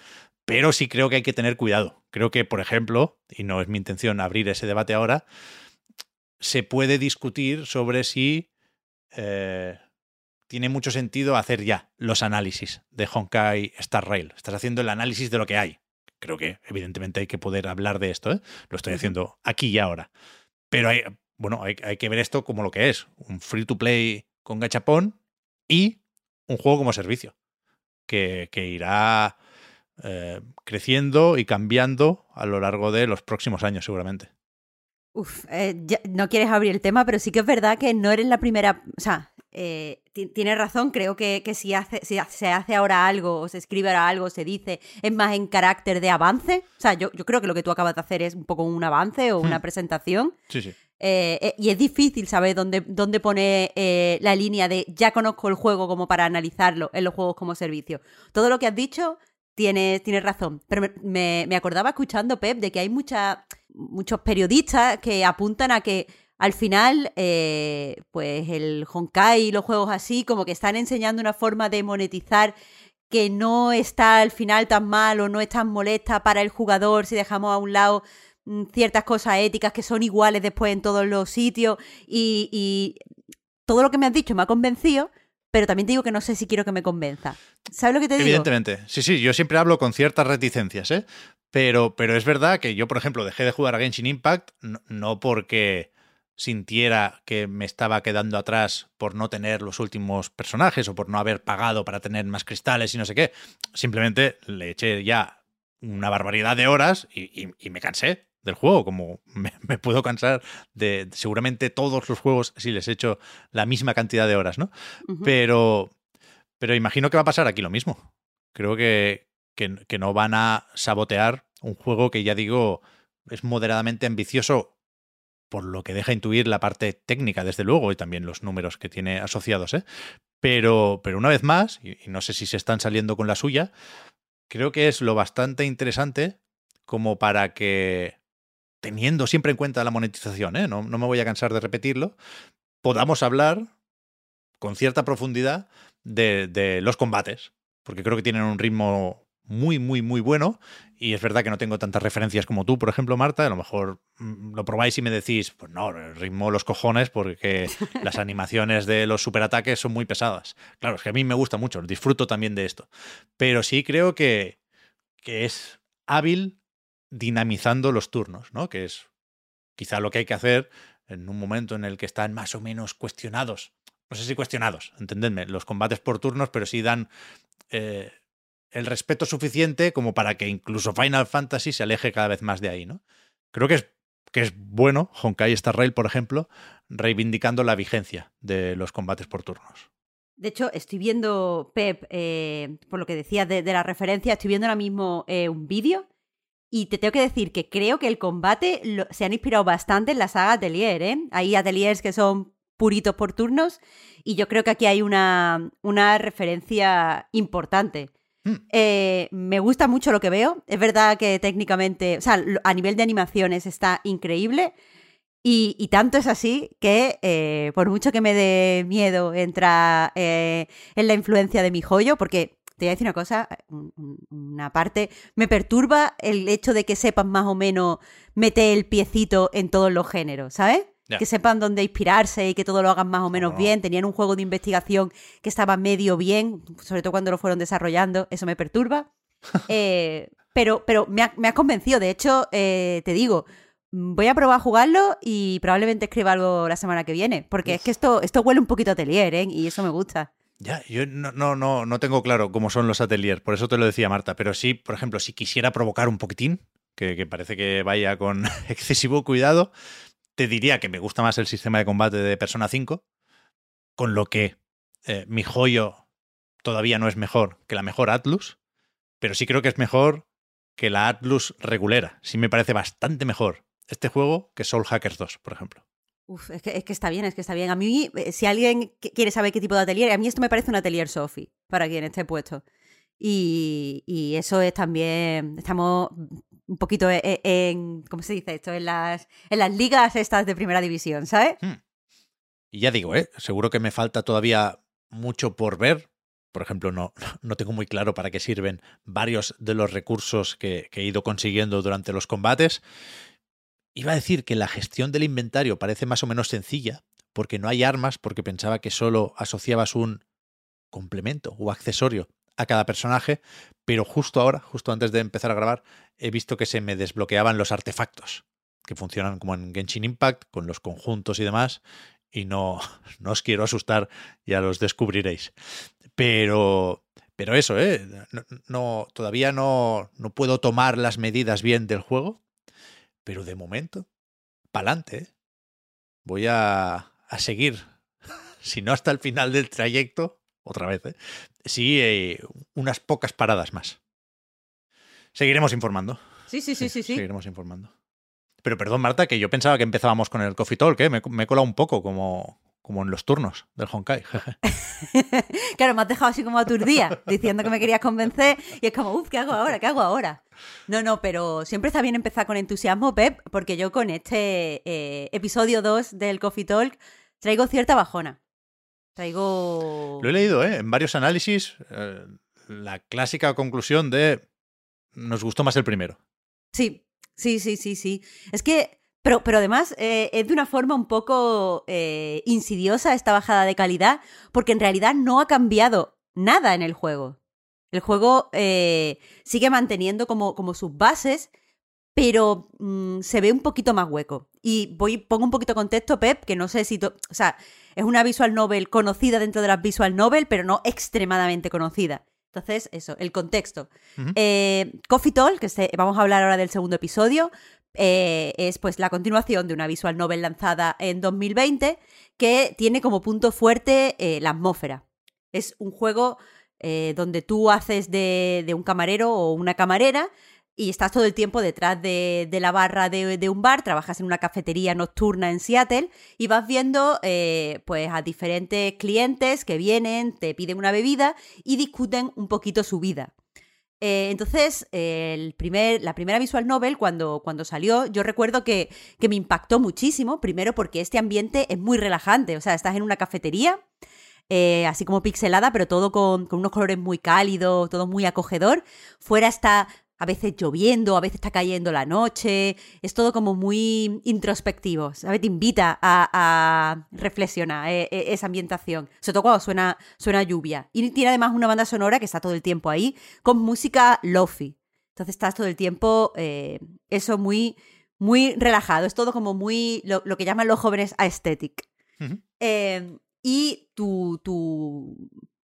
Pero sí creo que hay que tener cuidado. Creo que, por ejemplo, y no es mi intención abrir ese debate ahora, se puede discutir sobre si eh, tiene mucho sentido hacer ya los análisis de Honkai Star Rail. Estás haciendo el análisis de lo que hay. Creo que, evidentemente, hay que poder hablar de esto. ¿eh? Lo estoy haciendo aquí y ahora. Pero hay, bueno, hay, hay, que ver esto como lo que es: un free to play con gachapón y un juego como servicio. Que, que irá eh, creciendo y cambiando a lo largo de los próximos años, seguramente. Uf, eh, ya, no quieres abrir el tema, pero sí que es verdad que no eres la primera. O sea, eh, tienes razón, creo que, que si, hace, si, se hace ahora algo, o se escribe ahora algo, se dice, es más en carácter de avance. O sea, yo, yo creo que lo que tú acabas de hacer es un poco un avance o una Hmm. presentación. Sí, sí. Eh, eh, y es difícil saber dónde, dónde pone la línea de ya conozco el juego como para analizarlo en los juegos como servicio. Todo lo que has dicho tienes, tienes razón. Pero me, me acordaba escuchando, Pep, de que hay mucha, muchos periodistas que apuntan a que al final, eh, pues el Honkai y los juegos así, como que están enseñando una forma de monetizar que no está al final tan mal o no es tan molesta para el jugador si dejamos a un lado mm, ciertas cosas éticas que son iguales después en todos los sitios y, todo lo que me has dicho me ha convencido, pero también te digo que no sé si quiero que me convenza. ¿Sabes lo que te digo? Evidentemente. Sí, sí, yo siempre hablo con ciertas reticencias, ¿eh? Pero, pero es verdad que yo, por ejemplo, dejé de jugar a Genshin Impact no, no porque sintiera que me estaba quedando atrás por no tener los últimos personajes o por no haber pagado para tener más cristales y no sé qué. Simplemente le eché ya una barbaridad de horas y, y, y me cansé del juego, como me, me, puedo cansar de seguramente todos los juegos si les echo la misma cantidad de horas, ¿no? Uh -huh. Pero, pero imagino que va a pasar aquí lo mismo. Creo que, que, que no van a sabotear un juego que ya digo es moderadamente ambicioso por lo que deja intuir la parte técnica, desde luego, y también los números que tiene asociados, ¿eh? Pero, pero una vez más, y, no sé si se están saliendo con la suya, creo que es lo bastante interesante como para que, teniendo siempre en cuenta la monetización, ¿eh? no, no me voy a cansar de repetirlo, podamos hablar con cierta profundidad de, de los combates, porque creo que tienen un ritmo muy, muy, muy bueno. Y es verdad que no tengo tantas referencias como tú, por ejemplo, Marta. A lo mejor mm, lo probáis y me decís, pues no, ritmo los cojones porque las animaciones de los superataques son muy pesadas. Claro, es que a mí me gusta mucho, disfruto también de esto. Pero sí creo que, que es hábil dinamizando los turnos, ¿no? Que es quizá lo que hay que hacer en un momento en el que están más o menos cuestionados. No sé si cuestionados, entendedme, los combates por turnos, pero sí dan eh, el respeto suficiente como para que incluso Final Fantasy se aleje cada vez más de ahí, ¿no? Creo que es, que es bueno, Honkai Star Rail, por ejemplo, reivindicando la vigencia de los combates por turnos. De hecho, estoy viendo, Pep, eh, por lo que decías de, de, la referencia, estoy viendo ahora mismo eh, un vídeo y te tengo que decir que creo que el combate se han inspirado bastante en la saga Atelier, ¿eh? Hay ateliers que son puritos por turnos y yo creo que aquí hay una, una referencia importante. Hmm. Eh, me gusta mucho lo que veo. Es verdad que técnicamente, o sea, a nivel de animaciones está increíble. Y, y tanto es así que, eh, por mucho que me dé miedo, entra eh, en la influencia de mi joyo, porque te voy a decir una cosa, una parte, me perturba el hecho de que sepan más o menos meter el piecito en todos los géneros, ¿sabes? Ya. Que sepan dónde inspirarse y que todo lo hagan más o menos No. bien. Tenían un juego de investigación que estaba medio bien, sobre todo cuando lo fueron desarrollando. Eso me perturba. Eh, pero pero me, ha, me ha convencido. De hecho, eh, te digo, voy a probar a jugarlo y probablemente escriba algo la semana que viene. Porque es que esto, esto huele un poquito a atelier, ¿eh? Y eso me gusta. Ya, yo no, no, no, no tengo claro cómo son los ateliers, por eso te lo decía Marta, pero sí, por ejemplo, si quisiera provocar un poquitín, que, que parece que vaya con excesivo cuidado, te diría que me gusta más el sistema de combate de Persona 5, con lo que eh, mi joyo todavía no es mejor que la mejor Atlus, pero sí creo que es mejor que la Atlus regulera. Sí me parece bastante mejor este juego que Soul Hackers 2, por ejemplo. Uf, es que, es que está bien, es que está bien. A mí, eh, si alguien qu- quiere saber qué tipo de atelier, a mí esto me parece un atelier Sophie, para quien esté puesto. Y, y eso es también, estamos un poquito e- e- en, ¿cómo se dice esto? En las, en las ligas estas de primera división, ¿sabes? Y ya digo, ¿eh? seguro que me falta todavía mucho por ver. Por ejemplo, no, no tengo muy claro para qué sirven varios de los recursos que, que he ido consiguiendo durante los combates. Iba a decir que la gestión del inventario parece más o menos sencilla, porque no hay armas, porque pensaba que solo asociabas un complemento o accesorio a cada personaje, pero justo ahora, justo antes de empezar a grabar, he visto que se me desbloqueaban los artefactos, que funcionan como en Genshin Impact, con los conjuntos y demás, y no, no os quiero asustar, ya los descubriréis. Pero, pero eso, ¿eh? No, todavía no, no puedo tomar las medidas bien del juego, pero de momento, pa'lante, ¿eh? Voy a, a seguir, si no hasta el final del trayecto, otra vez, ¿eh? Sí, eh, unas pocas paradas más. Seguiremos informando. Sí, sí, sí, sí, sí. Seguiremos informando. Pero perdón, Marta, que yo pensaba que empezábamos con el Coffee Talk, ¿eh? Me, me he colado un poco como, como en los turnos del Honkai. claro, me has dejado así como aturdida, diciendo que me querías convencer y es como, uff, ¿qué hago ahora? ¿Qué hago ahora? No, no, pero siempre está bien empezar con entusiasmo, Pep, porque yo con este eh, episodio 2 del Coffee Talk traigo cierta bajona. Traigo... Lo he leído, ¿eh? En varios análisis, eh, la clásica conclusión de nos gustó más el primero. Sí, sí, sí, sí, sí. Es que, pero, pero además eh, es de una forma un poco eh, insidiosa esta bajada de calidad, porque en realidad no ha cambiado nada en el juego. El juego sigue manteniendo como, como sus bases, pero mm, se ve un poquito más hueco. Y voy, pongo un poquito de contexto, Pep, que no sé si... to- o sea, es una visual novel conocida dentro de las visual novel, pero no extremadamente conocida. Entonces, eso, el contexto. Eh, Coffee Talk, que se- vamos a hablar ahora del segundo episodio, eh, es pues la continuación de una visual novel lanzada en 2020 que tiene como punto fuerte eh, la atmósfera. Es un juego donde tú haces de, de un camarero o una camarera y estás todo el tiempo detrás de, de la barra de, de, un bar, trabajas en una cafetería nocturna en Seattle y vas viendo eh, pues a diferentes clientes que vienen, te piden una bebida y discuten un poquito su vida. Eh, entonces, el primer, la primera visual novel, cuando, cuando salió, yo recuerdo que, que me impactó muchísimo, primero porque este ambiente es muy relajante, o sea, estás en una cafetería, eh, así como pixelada, pero todo con, con, unos colores muy cálidos, todo muy acogedor. Fuera está a veces lloviendo, a veces está cayendo la noche, es todo como muy introspectivo, ¿sabes? Te invita a, a reflexionar eh, eh, esa ambientación, sobre todo cuando suena, suena lluvia. Y tiene además una banda sonora que está todo el tiempo ahí, con música lofi. Entonces estás todo el tiempo, eh, eso muy, muy relajado, es todo como muy, lo, lo que llaman los jóvenes aesthetic. Uh -huh. y tu, tu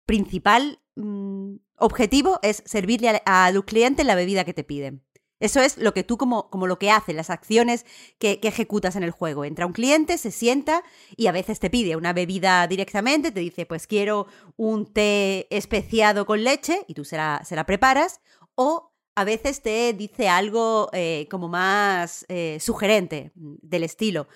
principal mmm, objetivo es servirle a, a, los clientes la bebida que te piden. Eso es lo que tú como, como lo que haces, las acciones que, ejecutas en el juego. Entra un cliente, se sienta y a veces te pide una bebida directamente, te dice, pues quiero un té especiado con leche y tú se la, se la preparas. O a veces te dice algo eh, como más eh, sugerente del estilo.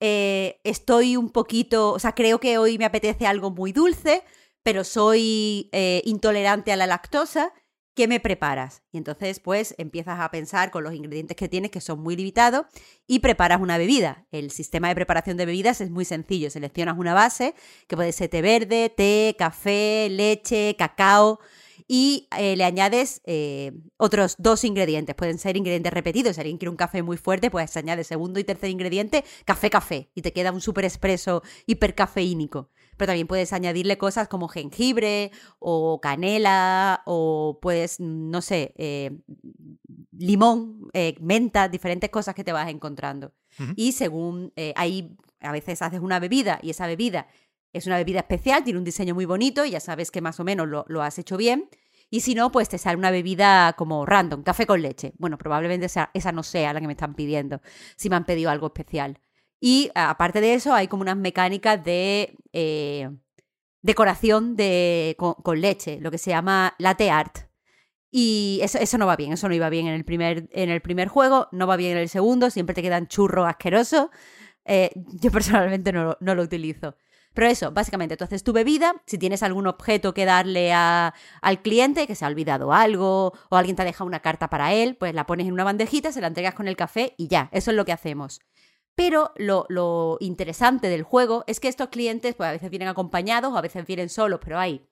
Eh, estoy un poquito, o sea, creo que hoy me apetece algo muy dulce, pero soy eh, intolerante a la lactosa, ¿qué me preparas? Y entonces, pues, empiezas a pensar con los ingredientes que tienes, que son muy limitados, y preparas una bebida. El sistema de preparación de bebidas es muy sencillo. Seleccionas una base, que puede ser té verde, té, café, leche, cacao, y eh, le añades eh, otros dos ingredientes. Pueden ser ingredientes repetidos. Si alguien quiere un café muy fuerte, pues añade segundo y tercer ingrediente, café, café, y te queda un súper expreso hipercafeínico. Pero también puedes añadirle cosas como jengibre o canela o pues, no sé, eh, limón, eh, menta, diferentes cosas que te vas encontrando. Uh -huh. Y según eh, ahí a veces haces una bebida y esa bebida es una bebida especial, tiene un diseño muy bonito y ya sabes que más o menos lo, lo has hecho bien. Y si no, pues te sale una bebida como random, café con leche. Bueno, probablemente esa, esa no sea la que me están pidiendo, si me han pedido algo especial. Y aparte de eso, hay como unas mecánicas de eh, decoración de, con, leche, lo que se llama latte art. Y eso, eso, no va bien, eso no iba bien en el, primer, en el primer juego, no va bien en el segundo, siempre te quedan churros asquerosos. Eh, yo personalmente no, no lo utilizo. Pero eso, básicamente, tú haces tu bebida, si tienes algún objeto que darle a, al cliente, que se ha olvidado algo, o alguien te ha dejado una carta para él, pues la pones en una bandejita, se la entregas con el café y ya, eso es lo que hacemos. Pero lo, lo, interesante del juego es que estos clientes, pues a veces vienen acompañados o a veces vienen solos, pero hay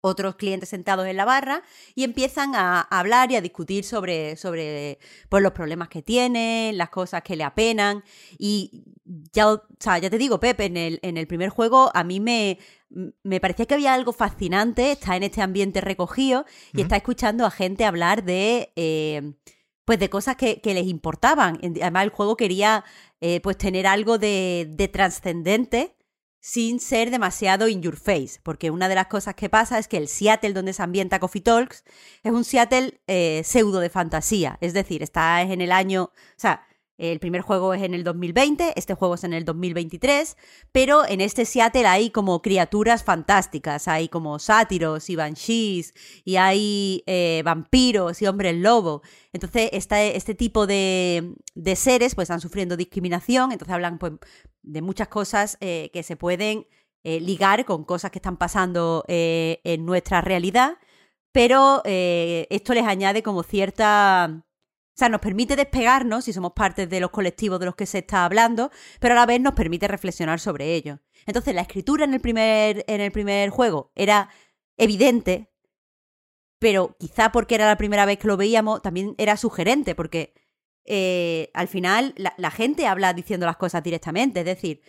otros clientes sentados en la barra y empiezan a, a hablar y a discutir sobre, sobre pues, los problemas que tienen, las cosas que le apenan. Y ya, o sea, ya te digo, Pepe, en el, en el primer juego a mí me, me parecía que había algo fascinante, está en este ambiente recogido y uh -huh. está escuchando a gente hablar de... Eh, pues de cosas que, que, les importaban. Además, el juego quería eh, pues tener algo de, de trascendente sin ser demasiado in your face, porque una de las cosas que pasa es que el Seattle donde se ambienta Coffee Talks es un Seattle eh, pseudo de fantasía, es decir, está en el año, o sea, el primer juego es en el 2020, este juego es en el 2023, pero en este Seattle hay como criaturas fantásticas, hay como sátiros y banshees, y hay eh, vampiros y hombres lobo. Entonces, este tipo de, seres pues están sufriendo discriminación, entonces hablan pues, de muchas cosas eh, que se pueden eh, ligar con cosas que están pasando en nuestra realidad, pero esto les añade como cierta o sea, nos permite despegarnos si somos parte de los colectivos de los que se está hablando, pero a la vez nos permite reflexionar sobre ello. Entonces, la escritura en el primer, en el primer juego era evidente, pero quizá porque era la primera vez que lo veíamos, también era sugerente, porque eh, al final la, gente habla diciendo las cosas directamente. Es decir,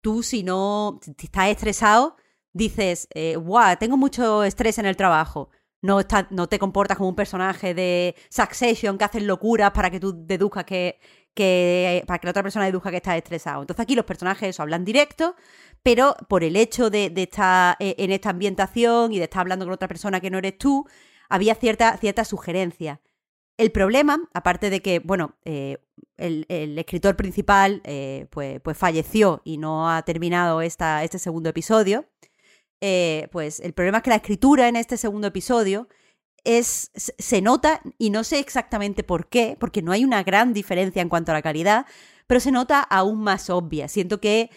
tú si no, estás estresado, dices, eh, tengo mucho estrés en el trabajo no, está, no te comportas como un personaje de Succession que hacen locuras para que tú deduzcas que, que para que la otra persona deduzca que estás estresado. Entonces aquí los personajes eso, hablan directo, pero por el hecho de, de, estar eh, en esta ambientación y de estar hablando con otra persona que no eres tú, había cierta, cierta sugerencia. El problema, aparte de que, bueno, eh, el, el, escritor principal eh, pues, pues falleció y no ha terminado esta, este segundo episodio, eh, pues el problema es que la escritura en este segundo episodio es, se nota, y no sé exactamente por qué, porque no hay una gran diferencia en cuanto a la calidad, pero se nota aún más obvia. Siento que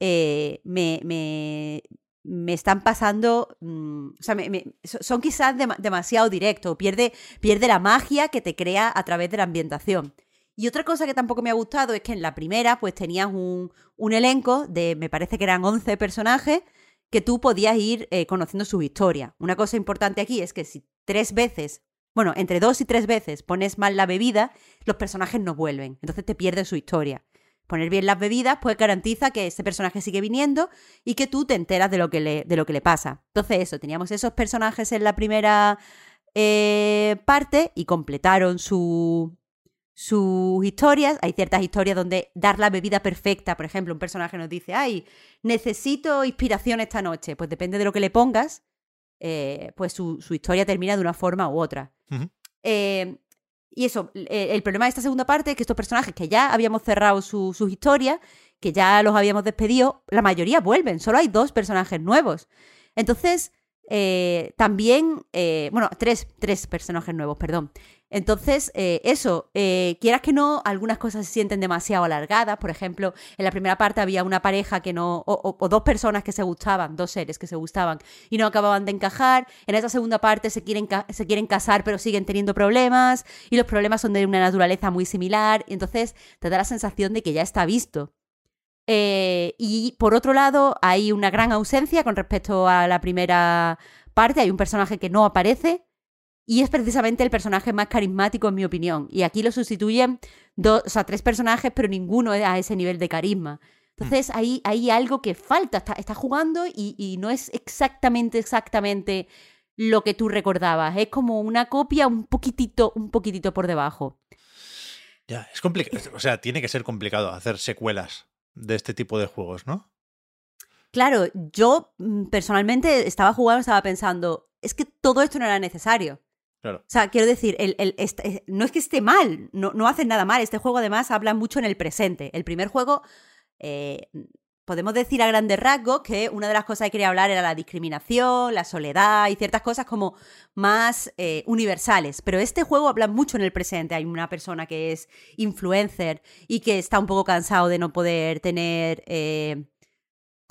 eh, me, me, me están pasando, mm, o sea, me- me- so- son quizás dema- demasiado directos, pierde, pierde la magia que te crea a través de la ambientación. Y otra cosa que tampoco me ha gustado es que en la primera pues tenías un, un elenco de, me parece que eran 11 personajes, que tú podías ir eh, conociendo su historia. Una cosa importante aquí es que si tres veces, bueno, entre dos y tres veces pones mal la bebida, los personajes no vuelven, entonces te pierdes su historia. Poner bien las bebidas pues garantiza que ese personaje sigue viniendo y que tú te enteras de lo que le, de lo que le pasa. Entonces eso, teníamos esos personajes en la primera eh, parte y completaron su, sus historias. Hay ciertas historias donde dar la bebida perfecta, por ejemplo, un personaje nos dice, ay, necesito inspiración esta noche. Pues depende de lo que le pongas, eh, pues su, su historia termina de una forma u otra. Eh, y eso, eh, el problema de esta segunda parte es que estos personajes que ya habíamos cerrado su- sus historias, que ya los habíamos despedido, la mayoría vuelven, solo hay dos personajes nuevos. Entonces, eh, también, eh, bueno, tres, tres personajes nuevos, perdón. Entonces, eh, eso, eh, quieras que no, algunas cosas se sienten demasiado alargadas. Por ejemplo, en la primera parte había una pareja que no, o, o- dos personas que se gustaban, dos seres que se gustaban y no acababan de encajar. En esa segunda parte se quieren, se quieren casar pero siguen teniendo problemas y los problemas son de una naturaleza muy similar. Entonces te da la sensación de que ya está visto. Eh, y por otro lado, hay una gran ausencia con respecto a la primera parte. Hay un personaje que no aparece y es precisamente el personaje más carismático, en mi opinión. Y aquí lo sustituyen dos, o sea, tres personajes, pero ninguno a ese nivel de carisma. Entonces hay, hay algo que falta. Está, está jugando y, y no es exactamente, exactamente lo que tú recordabas. Es como una copia un poquitito, un poquitito por debajo. Ya, es complicado. O sea, tiene que ser complicado hacer secuelas de este tipo de juegos, ¿no? Claro, yo mm, personalmente estaba jugando, estaba pensando, es que todo esto no era necesario. Claro. O sea, quiero decir, el, el- eh, no es que esté mal, no, no hacen nada mal. Este juego además habla mucho en el presente. El primer juego, eh, podemos decir a grandes rasgos que una de las cosas que quería hablar era la discriminación, la soledad y ciertas cosas como más eh, universales. Pero este juego habla mucho en el presente. Hay una persona que es influencer y que está un poco cansado de no poder tener...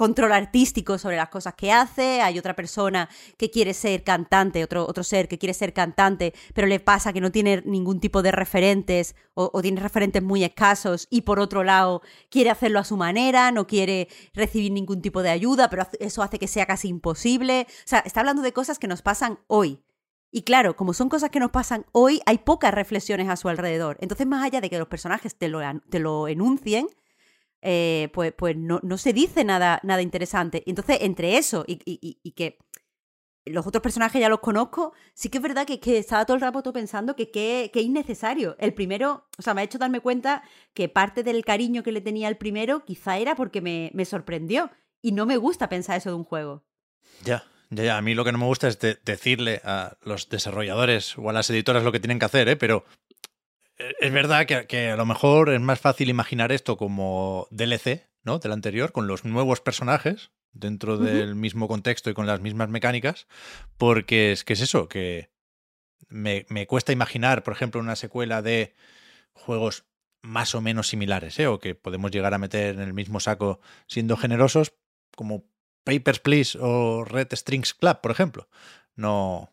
control artístico sobre las cosas que hace, hay otra persona que quiere ser cantante, otro, otro ser que quiere ser cantante, pero le pasa que no tiene ningún tipo de referentes o, tiene referentes muy escasos y por otro lado quiere hacerlo a su manera, no quiere recibir ningún tipo de ayuda, pero eso hace que sea casi imposible. O sea, está hablando de cosas que nos pasan hoy. Y claro, como son cosas que nos pasan hoy, hay pocas reflexiones a su alrededor. Entonces, más allá de que los personajes te lo, te lo enuncien, eh, pues, pues no, no se dice nada, nada interesante. Entonces, entre eso y, y- y- que los otros personajes ya los conozco, sí que es verdad que, que estaba todo el rato pensando que qué innecesario. El primero, o sea, me ha hecho darme cuenta que parte del cariño que le tenía al primero quizá era porque me, me sorprendió. Y no me gusta pensar eso de un juego. Ya, ya, ya. A mí lo que no me gusta es de- decirle a los desarrolladores o a las editoras lo que tienen que hacer, ¿eh? Pero es verdad que, que a lo mejor es más fácil imaginar esto como DLC, ¿no? Del anterior, con los nuevos personajes dentro del mismo contexto y con las mismas mecánicas, porque es que es eso, que me, me cuesta imaginar, por ejemplo, una secuela de juegos más o menos similares, ¿eh? o que podemos llegar a meter en el mismo saco siendo generosos, como Papers, Please o Red Strings Club, por ejemplo. No.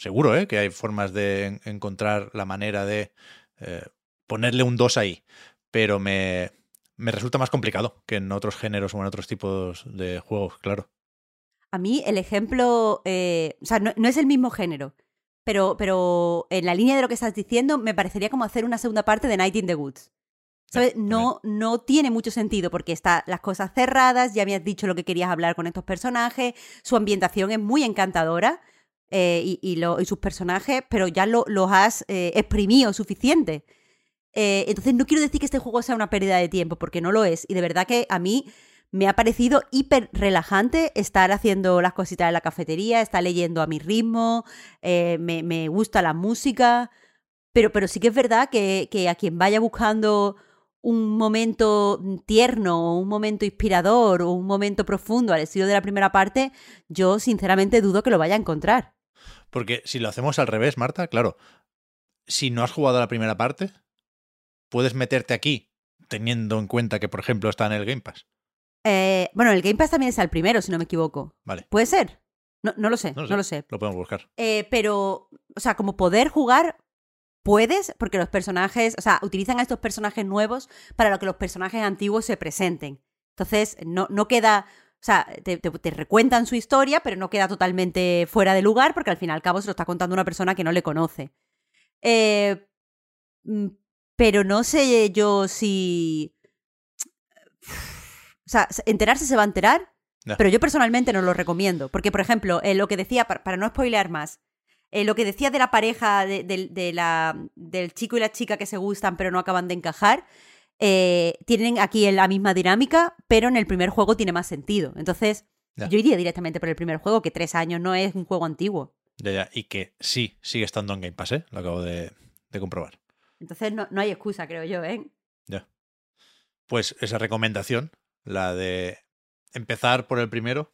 Seguro, ¿eh? Que hay formas de en- encontrar la manera de eh, ponerle un 2 ahí. Pero me, me resulta más complicado que en otros géneros o en otros tipos de juegos, claro. A mí el ejemplo, eh, o sea, no, no es el mismo género, pero, pero en la línea de lo que estás diciendo me parecería como hacer una segunda parte de Night in the Woods. ¿Sabes? No, no tiene mucho sentido porque está las cosas cerradas, ya me has dicho lo que querías hablar con estos personajes, su ambientación es muy encantadora eh, y, y lo- y sus personajes, pero ya lo- los has eh, exprimido suficiente. Eh, entonces no quiero decir que este juego sea una pérdida de tiempo, porque no lo es. Y de verdad que a mí me ha parecido hiper relajante estar haciendo las cositas en la cafetería, estar leyendo a mi ritmo, me, me gusta la música, pero, pero sí que es verdad que, que a quien vaya buscando un momento tierno, un momento inspirador, o un momento profundo al estilo de la primera parte, yo sinceramente dudo que lo vaya a encontrar. Porque si lo hacemos al revés, Marta, claro, si no has jugado a la primera parte, puedes meterte aquí teniendo en cuenta que, por ejemplo, está en el Game Pass. Eh, bueno, el Game Pass también es el primero, si no me equivoco. Vale, ¿Puede ser? No, no lo sé, No no lo sé. lo podemos buscar. Eh, pero, o sea, como poder jugar, puedes, porque los personajes, o sea, utilizan a estos personajes nuevos para que los personajes antiguos se presenten. Entonces, no, no queda, o sea, te, te- te recuentan su historia, pero no queda totalmente fuera de lugar, porque al fin y al cabo se lo está contando una persona que no le conoce. Eh, mm, pero no sé yo si... O sea, enterarse se va a enterar, pero yo personalmente no lo recomiendo. Porque, por ejemplo, eh, lo que decía, para, para no spoilear más, eh, lo que decía de la pareja, de, de- de la, del chico y la chica que se gustan pero no acaban de encajar, eh, tienen aquí la misma dinámica, pero en el primer juego tiene más sentido. Entonces, Ya. yo iría directamente por el primer juego, que tres años no es un juego antiguo. Ya, ya. Y que sí, sigue estando en Game Pass, ¿eh? Lo acabo de, de comprobar. Entonces, no, no hay excusa, creo yo, ¿eh? Ya. Pues esa recomendación, la de empezar por el primero.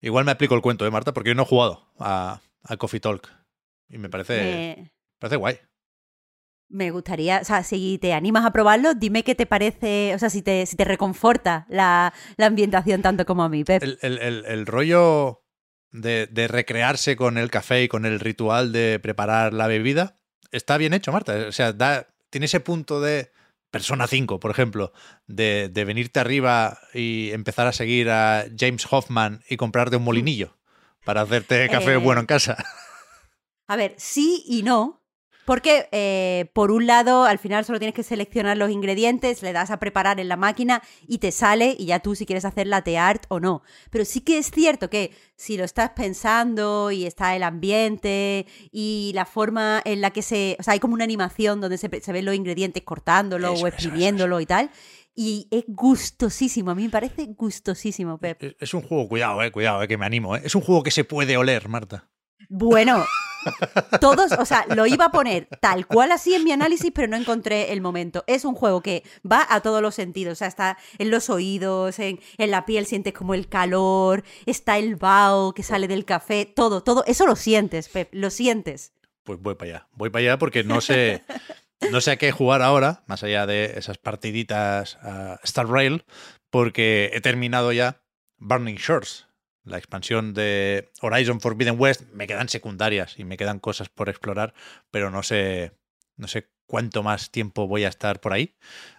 Igual me aplico el cuento, ¿eh, Marta? Porque yo no he jugado a, a Coffee Talk. Y me parece, Me- parece guay. Me gustaría, o sea, si te animas a probarlo, dime qué te parece, o sea, si te, si te reconforta la, la ambientación tanto como a mí, Pep. El, el- el- el rollo de, de recrearse con el café y con el ritual de preparar la bebida está bien hecho, Marta. O sea, da, tiene ese punto de Persona 5, por ejemplo, de, de venirte arriba y empezar a seguir a James Hoffman y comprarte un molinillo para hacerte café Eh, bueno en casa. A ver, sí y no. Porque, eh, por un lado, al final solo tienes que seleccionar los ingredientes, le das a preparar en la máquina y te sale, y ya tú si quieres hacer latte art o no. Pero sí que es cierto que si lo estás pensando y está el ambiente y la forma en la que se. O sea, hay como una animación donde se, se ven los ingredientes cortándolo Eso, o eso, eso, exprimiéndolo y tal. Y es gustosísimo, a mí me parece gustosísimo, Pep. Es, es un juego, cuidado, eh, cuidado, eh, que me animo. Eh. Es un juego que se puede oler, Marta. Bueno, todos, o sea, lo iba a poner tal cual así en mi análisis, pero no encontré el momento. Es un juego que va a todos los sentidos, o sea, está en los oídos, en, en la piel sientes como el calor, está el vaho que sale del café, todo, todo, eso lo sientes, Pep, lo sientes. Pues voy para allá. Voy para allá porque no sé, no sé a qué jugar ahora, más allá de esas partiditas a Star Rail, porque he terminado ya Burning Shores, la expansión de Horizon Forbidden West. Me quedan secundarias y me quedan cosas por explorar, pero no sé, no sé cuánto más tiempo voy a estar por ahí.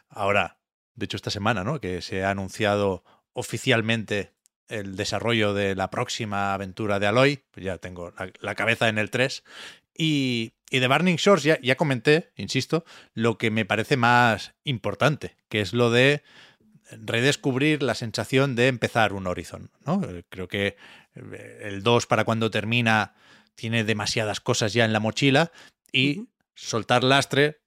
Ahora, de hecho, esta semana, ¿no? Que se ha anunciado oficialmente el desarrollo de la próxima aventura de Aloy. Pues ya tengo la, cabeza en el 3. Y, y de Burning Shores ya, ya comenté, insisto, lo que me parece más importante, que es lo de redescubrir la sensación de empezar un Horizon. ¿no? Eh, Creo que eh, el 2 para cuando termina tiene demasiadas cosas ya en la mochila y soltar lastre,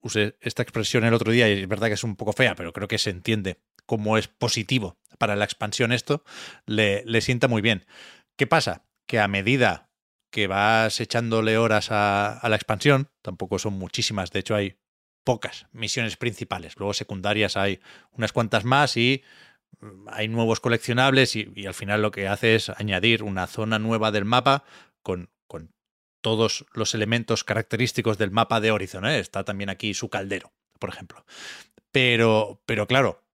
usé esta expresión el otro día y es verdad que es un poco fea, pero creo que se entiende cómo es positivo para la expansión esto, le, le sienta muy bien. ¿Qué pasa? Que a medida que vas echándole horas a, a la expansión, tampoco son muchísimas, de hecho hay pocas misiones principales, luego secundarias hay unas cuantas más y mm, hay nuevos coleccionables y, al final lo que hace es añadir una zona nueva del mapa con, con todos los elementos característicos del mapa de Horizon. ¿eh? Está también aquí su caldero, por ejemplo. Pero, pero claro,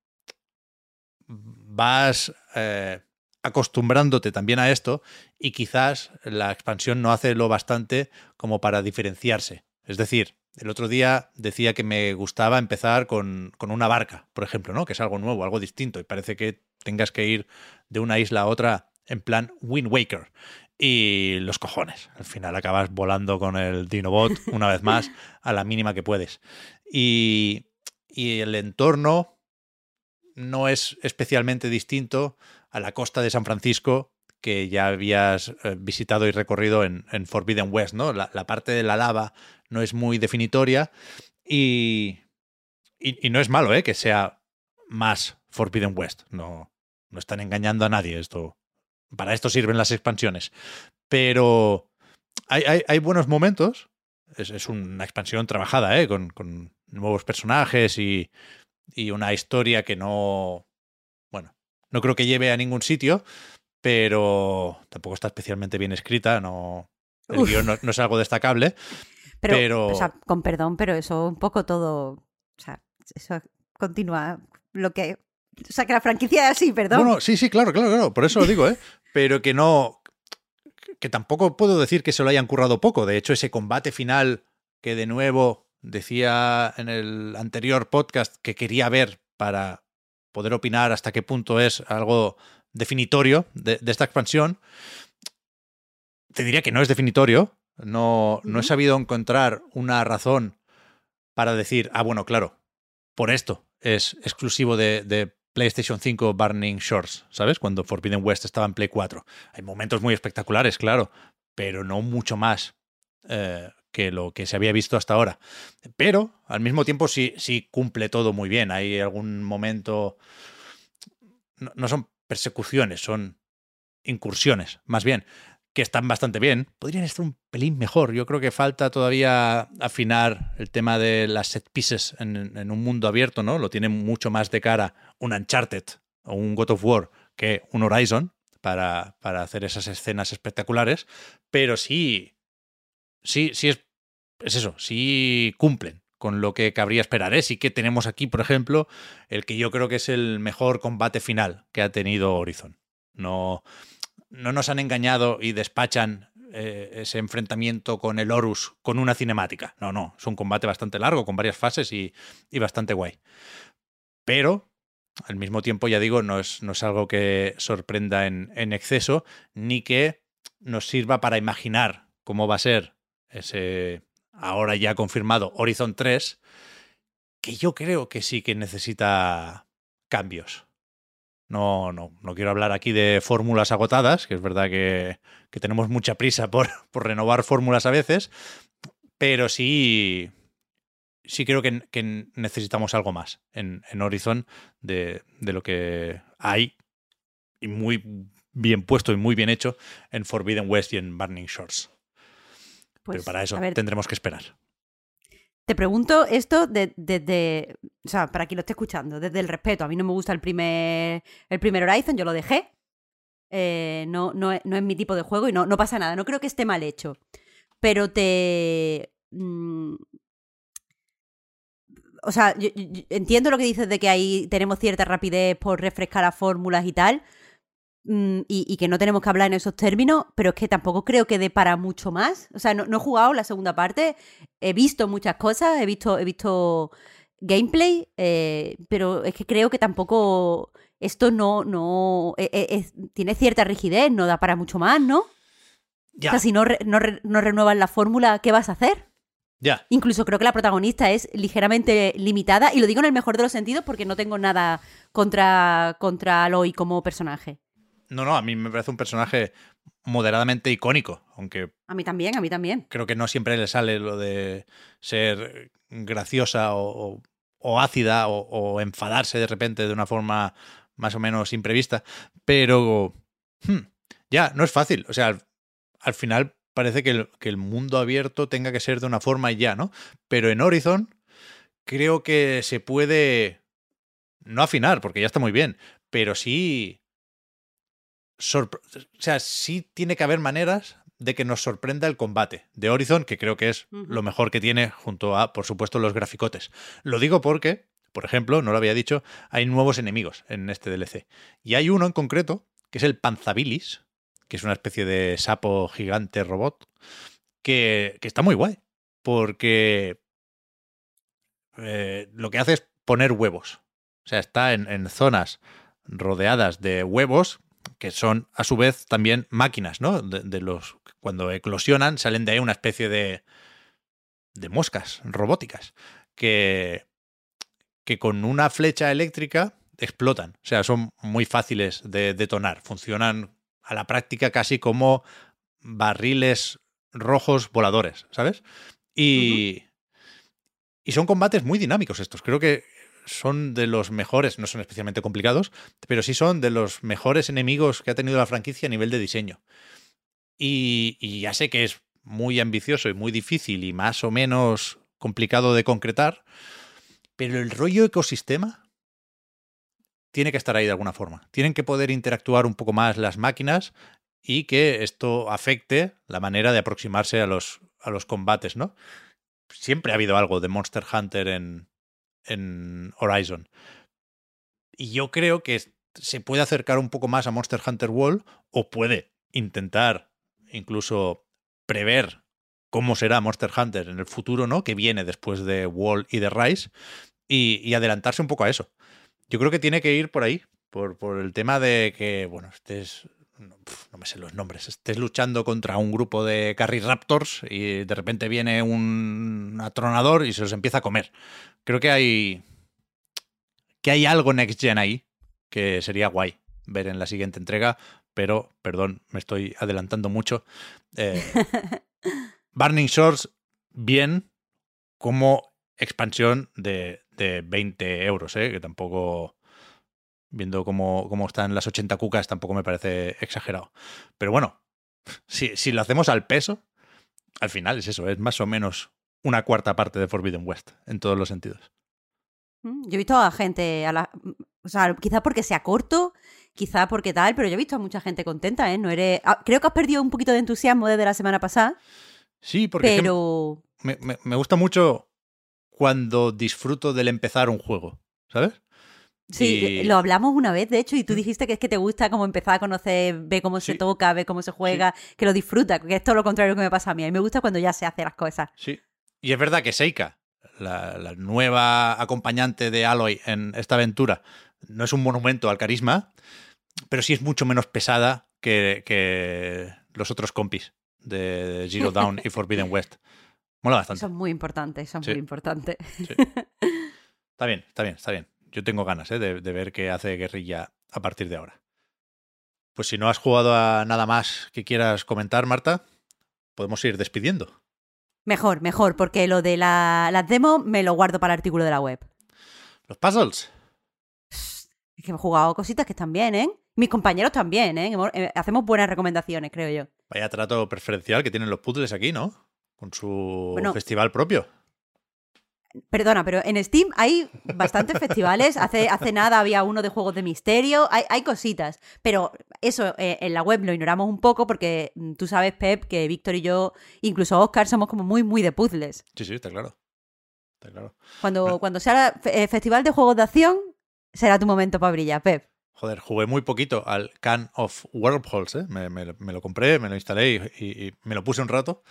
vas eh, acostumbrándote también a esto y quizás la expansión no hace lo bastante como para diferenciarse. Es decir, el otro día decía que me gustaba empezar con, con una barca, por ejemplo, ¿no? Que es algo nuevo, algo distinto, y parece que tengas que ir de una isla a otra en plan Wind Waker. Y los cojones. Al final acabas volando con el Dinobot una vez más a la mínima que puedes. Y, y el entorno no es especialmente distinto a la costa de San Francisco que ya habías eh, visitado y recorrido en, en Forbidden West, ¿no? La, la parte de la lava no es muy definitoria y, y, y no es malo, ¿eh? Que sea más Forbidden West. No, no están engañando a nadie. Esto, para esto sirven las expansiones. Pero hay, hay, hay buenos momentos. Es, es, una expansión trabajada, ¿eh? Con, con nuevos personajes y, y una historia que no. Bueno, no creo que lleve a ningún sitio, pero tampoco está especialmente bien escrita. No, El guion no, no es algo destacable, Pero, pero... o sea, con perdón, pero eso un poco todo. O sea, eso continúa lo que. O sea, que la franquicia es así, perdón. Bueno, sí, sí, claro, claro, claro. Por eso lo digo, ¿eh? Pero que no. Que tampoco puedo decir que se lo hayan currado poco. De hecho, ese combate final que de nuevo decía en el anterior podcast que quería ver para poder opinar hasta qué punto es algo definitorio de, de esta expansión. Te diría que no es definitorio. No, no he sabido encontrar una razón para decir, ah, bueno, claro, por esto es exclusivo de, de PlayStation 5 Burning Shores, ¿sabes? Cuando Forbidden West estaba en Play 4. Hay momentos muy espectaculares, claro, pero no mucho más eh, que lo que se había visto hasta ahora. Pero al mismo tiempo sí, sí cumple todo muy bien. Hay algún momento... No, no son persecuciones, son incursiones, más bien, que están bastante bien. Podrían estar un pelín mejor. Yo creo que falta todavía afinar el tema de las set pieces en, un mundo abierto, ¿no? Lo tiene mucho más de cara un Uncharted o un God of War que un Horizon para, para hacer esas escenas espectaculares. Pero sí, sí, sí es, es eso, sí cumplen con lo que cabría esperar. ¿eh? Sí que tenemos aquí, por ejemplo, el que yo creo que es el mejor combate final que ha tenido Horizon. No, no nos han engañado y despachan eh, ese enfrentamiento con el Horus con una cinemática. No, no, es un combate bastante largo, con varias fases y, y bastante guay. Pero, al mismo tiempo, ya digo, no es, no es algo que sorprenda en, en exceso, ni que nos sirva para imaginar cómo va a ser ese ahora ya confirmado Horizon 3, que yo creo que sí que necesita cambios. No, no, no quiero hablar aquí de fórmulas agotadas, que es verdad que, que tenemos mucha prisa por, por, renovar fórmulas a veces, pero sí, sí creo que, que necesitamos algo más en, en Horizon de, de, lo que hay y muy bien puesto y muy bien hecho en Forbidden West y en Burning Shores. Pues, pero para eso ver, tendremos que esperar. Te pregunto esto desde, de, de, o sea, para quien lo esté escuchando, desde el respeto. A mí no me gusta el primer, el primer Horizon, yo lo dejé. Eh, no, no, no, es mi tipo de juego y no, no pasa nada. No creo que esté mal hecho. Pero te... Mmm, o sea, yo entiendo lo que dices de que ahí tenemos cierta rapidez por refrescar las fórmulas y tal. Mm, y, y, que no tenemos que hablar en esos términos, pero es que tampoco creo que dé para mucho más. O sea, no, no, he jugado la segunda parte, he visto muchas cosas, he visto, he visto gameplay, eh, pero es que creo que tampoco esto no, no es, es, tiene cierta rigidez, no da para mucho más, ¿no? Ya. O sea, si no, re, no, re, no renuevas la fórmula, ¿qué vas a hacer? Ya. Incluso creo que la protagonista es ligeramente limitada, y lo digo en el mejor de los sentidos porque no tengo nada contra, contra Aloy como personaje. No, no, a mí me parece un personaje moderadamente icónico, aunque... A mí también, a mí también. Creo que no siempre le sale lo de ser graciosa o, o, o ácida o, o, enfadarse de repente de una forma más o menos imprevista, pero... Hmm, ya, no es fácil. O sea, al, al final parece que el, que el, mundo abierto tenga que ser de una forma y ya, ¿no? Pero en Horizon creo que se puede... No afinar, porque ya está muy bien, pero sí o sea, sí tiene que haber maneras de que nos sorprenda el combate de Horizon, que creo que es uh -huh. lo mejor que tiene junto a, por supuesto, los graficotes. Lo digo porque, por ejemplo, no lo había dicho, hay nuevos enemigos en este DLC. Y hay uno en concreto, que es el Panzabilis, que es una especie de sapo gigante robot, que, que está muy guay, porque eh, lo que hace es poner huevos. O sea, está en, en zonas rodeadas de huevos que son a su vez también máquinas, ¿no? De, de, los cuando eclosionan salen de ahí una especie de de moscas robóticas que que con una flecha eléctrica explotan, o sea, son muy fáciles de detonar, funcionan a la práctica casi como barriles rojos voladores, ¿sabes? Y uh -huh. y son combates muy dinámicos estos, creo que son de los mejores, no son especialmente complicados, pero sí son de los mejores enemigos que ha tenido la franquicia a nivel de diseño. Y, ya sé que es muy ambicioso y muy difícil y más o menos complicado de concretar, pero el rollo ecosistema tiene que estar ahí de alguna forma. Tienen que poder interactuar un poco más las máquinas y que esto afecte la manera de aproximarse a los, a los combates, ¿no? Siempre ha habido algo de Monster Hunter en, en Horizon. Y yo creo que se puede acercar un poco más a Monster Hunter World o puede intentar incluso prever cómo será Monster Hunter en el futuro, ¿no? Que viene después de World y de Rise y, y adelantarse un poco a eso. Yo creo que tiene que ir por ahí, por, por el tema de que, bueno, estés, no, no, me sé los nombres, estés luchando contra un grupo de Carry Raptors y de repente viene un atronador y se los empieza a comer. Creo que hay, que hay algo Next Gen ahí que sería guay ver en la siguiente entrega, pero, perdón, me estoy adelantando mucho. Eh, Burning Shores, bien como expansión de, de 20 euros, ¿eh? que tampoco, viendo cómo, cómo, están las 80 cucas, tampoco me parece exagerado. Pero bueno, si, si, lo hacemos al peso, al final es eso, es más o menos una cuarta parte de Forbidden West, en todos los sentidos. Mm, yo he visto a gente, a la, o sea, quizá porque sea corto, quizá porque tal, pero yo he visto a mucha gente contenta, ¿eh? No eres, ah, creo que has perdido un poquito de entusiasmo desde la semana pasada. Sí, porque pero... me, me, me gusta mucho cuando disfruto del empezar un juego, ¿sabes? Sí, y... lo hablamos una vez, de hecho, y tú dijiste que es que te gusta como empezar a conocer, ve cómo sí. se toca, ve cómo se juega, sí. que lo disfruta, que es todo lo contrario que me pasa a mí. A mí me gusta cuando ya se hace las cosas. Sí. Y es verdad que Seika, la, la nueva acompañante de Aloy en esta aventura, no es un monumento al carisma, pero sí es mucho menos pesada que, que los otros compis de Zero Dawn y Forbidden West. Mola bastante. Son muy importantes, son sí. muy importantes. Sí. Está bien, está bien, está bien. Yo tengo ganas ¿eh? de, de, ver qué hace Guerrilla a partir de ahora. Pues si no has jugado a nada más que quieras comentar, Marta, podemos ir despidiendo. Mejor, mejor, porque lo de la, las demos me lo guardo para el artículo de la web. Los puzzles. Es que he jugado cositas que están bien, ¿eh? Mis compañeros también, ¿eh? Hacemos buenas recomendaciones, creo yo. Vaya trato preferencial que tienen los puzzles aquí, ¿no? Con su bueno, festival propio. Perdona, pero en Steam hay bastantes festivales. Hace, hace nada había uno de juegos de misterio. Hay, hay cositas. Pero eso eh, en la web lo ignoramos un poco porque tú sabes, Pep, que Víctor y yo, incluso Oscar, somos como muy, muy de puzzles. Sí, sí, está claro. Está claro. Cuando, bueno. cuando sea eh, festival de juegos de acción, será tu momento para brillar, Pep. Joder, jugué muy poquito al Can of Wormholes, ¿eh? Me, me, me lo compré, me lo instalé y, y, y me lo puse un rato,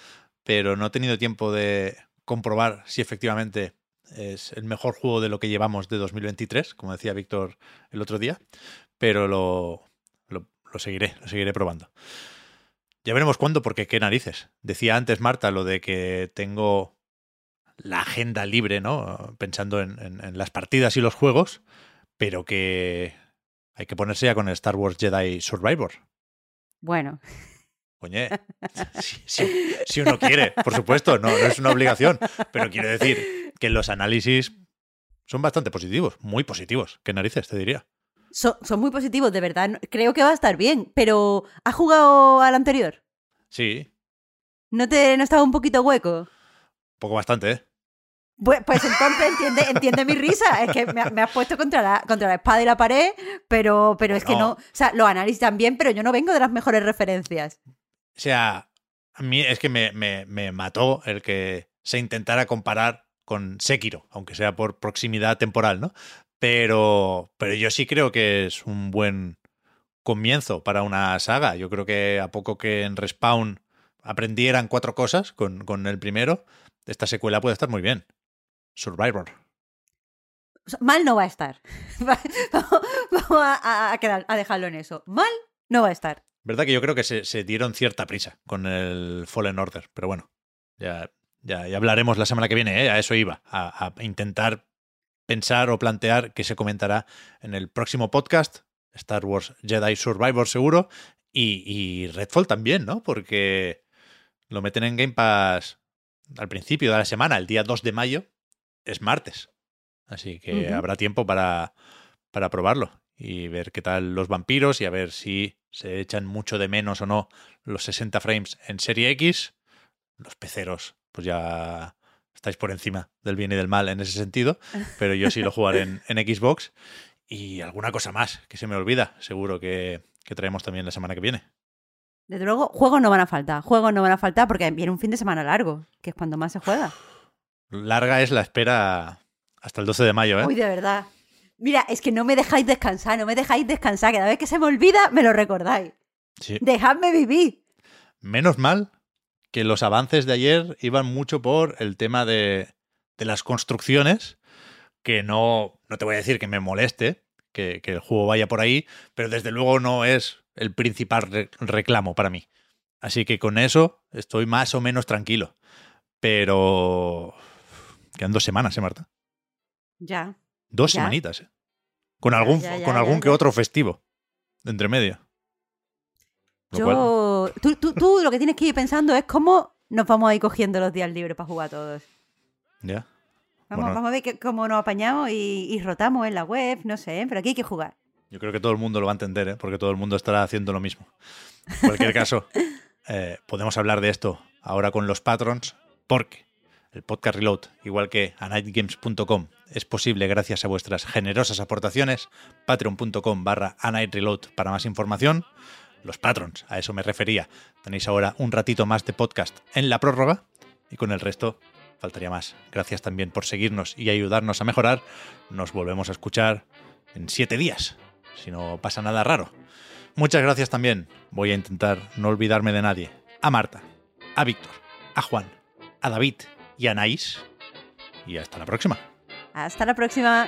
pero no he tenido tiempo de comprobar si efectivamente es el mejor juego de lo que llevamos de 2023, como decía Víctor el otro día, pero lo, lo, seguiré, lo seguiré probando. Ya veremos cuándo, porque qué narices. Decía antes Marta lo de que tengo la agenda libre, ¿no? Pensando en, en, en las partidas y los juegos, pero que hay que ponerse ya con el Star Wars Jedi Survivor. Bueno. Oye, si, si, si, uno quiere, por supuesto, no, no es una obligación, pero quiero decir que los análisis son bastante positivos, muy positivos. ¿Qué narices te diría? Son, son muy positivos, de verdad. Creo que va a estar bien, pero ¿has jugado al anterior? Sí. ¿No te no estaba un poquito hueco? Poco bastante, ¿eh? Pues, pues, entonces entiende, entiende mi risa. Es que me, me, has puesto contra la, contra la espada y la pared, pero, pero es que no. O sea, los análisis también, pero yo no vengo de las mejores referencias. O sea, a mí es que me, me, me mató el que se intentara comparar con Sekiro, aunque sea por proximidad temporal, ¿no? Pero, pero yo sí creo que es un buen comienzo para una saga. Yo creo que a poco que en Respawn aprendieran cuatro cosas con, con el primero, esta secuela puede estar muy bien. Survivor. Mal no va a estar. Vamos a, a, a dejarlo en eso. Mal no va a estar. Verdad que yo creo que se, se dieron cierta prisa con el Fallen Order, pero bueno, ya, ya, ya hablaremos la semana que viene, ¿eh? a eso iba, a, a, intentar pensar o plantear que se comentará en el próximo podcast, Star Wars Jedi Survivor seguro, y, y Redfall también, ¿no? Porque lo meten en Game Pass al principio de la semana, el día 2 de mayo, es martes. Así que uh -huh. habrá tiempo para, para probarlo y ver qué tal los vampiros y a ver si se echan mucho de menos o no los 60 frames en serie X. Los peceros, pues ya estáis por encima del bien y del mal en ese sentido, pero yo sí lo jugaré en, en Xbox. Y alguna cosa más que se me olvida, seguro que, que traemos también la semana que viene. Desde luego, juegos no van a faltar. Juegos no van a faltar porque viene un fin de semana largo, que es cuando más se juega. Larga es la espera hasta el 12 de mayo, ¿eh? Uy, de verdad. Mira, es que no me dejáis descansar, no me dejáis descansar. Cada vez que se me olvida, me lo recordáis. Sí. Dejadme vivir. Menos mal que los avances de ayer iban mucho por el tema de, de las construcciones, que no, no te voy a decir que me moleste que, que el juego vaya por ahí, pero desde luego no es el principal re- reclamo para mí. Así que con eso estoy más o menos tranquilo. Pero quedan dos semanas, ¿eh, Marta? Ya. Dos Ya. semanitas, ¿eh? Con algún, ya, ya, con algún que otro festivo entre medio. Lo cual- Yo. Tú, tú, tú lo que tienes que ir pensando es cómo nos vamos a ir cogiendo los días libres para jugar todos. ya. Vamos, Bueno. vamos a ver que- cómo nos apañamos y, y rotamos en la web, no sé, pero aquí hay que jugar. Yo creo que todo el mundo lo va a entender, ¿eh? porque todo el mundo estará haciendo lo mismo. En cualquier caso, eh, podemos hablar de esto ahora con los patrons, porque el podcast Reload, igual que anightgames.com, es posible gracias a vuestras generosas aportaciones. Patreon.com barra anightreload para más información. Los patrons, a eso me refería. Tenéis ahora un ratito más de podcast en la prórroga y con el resto faltaría más. Gracias también por seguirnos y ayudarnos a mejorar. Nos volvemos a escuchar en siete días, si no pasa nada raro. Muchas gracias también. Voy a intentar no olvidarme de nadie. A Marta, a Víctor, a Juan, a David y Anaís. Y hasta la próxima. Hasta la próxima.